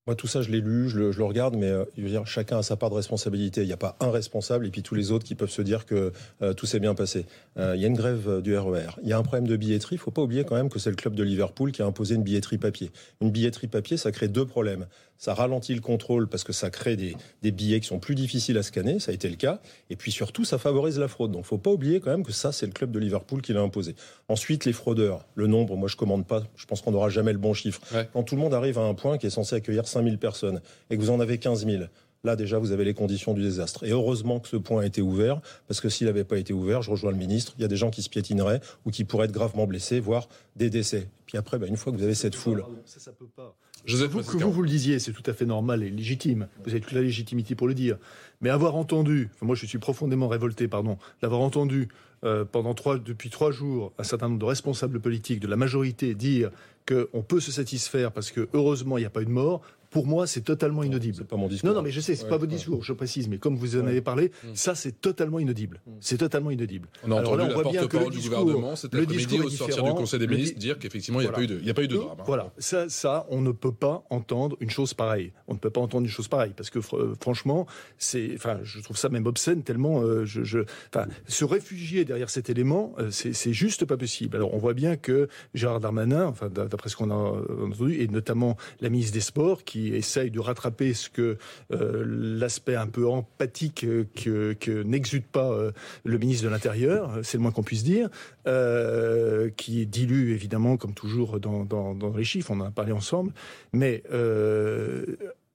Moi, tout ça, je l'ai lu, je le, regarde, mais euh, je veux dire, chacun a sa part de responsabilité. Il n'y a pas un responsable et puis tous les autres qui peuvent se dire que euh, tout s'est bien passé. Euh, il y a une grève du RER. E il y a un problème de billetterie. Il ne faut pas oublier quand même que c'est le club de Liverpool qui a imposé une billetterie papier. Une billetterie papier, ça crée deux problèmes. Ça ralentit le contrôle parce que ça crée des, des billets qui sont plus difficiles à scanner. Ça a été le cas. Et puis surtout, ça favorise la fraude. Donc, il ne faut pas oublier quand même que ça, c'est le club de Liverpool qui l'a imposé. Ensuite, les fraudeurs. Le nombre, moi, je commande pas. Je pense qu'on n'aura jamais le bon chiffre. Quand tout le monde arrive à un point qui est censé accueillir 5000 personnes et que vous en avez 15 000, là déjà vous avez les conditions du désastre. Et heureusement que ce point a été ouvert, parce que s'il n'avait pas été ouvert, je rejoins le ministre, il y a des gens qui se piétineraient ou qui pourraient être gravement blessés, voire des décès. Puis après, bah, une fois que vous avez cette foule... Ça, ça peut pas. Vous, que vous, vous le disiez, c'est tout à fait normal et légitime. Vous avez toute la légitimité pour le dire. Mais avoir entendu, moi je suis profondément révolté, pardon, d'avoir entendu euh, pendant trois, depuis trois jours un certain nombre de responsables politiques de la majorité dire qu'on peut se satisfaire parce que heureusement il n'y a pas eu de mort pour moi, c'est totalement inaudible. C'est pas mon discours. Non, non, mais je sais, c'est pas votre discours, je précise, mais comme vous en avez parlé, mm. ça, c'est totalement inaudible. Mm. C'est totalement inaudible. On a Alors entendu là, on la porte-parole du gouvernement cet après-midi au sortir du Conseil des ministres dire qu'effectivement, il n'y a, pas eu de, drame. Hein. Voilà, ça, ça, on ne peut pas entendre une chose pareille. On ne peut pas entendre une chose pareille, parce que euh, franchement, c'est, enfin, je trouve ça même obscène tellement, euh, je, je, enfin, se réfugier derrière cet élément, euh, c'est juste pas possible. Alors, on voit bien que Gérard Darmanin, enfin, d'après ce qu'on a entendu, et notamment la ministre des Sports, qui essaye de rattraper ce que euh, l'aspect un peu empathique que, que n'exude pas euh, le ministre de l'Intérieur, c'est le moins qu'on puisse dire, euh, qui dilue évidemment, comme toujours dans, les chiffres, on en a parlé ensemble, mais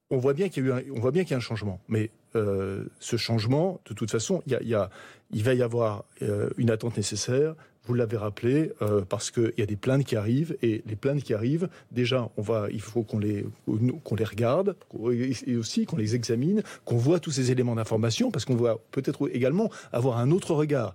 on voit bien qu'il y a eu un, on voit bien qu'il y a un changement. Mais ce changement, de toute façon, il va y avoir une attente nécessaire vous l'avez rappelé, euh, parce qu'il y a des plaintes qui arrivent, et les plaintes qui arrivent, déjà, on va, il faut qu'on les, qu'on les regarde, et aussi qu'on les examine, qu'on voit tous ces éléments d'information, parce qu'on va peut-être également avoir un autre regard.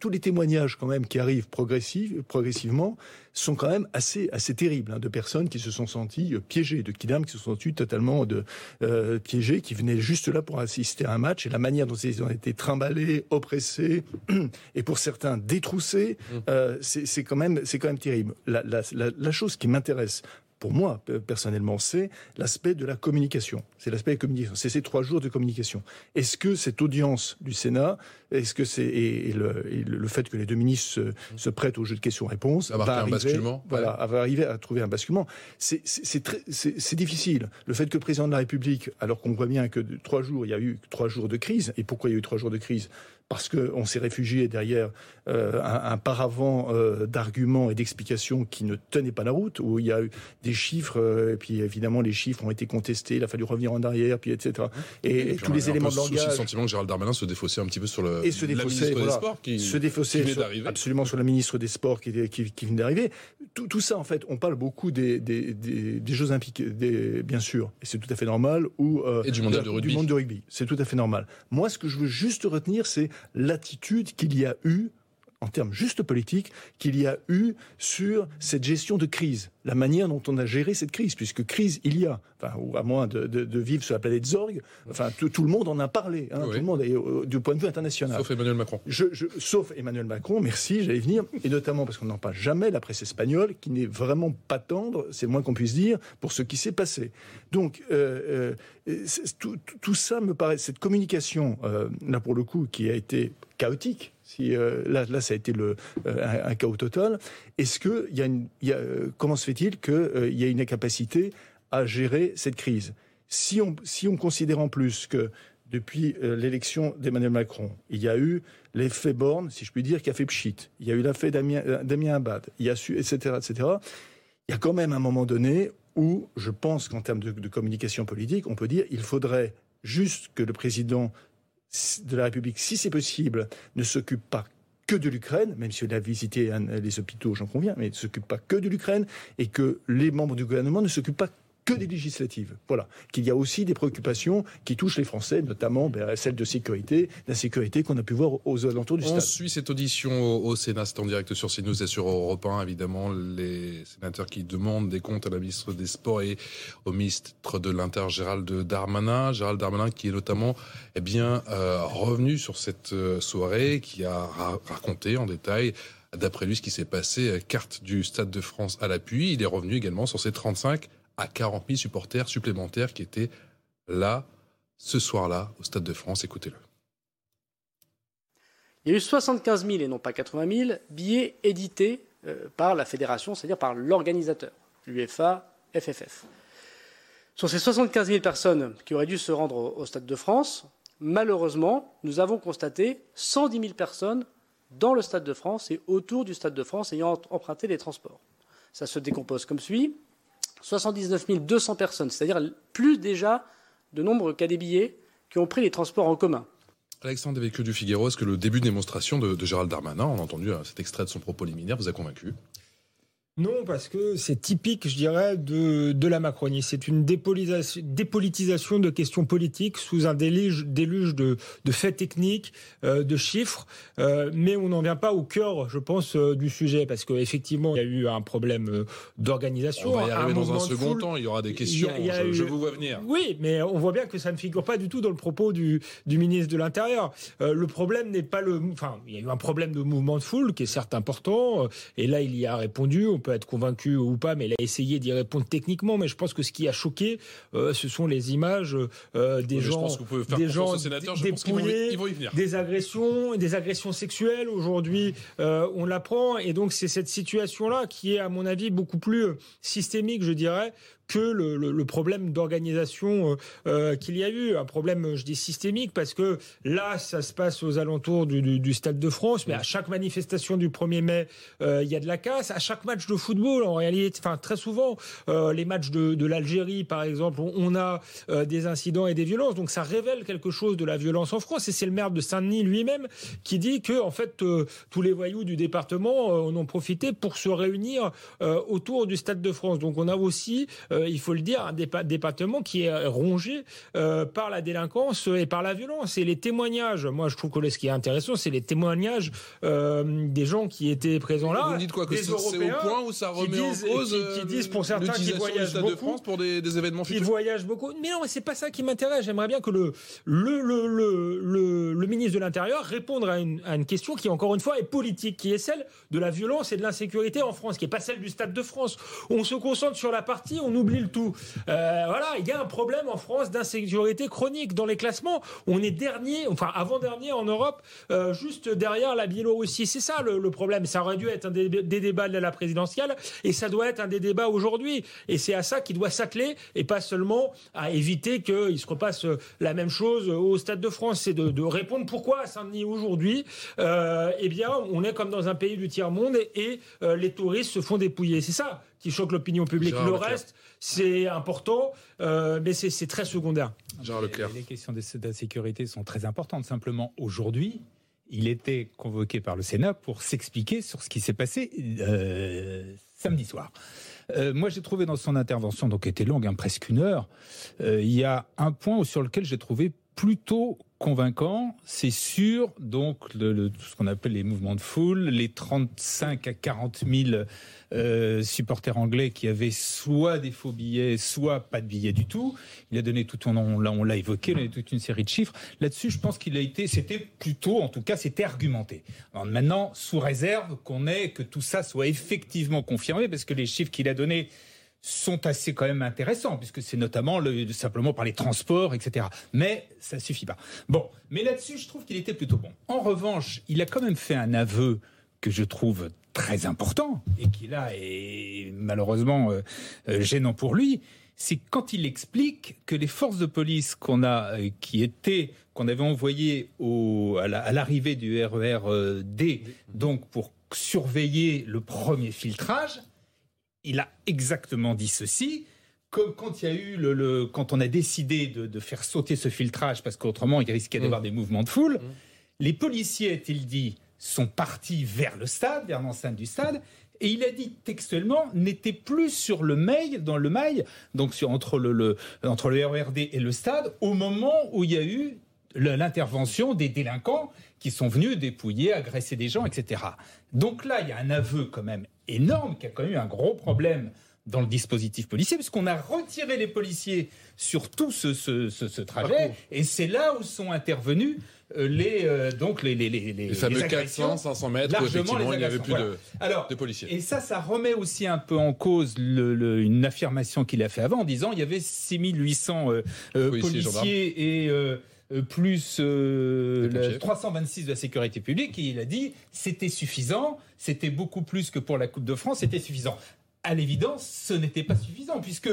tous les témoignages quand même qui arrivent progressivement, sont quand même assez, assez terribles, hein, de personnes qui se sont senties euh, piégées, de kidnappers qui se sont sentis totalement de, euh, piégés, qui venaient juste là pour assister à un match, et la manière dont ils ont été trimballés, oppressés, et pour certains détroussés, mmh. euh, c'est quand même, c'est quand même terrible. La, la, la, la chose qui m'intéresse pour moi, personnellement, c'est l'aspect de la communication. C'est l'aspect communication. C'est ces trois jours de communication. Est-ce que cette audience du Sénat, est-ce que c'est et, le, fait que les deux ministres se, prêtent au jeu de questions-réponses, va arriver, un basculement, voilà, va arriver à trouver un basculement. C'est difficile. Le fait que le président de la République, alors qu'on voit bien que trois jours, il y a eu trois jours de crise. Et pourquoi il y a eu trois jours de crise? Parce qu'on s'est réfugié derrière euh, un, un, paravent euh, d'arguments et d'explications qui ne tenaient pas la route, où il y a eu des chiffres, euh, et puis évidemment les chiffres ont été contestés, il a fallu revenir en arrière, puis etc. Et, et tous les éléments de langage. le sentiment que Gérald Darmanin se défaussait un petit peu sur le et se défausser, la ministre voilà, des Sports qui, se défausser qui sur, absolument sur la ministre des Sports qui, qui, qui vient d'arriver. Tout, tout, ça, en fait, on parle beaucoup des, des, des, des Jeux Olympiques, bien sûr, et c'est tout à fait normal, ou et du mondial de rugby. Du monde de rugby, c'est tout à fait normal. Moi, ce que je veux juste retenir, c'est l'attitude qu'il y a eu en termes juste politiques, qu'il y a eu sur cette gestion de crise, la manière dont on a géré cette crise, puisque crise il y a, enfin, ou à moins de, de, de vivre sur la planète Zorg, enfin, tout, tout le monde en a parlé, hein, oui. tout le monde, et, euh, du point de vue international. Sauf Emmanuel Macron. Je, je, sauf Emmanuel Macron, merci, j'allais venir, et notamment parce qu'on n'en parle jamais, la presse espagnole, qui n'est vraiment pas tendre, c'est le moins qu'on puisse dire, pour ce qui s'est passé. Donc, euh, euh, tout, tout, ça me paraît, cette communication, là pour le coup, qui a été chaotique, si euh, là, ça a été euh, un, chaos total. Est-ce que euh, comment se fait-il qu'il y a une incapacité à gérer cette crise? Si on, si on considère en plus que depuis l'élection d'Emmanuel Macron, il y a eu l'effet Borne, si je puis dire, qui a fait pchit. Il y a eu l'effet Damien, Abad. Il y a etc., etc. Il y a quand même un moment donné où je pense qu'en termes de, de communication politique, on peut dire il faudrait juste que le président de la République, si c'est possible, ne s'occupe pas que de l'Ukraine, même si on a visité les hôpitaux, j'en conviens, mais ne s'occupe pas que de l'Ukraine, et que les membres du gouvernement ne s'occupent pas que des législatives. Voilà. Qu'il y a aussi des préoccupations qui touchent les Français, notamment ben, celle de sécurité, d'insécurité qu'on a pu voir aux alentours du On stade. suit cette audition au, au Sénat, c'est en direct sur CNews et sur Europe 1, évidemment, les sénateurs qui demandent des comptes à la ministre des Sports et au ministre de l'Inter, Gérald Darmanin. Gérald Darmanin qui est notamment eh bien, euh, revenu sur cette euh, soirée, qui a ra raconté en détail d'après lui ce qui s'est passé, carte du Stade de France à l'appui. Il est revenu également sur ces 35 à 40 000 supporters supplémentaires qui étaient là ce soir-là au Stade de France. Écoutez-le. Il y a eu 75 000 et non pas 80 000 billets édités euh, par la fédération, c'est-à-dire par l'organisateur, l'UEFA, FFF. Sur ces 75 000 personnes qui auraient dû se rendre au, au Stade de France, malheureusement, nous avons constaté 110 000 personnes dans le Stade de France et autour du Stade de France ayant emprunté les transports. Ça se décompose comme suit. 79 200 personnes, c'est-à-dire plus déjà de nombre qu'a des billets qui ont pris les transports en commun. Alexandre Devecchio du Figaro, est-ce que le début de démonstration de, de Gérald Darmanin, on a entendu cet extrait de son propos liminaire, vous a convaincu? Non, parce que c'est typique, je dirais, de, de la Macronie. C'est une dépolitisation, dépolitisation de questions politiques sous un déluge, déluge de, de faits techniques, euh, de chiffres, euh, mais on n'en vient pas au cœur, je pense, euh, du sujet, parce qu'effectivement, il y a eu un problème euh, d'organisation. On va y arriver un dans un second foule. temps, il y aura des questions, il y a, il y a je, eu... je, vous vois venir. Oui, mais on voit bien que ça ne figure pas du tout dans le propos du, du ministre de l'Intérieur. Euh, le problème n'est pas le... Enfin, il y a eu un problème de mouvement de foule qui est certes important, et là, il y a répondu, on peut être convaincu ou pas, mais il a essayé d'y répondre techniquement. Mais je pense que ce qui a choqué, euh, ce sont les images euh, des oui, gens, des gens dépouillés, des agressions, des agressions sexuelles. Aujourd'hui, euh, on l'apprend, et donc c'est cette situation-là qui est, à mon avis, beaucoup plus systémique, je dirais, que le, problème d'organisation euh, qu'il y a eu, un problème, je dis systémique, parce que là, ça se passe aux alentours du, Stade de France, mais à chaque manifestation du 1er mai, euh, il y a de la casse. À chaque match de football, en réalité, enfin très souvent, euh, les matchs de, de l'Algérie, par exemple, on, a des incidents et des violences, donc ça révèle quelque chose de la violence en France. Et c'est le maire de Saint-Denis lui-même qui dit que, en fait, tous les voyous du département en ont profité pour se réunir autour du Stade de France. Donc on a aussi euh, il faut le dire, un département qui est rongé euh, par la délinquance et par la violence. Et les témoignages, moi je trouve que ce qui est intéressant, c'est les témoignages euh, des gens qui étaient présents là. Vous dites quoi que c'est au point où ça remet disent, en cause qui, qui, disent pour certains qui voyagent beaucoup, de France pour des, des événements futurs. Ils voyagent beaucoup. Mais non, c'est pas ça qui m'intéresse. J'aimerais bien que le le, le, le, le, le ministre de l'Intérieur réponde à une, à une question qui encore une fois est politique, qui est celle de la violence et de l'insécurité en France, qui est pas celle du Stade de France. On se concentre sur la partie, on oublie oublie le tout. Euh, voilà, il y a un problème en France d'insécurité chronique dans les classements. On est dernier, enfin avant-dernier en Europe, euh, juste derrière la Biélorussie. C'est ça le, problème. Ça aurait dû être un des, débats de la présidentielle et ça doit être un des débats aujourd'hui. Et c'est à ça qu'il doit s'atteler et pas seulement à éviter qu'il se repasse la même chose au Stade de France. C'est de, répondre pourquoi à Saint-Denis aujourd'hui, euh, eh bien, on est comme dans un pays du tiers-monde et, les touristes se font dépouiller. C'est ça qui choque l'opinion publique. le reste, c'est important, euh, mais c'est très secondaire. Les, questions d'insécurité sont très importantes. Simplement, aujourd'hui, il était convoqué par le Sénat pour s'expliquer sur ce qui s'est passé euh, samedi soir. Euh, moi, j'ai trouvé dans son intervention, donc qui était longue, hein, presque une heure, il y a un point sur lequel j'ai trouvé plutôt convaincant, c'est sûr, donc ce qu'on appelle les mouvements de foule, les 35 à 40 000 euh, supporters anglais qui avaient soit des faux billets, soit pas de billets du tout. Il a donné tout, on, on, on l'a évoqué, il a toute une série de chiffres. Là-dessus, je pense qu'il a été, c'était plutôt, en tout cas, c'était argumenté. Maintenant, sous réserve qu'on ait, que tout ça soit effectivement confirmé, parce que les chiffres qu'il a donnés sont assez quand même intéressants, puisque c'est notamment le, simplement par les transports, etc. Mais ça suffit pas. Bon, mais là-dessus, je trouve qu'il était plutôt bon. En revanche, il a quand même fait un aveu que je trouve très important et qui là est malheureusement euh, euh, gênant pour lui, c'est quand il explique que les forces de police qu'on a, euh, qui étaient, qu'on avait envoyées au, à l'arrivée du RER D, donc pour surveiller le premier filtrage, il a exactement dit ceci. Comme quand il y a eu le, quand on a décidé de, faire sauter ce filtrage parce qu'autrement il risquait d'avoir mmh. des mouvements de foule, mmh. les policiers, a-t-il dit, sont partis vers le stade, vers l'enceinte du stade, et il a dit textuellement n'était plus sur le mail, dans le mail, donc sur, entre le, entre le RERD et le stade, au moment où il y a eu l'intervention des délinquants qui sont venus dépouiller, agresser des gens, etc. Donc là, il y a un aveu quand même énorme qui a quand même eu un gros problème dans le dispositif policier, puisqu'on a retiré les policiers sur tout ce, ce, ce, trajet, et c'est là où sont intervenus euh, les euh, donc les les les, les, fameux 400 500 mètres où effectivement il n'y avait plus de, Alors, de policiers. Et ça, ça remet aussi un peu en cause le, une affirmation qu'il a fait avant en disant il y avait 6800 euh, policiers, et euh, plus euh, 326 de la sécurité publique, et il a dit c'était suffisant, c'était beaucoup plus que pour la Coupe de France, c'était suffisant. À l'évidence, ce n'était pas suffisant puisque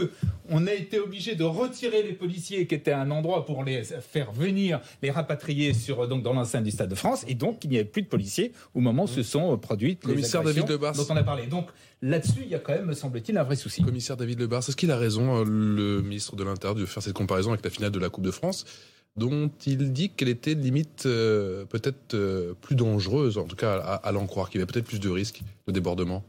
on a été obligé de retirer les policiers qui étaient à un endroit pour les faire venir, les rapatrier sur donc dans l'enceinte du Stade de France, et donc il n'y avait plus de policiers au moment où se sont produites Commissaire les David Lebars. dont on a parlé. Donc là-dessus, il y a quand même, me semble-t-il, un vrai souci. Commissaire David Lebars, est-ce qu'il a raison, euh, le ministre de l'Intérieur, de faire cette comparaison avec la finale de la Coupe de France? Dont il dit qu'elle était limite euh, peut-être euh, plus dangereuse, en tout cas à, l'en croire, qu'il y avait peut-être plus de risques de débordement.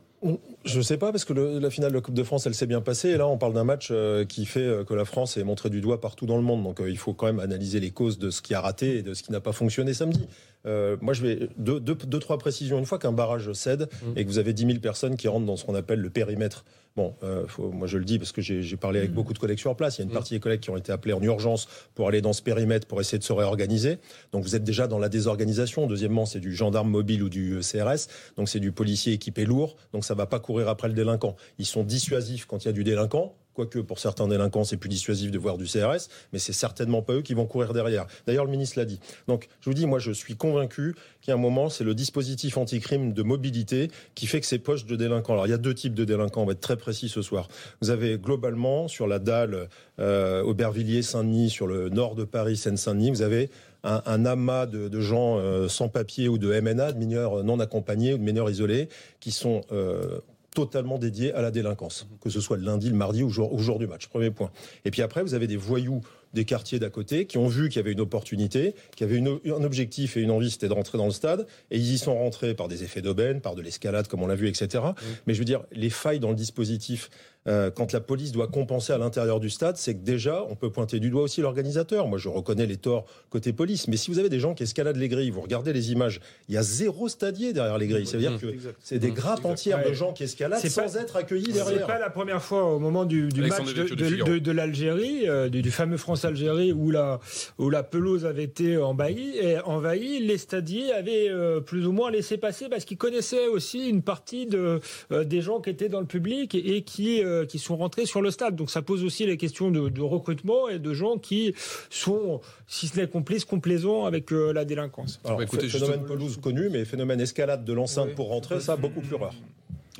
Je ne sais pas, parce que la finale de la Coupe de France, elle s'est bien passée. Et là, on parle d'un match euh, qui fait que la France est montrée du doigt partout dans le monde. Donc, il faut quand même analyser les causes de ce qui a raté et de ce qui n'a pas fonctionné samedi. Moi, je vais deux, deux, trois précisions. Une fois qu'un barrage cède mmh. et que vous avez 10 000 personnes qui rentrent dans ce qu'on appelle le périmètre Bon, euh, moi je le dis parce que j'ai parlé avec mm. beaucoup de collègues sur place. Il y a une mm. partie des collègues qui ont été appelés en urgence pour aller dans ce périmètre pour essayer de se réorganiser. Donc vous êtes déjà dans la désorganisation. Deuxièmement, c'est du gendarme mobile ou du CRS. Donc c'est du policier équipé lourd. Donc ça va pas courir après le délinquant. Ils sont dissuasifs quand il y a du délinquant. Quoique pour certains délinquants, c'est plus dissuasif de voir du CRS, mais c'est certainement pas eux qui vont courir derrière. D'ailleurs, le ministre l'a dit. Donc, je vous dis, moi, je suis convaincu a un moment, c'est le dispositif anticrime de mobilité qui fait que ces poches de délinquants. Alors, il y a deux types de délinquants. On va être très précis ce soir. Vous avez globalement sur la dalle euh, Aubervilliers, Saint-Denis, sur le nord de Paris, Seine-Saint-Denis, vous avez un, amas de, gens euh, sans papier ou de MNA, de mineurs non accompagnés ou de mineurs isolés, qui sont euh, totalement dédié à la délinquance, que ce soit le lundi, le mardi ou au jour, du match. Premier point. Et puis après, vous avez des voyous des quartiers d'à côté qui ont vu qu'il y avait une opportunité, qui avaient un objectif et une envie, c'était de rentrer dans le stade, et ils y sont rentrés par des effets d'aubaine, par de l'escalade, comme on l'a vu, etc. Mais je veux dire, les failles dans le dispositif euh, quand la police doit compenser à l'intérieur du stade, c'est que déjà, on peut pointer du doigt aussi l'organisateur. Moi, je reconnais les torts côté police, mais si vous avez des gens qui escaladent les grilles, vous regardez les images, il y a zéro stadier derrière les grilles. Ça veut dire que c'est des grappes entières de gens qui escaladent sans être accueillis derrière. C'est pas la première fois au moment du, match de, de, l'Algérie, euh, du, fameux France France-Algérie où la, où la pelouse avait été envahie, et envahie les stadiers avaient plus ou moins laissé passer parce qu'ils connaissaient aussi une partie de, des gens qui étaient dans le public et, qui, qui sont rentrés sur le stade. Donc ça pose aussi les questions de, de recrutement et de gens qui sont, si ce n'est complices, complaisants avec la délinquance. Alors, écoutez, phénomène pelouse connu, mais phénomène escalade de l'enceinte pour rentrer, ça, beaucoup plus rare.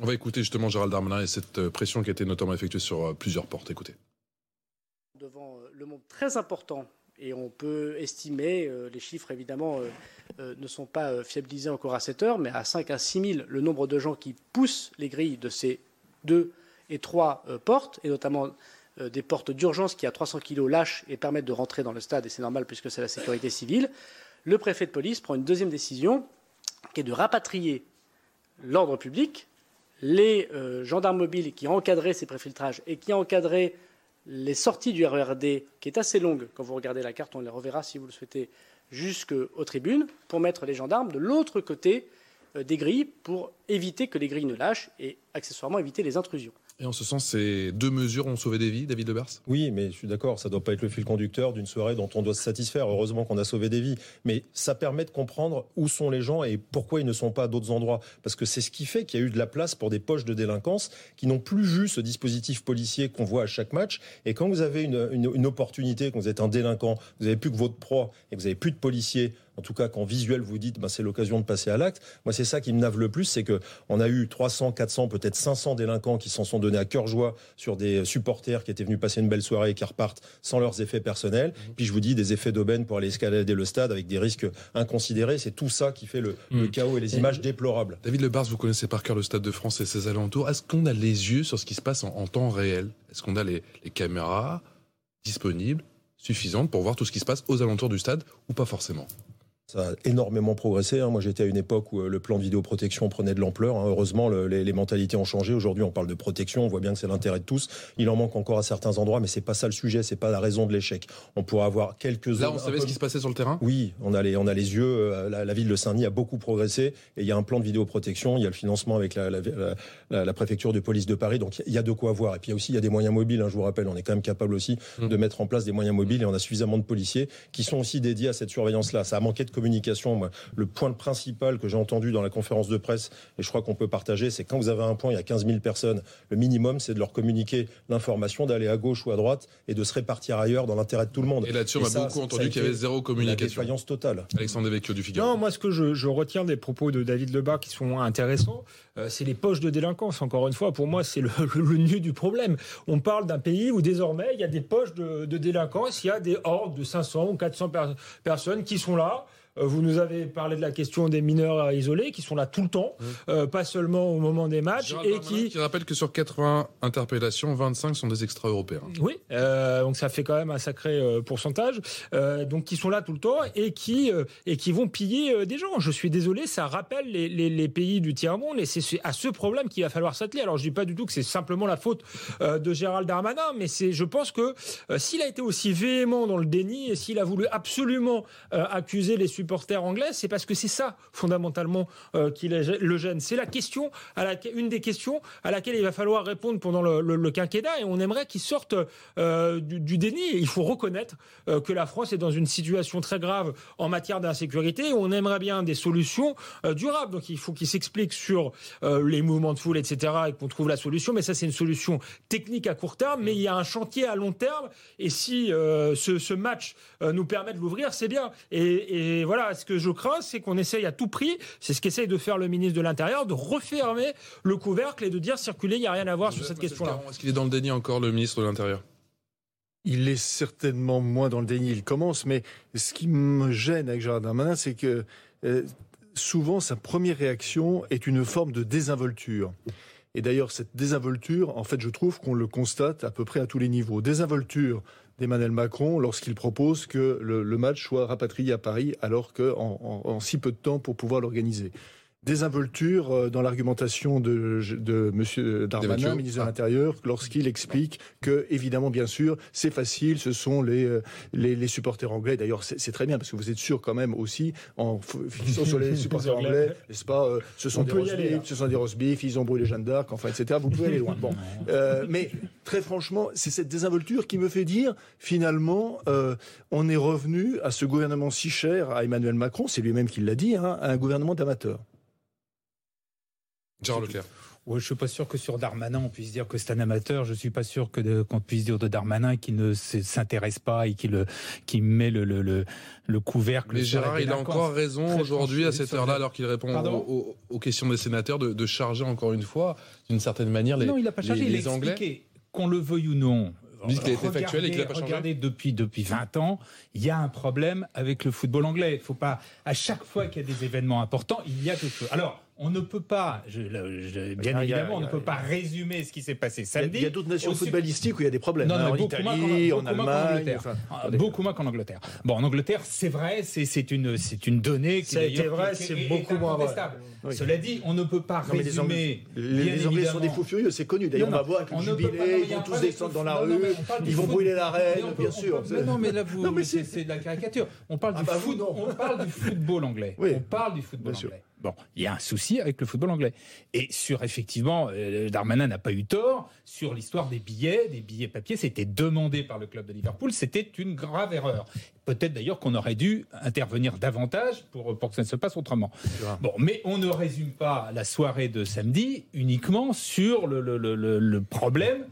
On va écouter justement Gérald Darmanin et cette euh, pression qui a été notamment effectuée sur euh, plusieurs portes. Écoutez. Devant euh, le monde très important, et on peut estimer, les chiffres évidemment ne sont pas fiabilisés encore à cette heure, mais à 5 à 6 000, le nombre de gens qui poussent les grilles de ces deux et trois portes, et notamment des portes d'urgence qui à 300 kg lâchent et permettent de rentrer dans le stade, et c'est normal puisque c'est la sécurité civile, le préfet de police prend une deuxième décision qui est de rapatrier l'ordre public les euh, gendarmes mobiles qui encadré ces préfiltrages et qui encadré les sorties du RERD, qui est assez longue, quand vous regardez la carte, on les reverra si vous le souhaitez, jusqu'aux tribunes, pour mettre les gendarmes de l'autre côté euh, des grilles, pour éviter que les grilles ne lâchent et accessoirement éviter les intrusions. Et en ce sens, ces deux mesures ont sauvé des vies, David Lebers Oui, mais je suis d'accord, ça ne doit pas être le fil conducteur d'une soirée dont on doit se satisfaire. Heureusement qu'on a sauvé des vies. Mais ça permet de comprendre où sont les gens et pourquoi ils ne sont pas à d'autres endroits. Parce que c'est ce qui fait qu'il y a eu de la place pour des poches de délinquance qui n'ont plus vu ce dispositif policier qu'on voit à chaque match. Et quand vous avez une, une opportunité, quand vous êtes un délinquant, vous n'avez plus que votre proie et vous n'avez plus de policiers en tout cas quand visuel vous dites bah, c'est l'occasion de passer à l'acte. Moi c'est ça qui me nave le plus, c'est que on a eu 300, 400, peut-être 500 délinquants qui s'en sont donnés à cœur joie sur des supporters qui étaient venus passer une belle soirée et qui repartent sans leurs effets personnels. Mmh. Puis je vous dis des effets d'aubaine pour aller escalader le stade avec des risques inconsidérés. C'est tout ça qui fait le, mmh. chaos et les images déplorables. David Lebars, vous connaissez par cœur le stade de France et ses alentours. Est-ce qu'on a les yeux sur ce qui se passe en, temps réel? Est-ce qu'on a les caméras disponibles suffisantes pour voir tout ce qui se passe aux alentours du stade ou pas forcément? Ça a énormément progressé. Hein. Moi, j'étais à une époque où euh, le plan de vidéoprotection prenait de l'ampleur. Hein. Heureusement, les, mentalités ont changé. Aujourd'hui, on parle de protection. On voit bien que c'est l'intérêt de tous. Il en manque encore à certains endroits, mais c'est pas ça le sujet. C'est pas la raison de l'échec. On pourrait avoir quelques. Là, on savait ce qui se passait sur le terrain? Oui, on a les, on a les yeux. Euh, la, ville de Saint-Denis a beaucoup progressé et il y a un plan de vidéoprotection. Il y a le financement avec la, la préfecture de police de Paris. Donc, il y a de quoi voir. Et puis aussi, il y a des moyens mobiles. Hein, je vous rappelle, on est quand même capable aussi mmh. de mettre en place des moyens mobiles et on a suffisamment de policiers qui sont aussi dédiés à cette surveillance-là. Ça a manqué de communication. Moi, le point principal que j'ai entendu dans la conférence de presse, et je crois qu'on peut partager, c'est quand vous avez un point, il y a 15 000 personnes, le minimum, c'est de leur communiquer l'information, d'aller à gauche ou à droite et de se répartir ailleurs dans l'intérêt de tout le monde. Et là-dessus, on a beaucoup entendu qu'il y avait zéro communication. La défaillance totale. Alexandre Devecchio du Figaro. Non, moi, ce que je, retiens des propos de David Lebas qui sont intéressants, euh, c'est les poches de délinquance. Encore une fois, pour moi, c'est le, le, du problème. On parle d'un pays où désormais, il y a des poches de, de délinquance, il y a des hordes de 500 ou 400 personnes qui sont là. Euh, vous nous avez parlé de la question des mineurs isolés qui sont là tout le temps, mmh. euh, pas seulement au moment des matchs. et qui... qui rappelle que sur 80 interpellations, 25 sont des extra-européens. Oui, euh, donc ça fait quand même un sacré pourcentage. donc qui sont là tout le temps et qui, et qui vont piller des gens. Je suis désolé, ça rappelle les, les, les pays du tiers-monde et c'est à ce problème qu'il va falloir s'atteler. Alors je dis pas du tout que c'est simplement la faute de Gérald Darmanin, mais c'est, je pense que s'il a été aussi véhément dans le déni et s'il a voulu absolument accuser les supporters anglais, c'est parce que c'est ça fondamentalement euh, qui le gêne. C'est la question, à une des questions à laquelle il va falloir répondre pendant le, quinquennat, et on aimerait qu'il sorte euh, du, déni. il faut reconnaître euh, que la France est dans une situation très grave en matière d'insécurité. On aimerait bien des solutions durables. Donc il faut qu'il s'explique sur les mouvements de foule, etc., et qu'on trouve la solution. Mais ça, c'est une solution technique à court terme. Mais il y a un chantier à long terme. Et si ce, match nous permet de l'ouvrir, c'est bien. Et voilà voilà, ce que je crains, c'est qu'on essaye à tout prix, c'est ce qu'essaye de faire le ministre de l'Intérieur, de refermer le couvercle et de dire circuler, il n'y a rien à voir sur cette question-là. Est-ce qu'il est dans le déni encore, le ministre de l'Intérieur? Il est certainement moins dans le déni, il commence, mais ce qui me gêne avec Gérard Darmanin, c'est que euh, souvent sa première réaction est une forme de désinvolture. Et d'ailleurs, cette désinvolture, en fait, je trouve qu'on le constate à peu près à tous les niveaux. Désinvolture d'Emmanuel Macron lorsqu'il propose que le, match soit rapatrié à Paris alors qu'en en, si peu de temps pour pouvoir l'organiser. Désinvolture euh, dans l'argumentation de, de M. Darmanin, ministre de l'Intérieur, lorsqu'il explique que, évidemment, bien sûr, c'est facile, ce sont les, euh, les, les supporters anglais. D'ailleurs, c'est très bien, parce que vous êtes sûr quand même aussi, en fixant sur les supporters anglais, n'est-ce pas, euh, ce sont des ce sont des rosbifs, ils ont brûlé Jeanne d'Arc, enfin, etc. Vous pouvez aller loin. Bon. Euh, mais très franchement, c'est cette désinvolture qui me fait dire, finalement, euh, on est revenu à ce gouvernement si cher à Emmanuel Macron, c'est lui-même qui l'a dit, hein, à un gouvernement d'amateurs. Gérard Leclerc. Ouais, je suis pas sûr que sur Darmanin on puisse dire que c'est un amateur. Je suis pas sûr que qu'on puisse dire de Darmanin qu'il ne s'intéresse pas et qu'il met le, le, le, le couvercle. Mais Gérard, il a encore raison aujourd'hui à cette heure-là, alors qu'il répond aux, questions des sénateurs, de, de charger encore une fois, d'une certaine manière, les, non, il n'a pas les- il les a Anglais. qu'on le veuille ou non. A regardez- factuel et qu'il a pas Regardez, depuis, depuis 20 ans, il y a un problème avec le football anglais. Il faut pas, à chaque fois qu'il y a des événements importants, il y a quelque chose. Alors, on ne peut pas, je- je- bien évidemment, a- on ne peut pas résumer ce qui s'est passé Il y a- samedi. il y a d'autres nations footballistiques où il y a des problèmes. Non, hein, non, en beaucoup Italie, moins qu'en- en qu'en Allemagne. Enfin, Ah. Beaucoup moins qu'en Angleterre. Bon, en Angleterre, c'est vrai, c'est c'est une, c'est une donnée qui d'ailleurs, vrai, c'est beaucoup moins vrai. Oui. Cela dit, on ne peut pas Non, mais les Anglais, résumer. les, bien les Anglais sont des fous furieux, c'est connu. D'ailleurs, on va voir avec le jubilé, ils vont tous descendre de- dans la rue, ils vont brûler la reine, bien sûr. non, mais là, vous, c'est c'est- c'est de la caricature. On parle, Ah du, bah, football anglais. Oui. On parle du football anglais. Bon, il y a un souci avec le football anglais. Et sur, effectivement, euh, Darmanin n'a pas eu tort, sur l'histoire des billets, des billets papier, c'était demandé par le club de Liverpool, c'était une grave erreur. Peut-être d'ailleurs qu'on aurait dû intervenir davantage pour, pour que ça ne se passe autrement. Bon, mais on ne résume pas la soirée de samedi uniquement sur le, le- le- le- le problème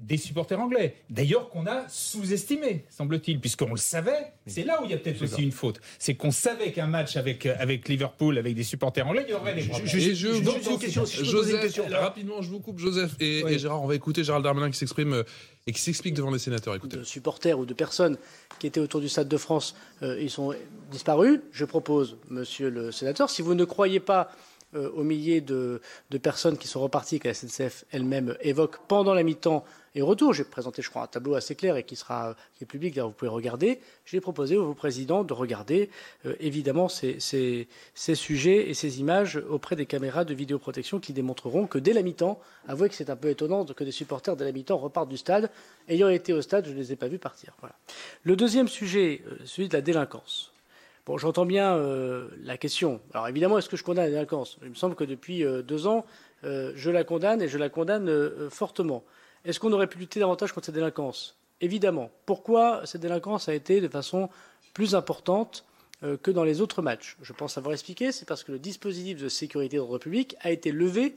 des supporters anglais. D'ailleurs, qu'on a sous-estimé, semble-t-il, puisqu'on le savait. C'est là où il y a peut-être aussi une faute. C'est qu'on savait qu'un match avec, euh, avec Liverpool, avec des supporters anglais, il y aurait des problèmes. Je vous juste une coupe, question, si je poser une Joseph, question. rapidement, je vous coupe, Joseph et, Oui. et Gérard. On va écouter Gérald Darmanin qui s'exprime euh, et qui s'explique devant les sénateurs. Écoutez. de supporters ou de personnes qui étaient autour du Stade de France, euh, ils sont disparus. Je propose, monsieur le sénateur, si vous ne croyez pas euh, aux milliers de, personnes qui sont reparties que la SNCF elle-même évoque pendant la mi-temps et retour, j'ai présenté, je crois, un tableau assez clair et qui sera qui est public, d'ailleurs vous pouvez regarder. J'ai proposé au président de regarder euh, évidemment ces sujets et ces images auprès des caméras de vidéoprotection qui démontreront que dès la mi-temps, avouez que c'est un peu étonnant que des supporters dès la mi-temps repartent du stade. Ayant été au stade, je ne les ai pas vus partir. Voilà. Le deuxième sujet, euh, celui de la délinquance. Bon, j'entends bien euh, la question. Alors évidemment, est-ce que je condamne la délinquance? Il me semble que depuis euh, deux ans, euh, je la condamne et je la condamne fortement. Est-ce qu'on aurait pu lutter davantage contre cette délinquance? Évidemment. Pourquoi cette délinquance a été de façon plus importante que dans les autres matchs? Je pense avoir expliqué, c'est parce que le dispositif de sécurité d'ordre public a été levé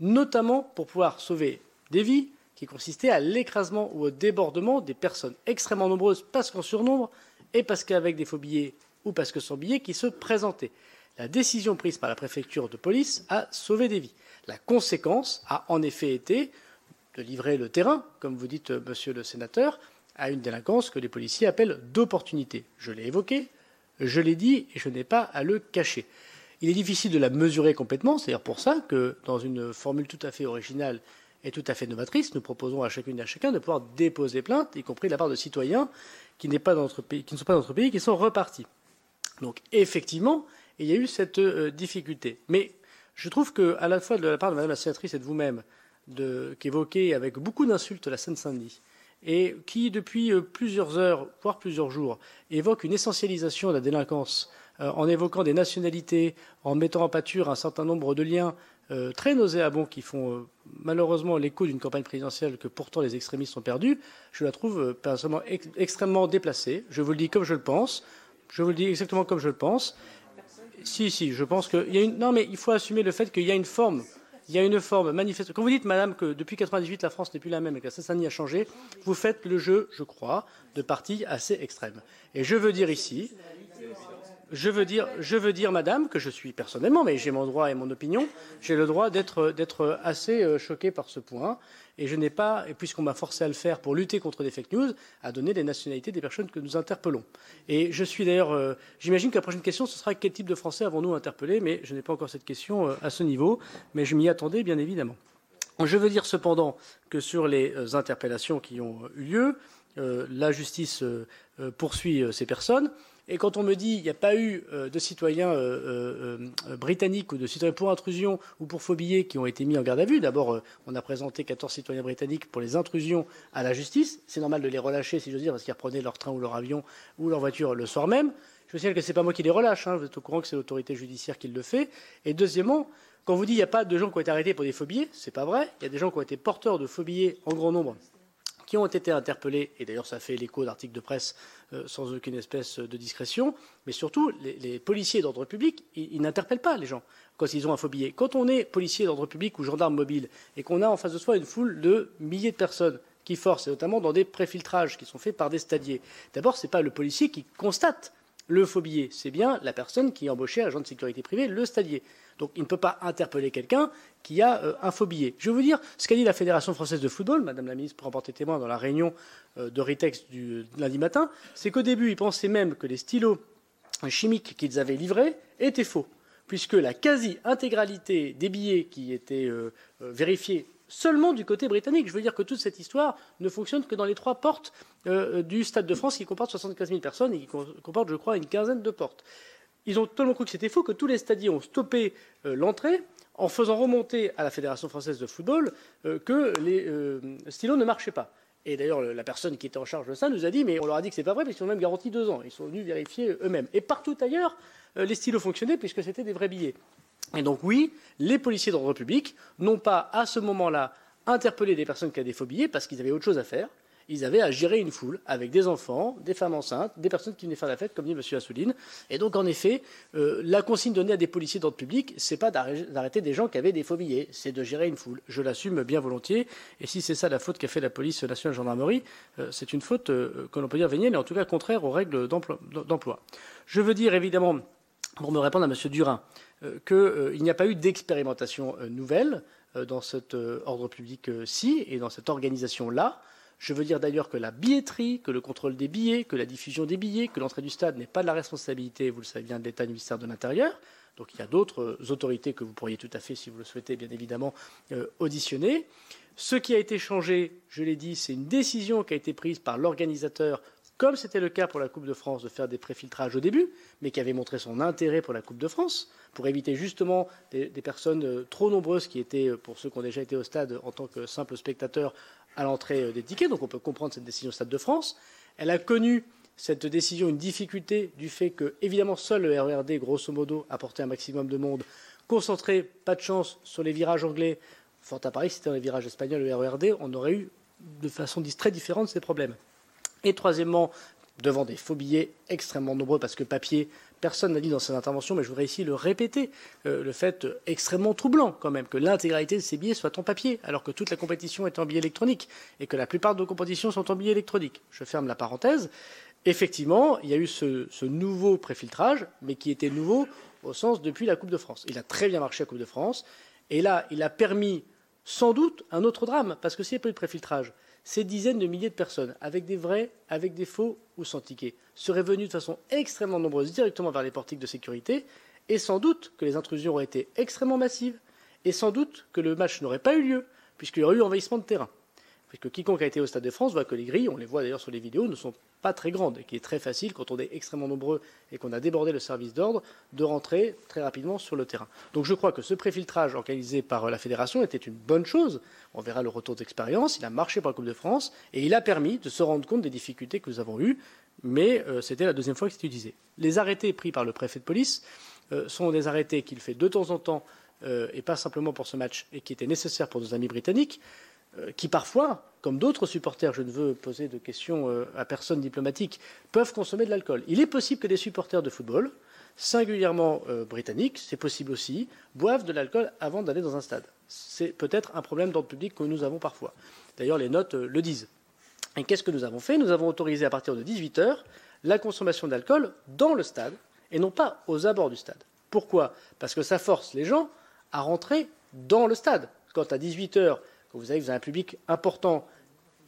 notamment pour pouvoir sauver des vies qui consistaient à l'écrasement ou au débordement des personnes extrêmement nombreuses parce qu'en surnombre et parce qu'avec des faux billets ou parce que sans billets qui se présentaient. La décision prise par la préfecture de police a sauvé des vies. La conséquence a en effet été de livrer le terrain, comme vous dites, monsieur le sénateur, à une délinquance que les policiers appellent d'opportunité. Je l'ai évoqué, je l'ai dit et je n'ai pas à le cacher. Il est difficile de la mesurer complètement, c'est-à-dire pour ça que, dans une formule tout à fait originale et tout à fait novatrice, nous proposons à chacune et à chacun de pouvoir déposer plainte, y compris de la part de citoyens qui, pas dans notre pays, qui ne sont pas dans notre pays, qui sont repartis. Donc effectivement, il y a eu cette euh, difficulté. Mais je trouve que, à la fois de la part de Madame la sénatrice et de vous-même, qu'évoquez avec beaucoup d'insultes la Seine-Saint-Denis, et qui, depuis euh, plusieurs heures, voire plusieurs jours, évoque une essentialisation de la délinquance, euh, en évoquant des nationalités, en mettant en pâture un certain nombre de liens très nauséabonds qui font malheureusement l'écho d'une campagne présidentielle que pourtant les extrémistes ont perdue, je la trouve personnellement ex- extrêmement déplacée. Je vous le dis comme je le pense. Je vous le dis exactement comme je le pense. Si, si, je pense qu'il y a une. Non, mais il faut assumer le fait qu'il y a une forme. Il y a une forme manifeste. Quand vous dites, madame, que depuis 98, la France n'est plus la même et que la Seine-Saint-Denis a changé, vous faites le jeu, je crois, de partis assez extrêmes. Et je veux dire ici, je veux dire, je veux dire, madame, que je suis personnellement, mais j'ai mon droit et mon opinion, j'ai le droit d'être, d'être assez euh, choqué par ce point. Et je n'ai pas, puisqu'on m'a forcé à le faire pour lutter contre des fake news, à donner les nationalités des personnes que nous interpellons. Et je suis d'ailleurs, euh, j'imagine que la prochaine question, ce sera quel type de Français avons-nous interpellé, mais je n'ai pas encore cette question euh, à ce niveau, mais je m'y attendais, bien évidemment. Je veux dire cependant que sur les euh, interpellations qui ont eu lieu, la justice poursuit ces personnes. Et quand on me dit qu'il n'y a pas eu euh, de citoyens euh, euh, britanniques ou de citoyens pour intrusion ou pour faux billets qui ont été mis en garde à vue, d'abord, on a présenté 14 citoyens britanniques pour les intrusions à la justice. C'est normal de les relâcher, si j'ose dire, parce qu'ils reprenaient leur train ou leur avion ou leur voiture le soir même. Je signale que ce n'est pas moi qui les relâche. Hein. Vous êtes au courant que c'est l'autorité judiciaire qui le fait. Et deuxièmement, quand vous dites qu'il n'y a pas de gens qui ont été arrêtés pour des faux billets, c'est pas vrai. Il y a des gens qui ont été porteurs de faux billets en grand nombre qui ont été interpellés, et d'ailleurs ça fait l'écho d'articles de presse euh, sans aucune espèce de discrétion, mais surtout les, policiers d'ordre public, ils, n'interpellent pas les gens quand ils ont un faux billet. Quand on est policier d'ordre public ou gendarme mobile et qu'on a en face de soi une foule de milliers de personnes qui forcent, et notamment dans des préfiltrages qui sont faits par des stadiers, d'abord ce n'est pas le policier qui constate le faux billet, c'est bien la personne qui est embauchée, agent de sécurité privée, le stadier. Donc il ne peut pas interpeller quelqu'un qui a euh, un faux billet. Je vais vous dire ce qu'a dit la Fédération française de football, Madame la ministre pour emporter témoin dans la réunion euh, de Ritex du lundi matin, c'est qu'au début, ils pensaient même que les stylos chimiques qu'ils avaient livrés étaient faux, puisque la quasi-intégralité des billets qui étaient euh, vérifiés seulement du côté britannique. Je veux dire que toute cette histoire ne fonctionne que dans les trois portes du Stade de France qui comporte 75 000 personnes et qui comporte, je crois, une quinzaine de portes. Ils ont tellement cru que c'était faux que tous les stadiers ont stoppé euh, l'entrée en faisant remonter à la Fédération française de football euh, que les euh, stylos ne marchaient pas. Et d'ailleurs, la personne qui était en charge de ça nous a dit, mais on leur a dit que c'est pas vrai, parce qu'ils ont même garanti deux ans. Ils sont venus vérifier eux-mêmes. Et partout ailleurs, les stylos fonctionnaient puisque c'était des vrais billets. Et donc oui, les policiers d'ordre public n'ont pas à ce moment-là interpellé des personnes qui avaient des billets parce qu'ils avaient autre chose à faire ils avaient à gérer une foule avec des enfants, des femmes enceintes, des personnes qui venaient faire la fête, comme dit M. Assouline. Et donc, en effet, euh, la consigne donnée à des policiers d'ordre public, c'est pas d'arrêter des gens qui avaient des billets, c'est de gérer une foule. Je l'assume bien volontiers. Et si c'est ça la faute qu'a fait la police nationale gendarmerie, euh, c'est une faute euh, que l'on peut dire vénielle, mais en tout cas contraire aux règles d'emploi. Je veux dire, évidemment, pour me répondre à M. Durin, qu'il n'y a pas eu d'expérimentation nouvelle dans cet ordre public-ci et dans cette organisation-là. Je veux dire d'ailleurs que la billetterie, que le contrôle des billets, que la diffusion des billets, que l'entrée du stade n'est pas de la responsabilité, vous le savez bien, de l'État du ministère de l'Intérieur. Donc il y a d'autres euh, autorités que vous pourriez tout à fait, si vous le souhaitez, bien évidemment, euh, auditionner. Ce qui a été changé, je l'ai dit, c'est une décision qui a été prise par l'organisateur, comme c'était le cas pour la Coupe de France, de faire des préfiltrages au début, mais qui avait montré son intérêt pour la Coupe de France, pour éviter justement des, personnes euh, trop nombreuses qui étaient, pour ceux qui ont déjà été au stade en tant que simples spectateurs, à l'entrée euh, des tickets, donc on peut comprendre cette décision au Stade de France. Elle a connu cette décision une difficulté du fait que, évidemment, seul le RERD, grosso modo, apportait un maximum de monde, concentré, pas de chance, sur les virages anglais. Fort à Paris, c'était dans les virages espagnols, le RERD, on aurait eu de façon très différente ces problèmes. Et troisièmement, devant des faux billets extrêmement nombreux, parce que papier, personne n'a dit dans cette intervention, mais je voudrais ici le répéter, euh, le fait extrêmement troublant quand même que l'intégralité de ces billets soit en papier, alors que toute la compétition est en billets électroniques et que la plupart de nos compétitions sont en billets électroniques. Je ferme la parenthèse. Effectivement, il y a eu ce, ce nouveau préfiltrage, mais qui était nouveau au sens depuis la Coupe de France. Il a très bien marché à la Coupe de France, et là, il a permis sans doute un autre drame, parce que s'il n'y a pas eu de préfiltrage, ces dizaines de milliers de personnes, avec des vrais, avec des faux ou sans ticket, seraient venues de façon extrêmement nombreuse directement vers les portiques de sécurité, et sans doute que les intrusions auraient été extrêmement massives, et sans doute que le match n'aurait pas eu lieu, puisqu'il y aurait eu envahissement de terrain puisque quiconque a été au Stade de France voit que les grilles, on les voit d'ailleurs sur les vidéos, ne sont pas très grandes, et qu'il est très facile, quand on est extrêmement nombreux et qu'on a débordé le service d'ordre, de rentrer très rapidement sur le terrain. Donc je crois que ce préfiltrage organisé par la Fédération était une bonne chose. On verra le retour d'expérience, il a marché pour la Coupe de France, et il a permis de se rendre compte des difficultés que nous avons eues, mais euh, c'était la deuxième fois que c'était utilisé. Les arrêtés pris par le préfet de police euh, sont des arrêtés qu'il fait de temps en temps, euh, et pas simplement pour ce match, et qui étaient nécessaires pour nos amis britanniques. Euh, qui parfois, comme d'autres supporters, je ne veux poser de questions euh, à personne diplomatique, peuvent consommer de l'alcool. Il est possible que des supporters de football, singulièrement euh, britanniques, c'est possible aussi, boivent de l'alcool avant d'aller dans un stade. C'est peut-être un problème d'ordre public que nous avons parfois. D'ailleurs, les notes le disent. Et qu'est-ce que nous avons fait? Nous avons autorisé à partir de 18 heures la consommation d'alcool dans le stade et non pas aux abords du stade. Pourquoi? Parce que ça force les gens à rentrer dans le stade. Quand à 18 heures, vous avez, vous un public important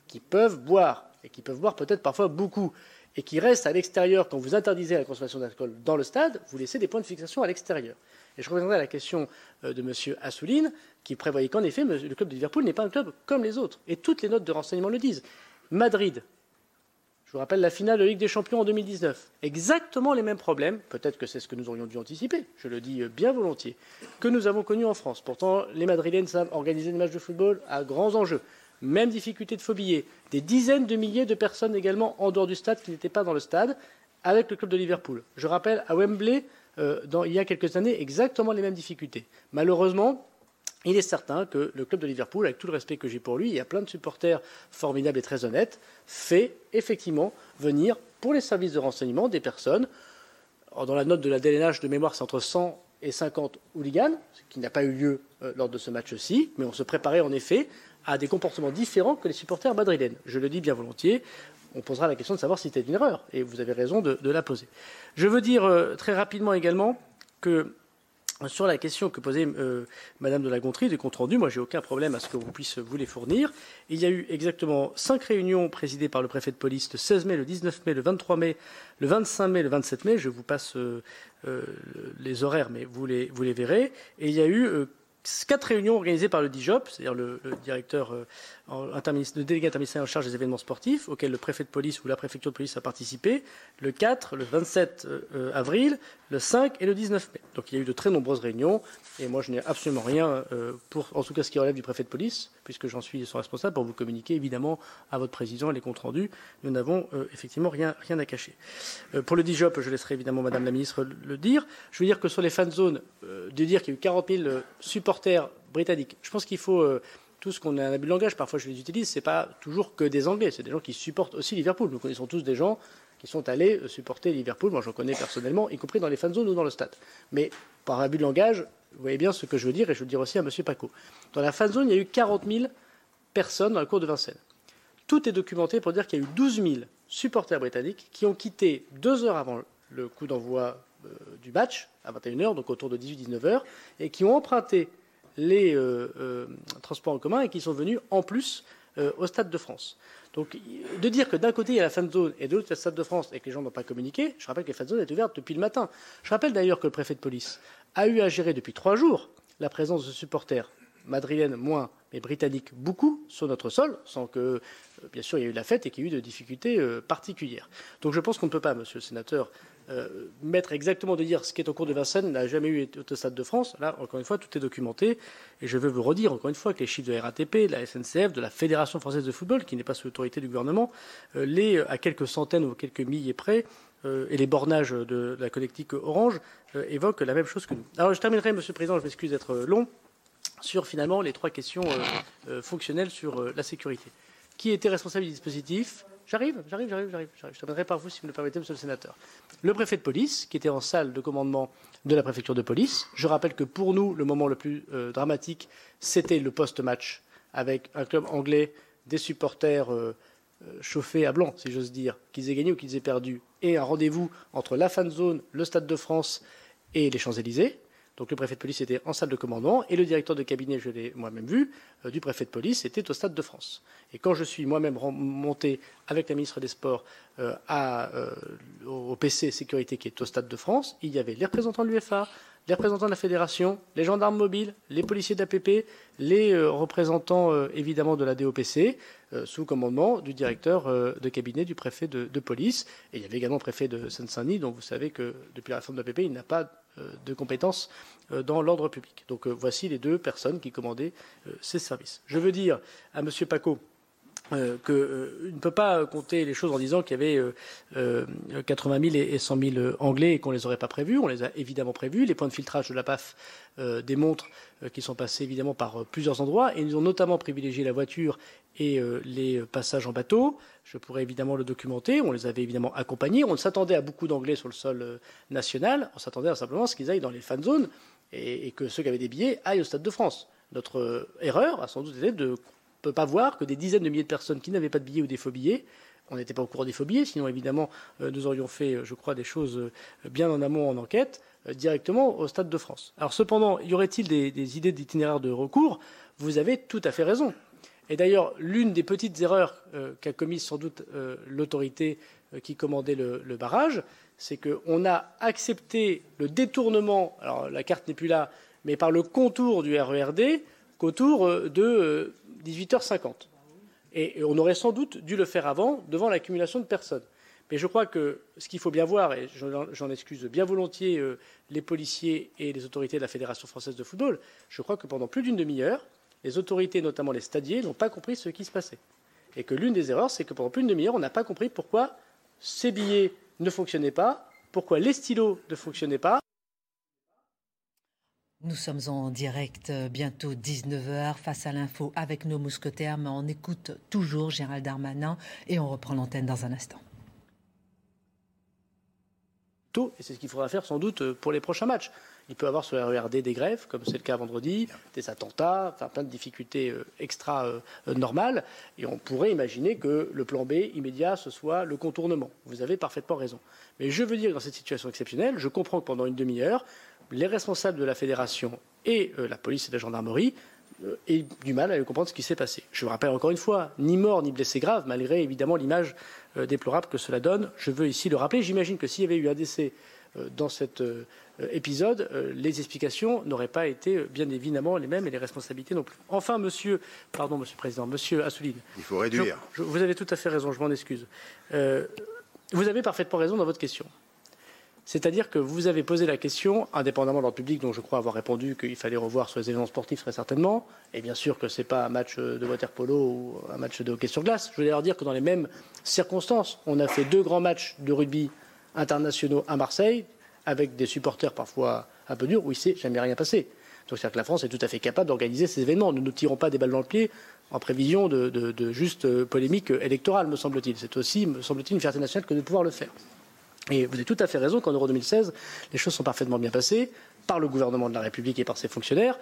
qui peuvent boire, et qui peuvent boire peut-être parfois beaucoup, et qui restent à l'extérieur quand vous interdisez la consommation d'alcool dans le stade, vous laissez des points de fixation à l'extérieur. Et je reviendrai à la question euh, de M. Assouline, qui prévoyait qu'en effet, le club de Liverpool n'est pas un club comme les autres. Et toutes les notes de renseignement le disent. Madrid, vous rappelle la finale de Ligue des Champions en 2019. Exactement les mêmes problèmes, peut-être que c'est ce que nous aurions dû anticiper, je le dis bien volontiers, que nous avons connus en France. Pourtant, les Madrilènes savent organiser des matchs de football à grands enjeux. Même difficulté de faux billets. Des dizaines de milliers de personnes également en dehors du stade qui n'étaient pas dans le stade avec le club de Liverpool. Je rappelle, à Wembley, euh, il y a quelques années, exactement les mêmes difficultés. Malheureusement, il est certain que le club de Liverpool, avec tout le respect que j'ai pour lui, il y a plein de supporters formidables et très honnêtes, fait effectivement venir pour les services de renseignement des personnes. Dans la note de la DLNH de mémoire, c'est entre 100 et 50 hooligans, ce qui n'a pas eu lieu euh, lors de ce match-ci, mais on se préparait en effet à des comportements différents que les supporters madrilènes. Je le dis bien volontiers. On posera la question de savoir si c'était une erreur, et vous avez raison de, la poser. Je veux dire euh, très rapidement également que sur la question que posait euh, Madame de la Gontrie des comptes rendus, moi j'ai aucun problème à ce que vous puissiez vous les fournir. Il y a eu exactement cinq réunions présidées par le préfet de police le 16 mai, le 19 mai, le 23 mai, le 25 mai, le 27 mai. Je vous passe euh, les horaires, mais vous les, vous les verrez. Et il y a eu quatre réunions organisées par le DIJOP, c'est-à-dire le, directeur, euh, le délégué interministériel en charge des événements sportifs, auquel le préfet de police ou la préfecture de police a participé, le 4, le 27 euh, avril, le 5 et le 19 mai. Donc il y a eu de très nombreuses réunions, et moi je n'ai absolument rien euh, pour, en tout cas ce qui relève du préfet de police, puisque j'en suis son responsable, pour vous communiquer évidemment à votre président les comptes rendus. Nous n'avons effectivement rien, rien à cacher. pour le DIJOP, je laisserai évidemment Madame la ministre le dire. Je veux dire que sur les fan zones, de dire qu'il y a eu 40 000 supporters britanniques. Je pense qu'il faut euh, tout ce qu'on a un abus de langage, parfois je les utilise, c'est pas toujours que des Anglais, c'est des gens qui supportent aussi Liverpool. Nous connaissons tous des gens qui sont allés euh, supporter Liverpool, moi j'en connais personnellement, y compris dans les fan zones ou dans le stade. Mais par abus de langage, vous voyez bien ce que je veux dire, et je veux dire aussi à M. Paco. Dans la fan zone, il y a eu 40 000 personnes dans la cour de Vincennes. Tout est documenté pour dire qu'il y a eu 12 000 supporters britanniques qui ont quitté deux heures avant le coup d'envoi euh, du match, à 21h, donc autour de 18-19 heures, et qui ont emprunté les euh, euh, transports en commun et qui sont venus en plus euh, au Stade de France. Donc, de dire que d'un côté il y a la fan zone et de l'autre il y a le Stade de France et que les gens n'ont pas communiqué, je rappelle que la fan zone est ouverte depuis le matin. Je rappelle d'ailleurs que le préfet de police a eu à gérer depuis trois jours la présence de supporters madrilènes moins, mais britanniques beaucoup sur notre sol, sans que, bien sûr, il y ait eu la fête et qu'il y ait eu de difficultés particulières. Donc je pense qu'on ne peut pas, monsieur le sénateur, euh, mettre exactement de dire ce qui est au cours de Vincennes n'a jamais eu au Stade de France. Là, encore une fois, tout est documenté. Et je veux vous redire, encore une fois, que les chiffres de RATP, de la SNCF, de la Fédération française de football, qui n'est pas sous l'autorité du gouvernement, euh, les à quelques centaines ou quelques milliers près, euh, et les bornages de la connectique Orange évoquent la même chose que nous. Alors, je terminerai, Monsieur le Président, je m'excuse d'être long, sur finalement les trois questions fonctionnelles sur la sécurité. Qui était responsable du dispositif? J'arrive, j'arrive, j'arrive, j'arrive. Je terminerai par vous, si vous me le permettez, monsieur le sénateur. Le préfet de police, qui était en salle de commandement de la préfecture de police. Je rappelle que pour nous, le moment le plus euh, dramatique, c'était le post-match, avec un club anglais, des supporters euh, euh, chauffés à blanc, si j'ose dire, qu'ils aient gagné ou qu'ils aient perdu, et un rendez-vous entre la fan zone, le Stade de France et les Champs-Élysées. Donc le préfet de police était en salle de commandement et le directeur de cabinet, je l'ai moi-même vu, euh, du préfet de police était au Stade de France. Et quand je suis moi-même monté avec la ministre des Sports euh, euh, au PC Sécurité qui est au Stade de France, il y avait les représentants de l'UFA, les représentants de la fédération, les gendarmes mobiles, les policiers d'APP, les représentants évidemment de la DOPC, sous commandement du directeur de cabinet du préfet de, police. Et il y avait également le préfet de Seine-Saint-Denis, dont vous savez que depuis la réforme de l'APP, il n'a pas de compétences euh, dans l'ordre public. Donc euh, voici les deux personnes qui commandaient ces services. Je veux dire à M. Paco euh, qu'il ne peut pas compter les choses en disant qu'il y avait 80 000 et 100 000 Anglais et qu'on les aurait pas prévus. On les a évidemment prévus. Les points de filtrage de la PAF démontrent qu'ils sont passés évidemment par plusieurs endroits et ils ont notamment privilégié la voiture et les passages en bateau. Je pourrais évidemment le documenter. On les avait évidemment accompagnés. On s'attendait à beaucoup d'anglais sur le sol euh, national. On s'attendait simplement à ce qu'ils aillent dans les fan zones et, que ceux qui avaient des billets aillent au Stade de France. Notre euh, erreur a sans doute été de ne pas voir que des dizaines de milliers de personnes qui n'avaient pas de billets ou des faux billets on n'était pas au courant des faux billets, sinon évidemment euh, nous aurions fait, je crois, des choses bien en amont en enquête, directement au Stade de France. Alors cependant, y aurait-il des, idées d'itinéraire de recours? Vous avez tout à fait raison. Et d'ailleurs, l'une des petites erreurs euh, qu'a commise sans doute euh, l'autorité euh, qui commandait le, barrage, c'est qu'on a accepté le détournement, alors la carte n'est plus là, mais par le contour du RERD, qu'autour de 18h50. Et on aurait sans doute dû le faire avant, devant l'accumulation de personnes. Mais je crois que ce qu'il faut bien voir, et j'en excuse bien volontiers euh, les policiers et les autorités de la Fédération française de football, je crois que pendant plus d'une demi-heure, les autorités, notamment les stadiers, n'ont pas compris ce qui se passait. Et que l'une des erreurs, c'est que pendant plus d'une demi-heure, on n'a pas compris pourquoi ces billets ne fonctionnaient pas, pourquoi les stylos ne fonctionnaient pas. Nous sommes en direct euh, bientôt 19h face à l'info avec nos mousquetaires, mais on écoute toujours Gérald Darmanin et on reprend l'antenne dans un instant et c'est ce qu'il faudra faire sans doute euh, pour les prochains matchs. Il peut avoir sur la RERD des grèves, comme c'est le cas vendredi, des attentats, enfin plein de difficultés euh, extra normales, et on pourrait imaginer que le plan B immédiat, ce soit le contournement. Vous avez parfaitement raison. Mais je veux dire dans cette situation exceptionnelle, je comprends que pendant une demi-heure, les responsables de la fédération et la police et la gendarmerie aient du mal à comprendre ce qui s'est passé. Je vous rappelle encore une fois, ni mort ni blessé grave, malgré évidemment l'image euh, déplorable que cela donne. Je veux ici le rappeler. J'imagine que s'il y avait eu un décès euh, dans cet euh, épisode, les explications n'auraient pas été bien évidemment les mêmes et les responsabilités non plus. Enfin, monsieur, pardon, monsieur le président, monsieur Assouline. Il faut réduire. vous avez tout à fait raison, je m'en excuse. vous avez parfaitement raison dans votre question. C'est-à-dire que vous avez posé la question, indépendamment de l'ordre public, dont je crois avoir répondu qu'il fallait revoir sur les événements sportifs très certainement, et bien sûr que ce n'est pas un match de water polo ou un match de hockey sur glace. Je voulais leur dire que dans les mêmes circonstances, on a fait deux grands matchs de rugby internationaux à Marseille, avec des supporters parfois un peu durs, où il s'est jamais rien passé. Donc c'est-à-dire que la France est tout à fait capable d'organiser ces événements. Nous ne tirons pas des balles dans le pied en prévision de, de juste polémique électorale, me semble-t-il. C'est aussi, me semble-t-il, une fierté nationale que de pouvoir le faire. Et vous avez tout à fait raison qu'en Euro 2016, les choses sont parfaitement bien passées par le gouvernement de la République et par ses fonctionnaires.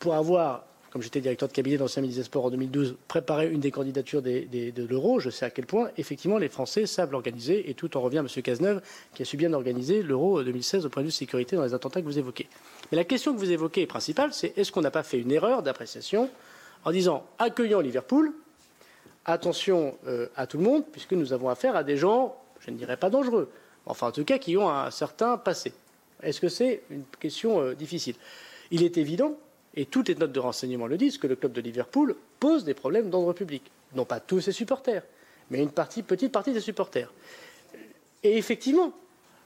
Pour avoir, comme j'étais directeur de cabinet d'ancien ministre des Sports en 2012, préparé une des candidatures de l'euro, je sais à quel point, effectivement, les Français savent l'organiser. Et tout en revient à M. Cazeneuve, qui a su bien organiser l'euro 2016 au point de vue de sécurité dans les attentats que vous évoquez. Mais la question que vous évoquez est principale, est-ce qu'on n'a pas fait une erreur d'appréciation en disant accueillons Liverpool, attention euh, à tout le monde, puisque nous avons affaire à des gens, je ne dirais pas dangereux, enfin en tout cas qui ont un certain passé. Est-ce que c'est une question euh, difficile? Il est évident, et toutes les notes de renseignement le disent, que le club de Liverpool pose des problèmes d'ordre public. Non pas tous ses supporters, mais une petite partie des supporters. Et effectivement,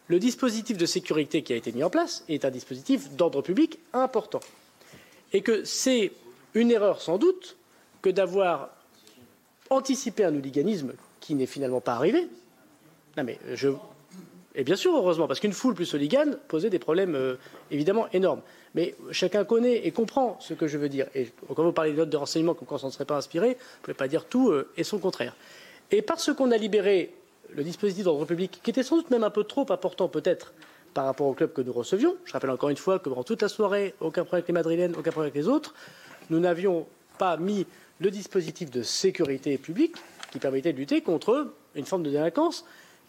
le dispositif de sécurité qui a été mis en place est un dispositif d'ordre public important. Et que c'est une erreur sans doute que d'avoir anticipé un hooliganisme qui n'est finalement pas arrivé. Non mais je, et bien sûr, heureusement, parce qu'une foule plus hooligan posait des problèmes euh, évidemment énormes. Mais chacun connaît et comprend ce que je veux dire. Et quand vous parlez de notes de renseignement, comme quand on ne serait pas inspiré, vous ne pouvez pas dire tout euh, et son contraire. Et parce qu'on a libéré le dispositif d'ordre public, qui était sans doute même un peu trop important peut-être par rapport au club que nous recevions, je rappelle encore une fois que pendant toute la soirée, aucun problème avec les Madrilènes, aucun problème avec les autres, nous n'avions pas mis le dispositif de sécurité publique qui permettait de lutter contre une forme de délinquance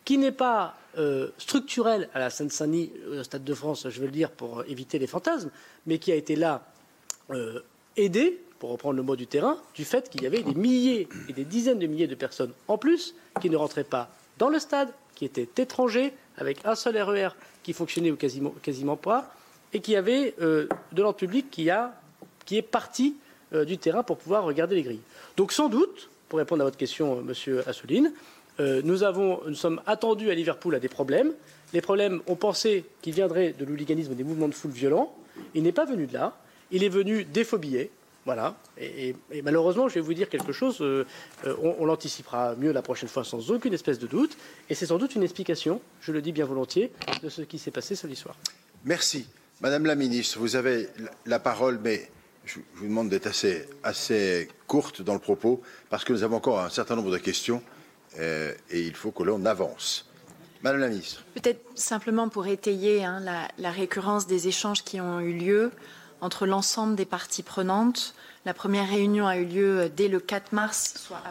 qui n'est pas euh, structurel à la Seine-Saint-Denis, au Stade de France, je veux le dire, pour éviter les fantasmes, mais qui a été là euh, aidé, pour reprendre le mot du terrain, du fait qu'il y avait des milliers et des dizaines de milliers de personnes en plus qui ne rentraient pas dans le stade, qui étaient étrangers, avec un seul RER e qui fonctionnait quasiment, pas, et qui avait euh, de l'ordre public qui, a, qui est parti du terrain pour pouvoir regarder les grilles. Donc sans doute, pour répondre à votre question, Monsieur Assouline, euh, nous, avons, nous sommes attendus à Liverpool à des problèmes. Les problèmes, on pensait qu'ils viendraient de l'hooliganisme des mouvements de foule violents. Il n'est pas venu de là. Il est venu des. Voilà. Et, malheureusement, je vais vous dire quelque chose. Euh, euh, on, l'anticipera mieux la prochaine fois sans aucune espèce de doute. Et c'est sans doute une explication, je le dis bien volontiers, de ce qui s'est passé ce soir. Merci. Madame la ministre, vous avez la parole, mais je vous demande d'être assez courte dans le propos, parce que nous avons encore un certain nombre de questions. Euh, et il faut que l'on avance. Madame la ministre. Peut-être simplement pour étayer hein, la, la, récurrence des échanges qui ont eu lieu entre l'ensemble des parties prenantes. La première réunion a eu lieu dès le 4 mars, soit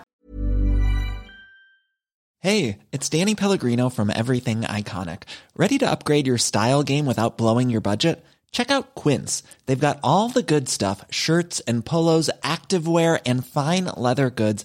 Hey, it's Danny Pellegrino from Everything Iconic. Ready to upgrade your style game without blowing your budget? Check out Quince. They've got all the good stuff, shirts and polos, activewear and fine leather goods